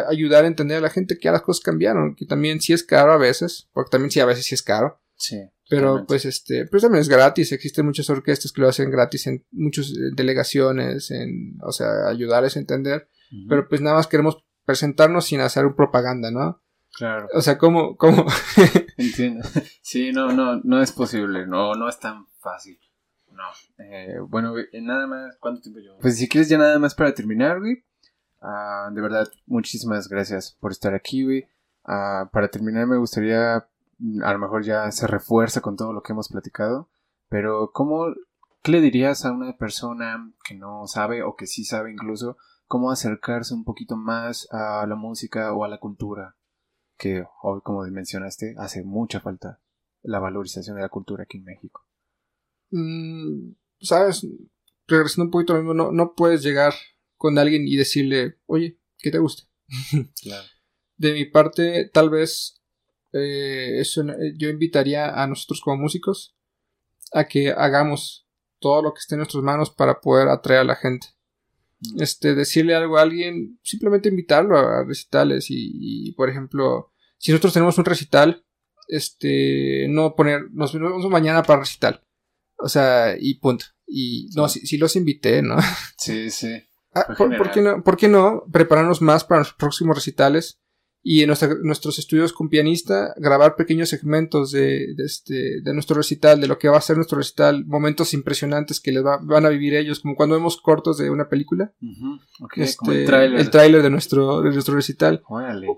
Speaker 2: ayudar a entender a la gente que ya las cosas cambiaron, que también sí es caro a veces, porque también sí a veces sí es caro.
Speaker 3: Sí.
Speaker 2: Pero pues este, pues también es gratis, existen muchas orquestas que lo hacen gratis en muchas eh, delegaciones, en, o sea, ayudarles a entender, pero pues nada más queremos presentarnos sin hacer un propaganda, ¿no?
Speaker 3: Claro.
Speaker 2: O sea, ¿cómo, cómo? [LAUGHS]
Speaker 3: Entiendo. Sí, no, no, no es posible, no, no es tan fácil. No. Eh, bueno, nada más, ¿cuánto tiempo llevo?
Speaker 1: Pues si quieres ya nada más para terminar, güey, Ah, de verdad, muchísimas gracias por estar aquí, güey. Ah, para terminar, me gustaría, mm, a lo mejor ya se refuerza con todo lo que hemos platicado, pero ¿cómo, qué le dirías a una persona que no sabe o que sí sabe incluso cómo acercarse un poquito más a la música o a la cultura? Que hoy, como mencionaste, hace mucha falta la valorización de la cultura aquí en México.
Speaker 2: Mm, Sabes, regresando un poquito no, no puedes llegar con alguien y decirle, oye, ¿qué te gusta? [LAUGHS] De mi parte, tal vez eh, eso, eh, yo invitaría a nosotros como músicos a que hagamos todo lo que esté en nuestras manos para poder atraer a la gente. Mm. Este, decirle algo a alguien, simplemente invitarlo a recitales y, por ejemplo, si nosotros tenemos un recital, este, no poner, nos vemos mañana para recital. O sea, y punto. Y no, si, si los invité, ¿no?
Speaker 3: Sí, sí.
Speaker 2: Ah, por, qué no, ¿Por qué no prepararnos más para los próximos recitales? Y en nuestros estudios con pianista grabar pequeños segmentos de, este, de nuestro recital, de lo que va a ser nuestro recital, momentos impresionantes que les van a vivir ellos, como cuando vemos cortos de una película. este, el tráiler de nuestro, de nuestro recital.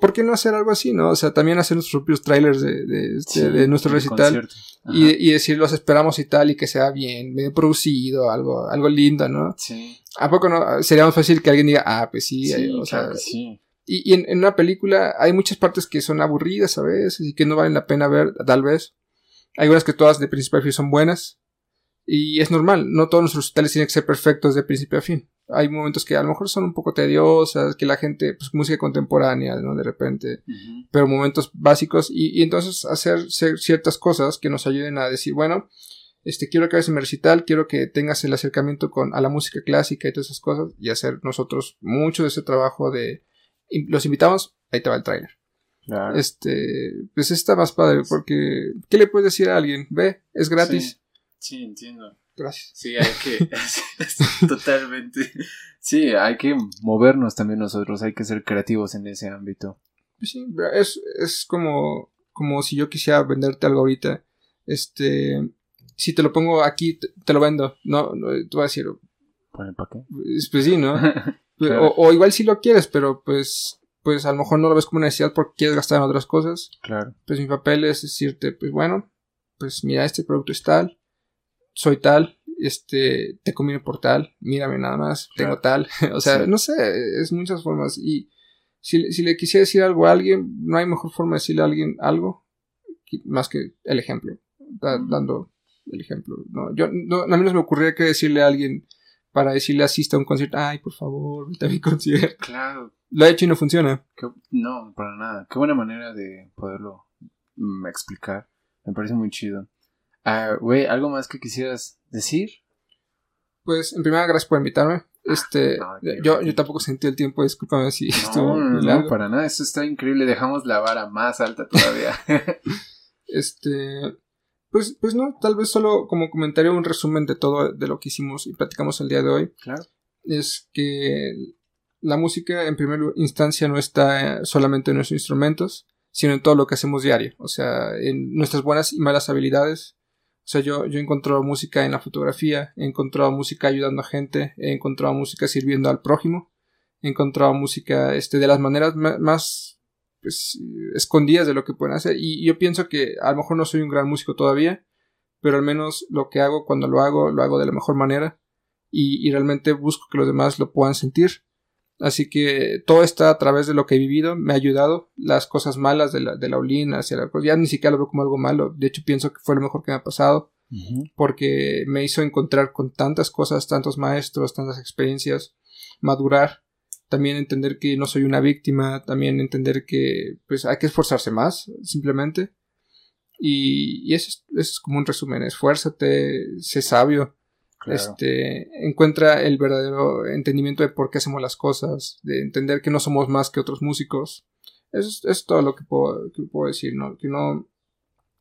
Speaker 2: ¿Por qué no hacer algo así, no? O sea, también hacer nuestros propios trailers de, de, este, nuestro recital y, y, decir los esperamos y tal y que sea bien, bien producido, algo, algo lindo, ¿no?
Speaker 3: Sí.
Speaker 2: ¿A poco no? Sería más fácil que alguien diga, ah, pues sí, o sea,
Speaker 3: sí.
Speaker 2: Y, en, una película hay muchas partes que son aburridas a veces y que no valen la pena ver, tal vez. Hay unas que todas de principio a fin son buenas. Y es normal, no todos nuestros recitales tienen que ser perfectos de principio a fin. Hay momentos que a lo mejor son un poco tediosas, que la gente, pues música contemporánea, ¿no? De repente, pero momentos básicos y, entonces hacer ciertas cosas que nos ayuden a decir, bueno, este, quiero que hagas mi recital, quiero que tengas el acercamiento con, a la música clásica y todas esas cosas y hacer nosotros mucho de ese trabajo de, los invitamos, ahí te va el trailer. Este, pues está más padre porque ¿qué le puedes decir a alguien? Ve, es gratis.
Speaker 3: Sí, entiendo.
Speaker 2: Gracias.
Speaker 1: Sí, hay que. [LAUGHS] totalmente. Sí, hay que movernos también nosotros, hay que ser creativos en ese ámbito.
Speaker 2: Pues sí, es, es como, como si yo quisiera venderte algo ahorita. Este. Si te lo pongo aquí, te, lo vendo. No, no, tú vas a decir.
Speaker 1: ¿Para qué?
Speaker 2: Pues sí, ¿no? [LAUGHS] o, o, igual si lo quieres, pero pues pues a lo mejor no lo ves como necesidad porque quieres gastar en otras cosas.
Speaker 1: Claro.
Speaker 2: Pues mi papel es decirte, pues bueno, pues mira, este producto es tal, soy tal, este, te conviene por tal, mírame nada más, tengo tal. [LAUGHS] o sea, no sé, es muchas formas. Y si, si, le quisiera decir algo a alguien, no hay mejor forma de decirle a alguien algo más que el ejemplo, dando el ejemplo. No, yo, no, a mí no me ocurría que decirle a alguien para decirle asista a un concierto, ay, por favor, vete a mi [LAUGHS] concierto.
Speaker 1: Claro.
Speaker 2: Lo he hecho y no funciona.
Speaker 1: no, para nada. Qué buena manera de poderlo mm, explicar. Me parece muy chido. Ah, güey, ¿algo más que quisieras decir?
Speaker 2: Pues, en primera, gracias por invitarme. Ah, este, yo, yo tampoco sentí el tiempo, discúlpame si
Speaker 1: no, No, no, para nada, eso está increíble. Dejamos la vara más alta todavía. [LAUGHS]
Speaker 2: este, pues, pues no, tal vez solo como comentario un resumen de todo de lo que hicimos y platicamos el día de hoy.
Speaker 1: Claro.
Speaker 2: Es que la música en primera instancia no está solamente en nuestros instrumentos, sino en todo lo que hacemos diario. O sea, en nuestras buenas y malas habilidades. O sea, yo, yo he encontrado música en la fotografía, he encontrado música ayudando a gente, he encontrado música sirviendo al prójimo, he encontrado música este, de las maneras más pues, escondidas de lo que pueden hacer. Y yo pienso que a lo mejor no soy un gran músico todavía, pero al menos lo que hago cuando lo hago, lo hago de la mejor manera. Y, y realmente busco que los demás lo puedan sentir. Así que todo está a través de lo que he vivido, me ha ayudado. Las cosas malas de la, de la Olin hacia la ya ni siquiera lo veo como algo malo. De hecho, pienso que fue lo mejor que me ha pasado. Porque me hizo encontrar con tantas cosas, tantos maestros, tantas experiencias, madurar también entender que no soy una víctima, también entender que pues hay que esforzarse más, simplemente. Y, eso, es, eso, es, como un resumen, esfuérzate, sé sabio, este, encuentra el verdadero entendimiento de por qué hacemos las cosas, de entender que no somos más que otros músicos. Eso es, todo lo que puedo, que puedo decir, ¿no? Que no,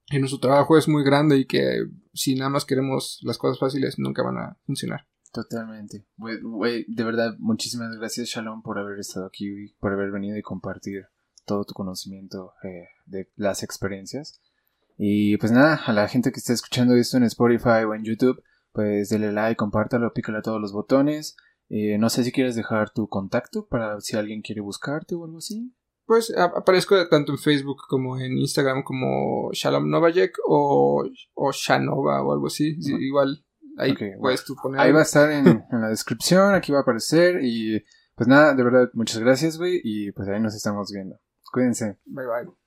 Speaker 2: que nuestro trabajo es muy grande y que si nada más queremos las cosas fáciles nunca van a funcionar.
Speaker 1: Totalmente. de verdad, muchísimas gracias, Shalom, por haber estado aquí, por haber venido y compartir todo tu conocimiento eh, de las experiencias. Y pues nada, a la gente que está escuchando esto en Spotify o en YouTube, pues dele like, compártalo, pícale a todos los botones. Eh, no sé si quieres dejar tu contacto para si alguien quiere buscarte o algo así.
Speaker 2: Pues aparezco tanto en Facebook como en Instagram como Shalom Novajek o, o Shanova o algo así. igual Ahí
Speaker 1: Ahí va a estar en, en, la descripción, aquí va a aparecer. Y pues nada, de verdad, muchas gracias, güey. Y pues ahí nos estamos viendo. Cuídense.
Speaker 2: Bye bye.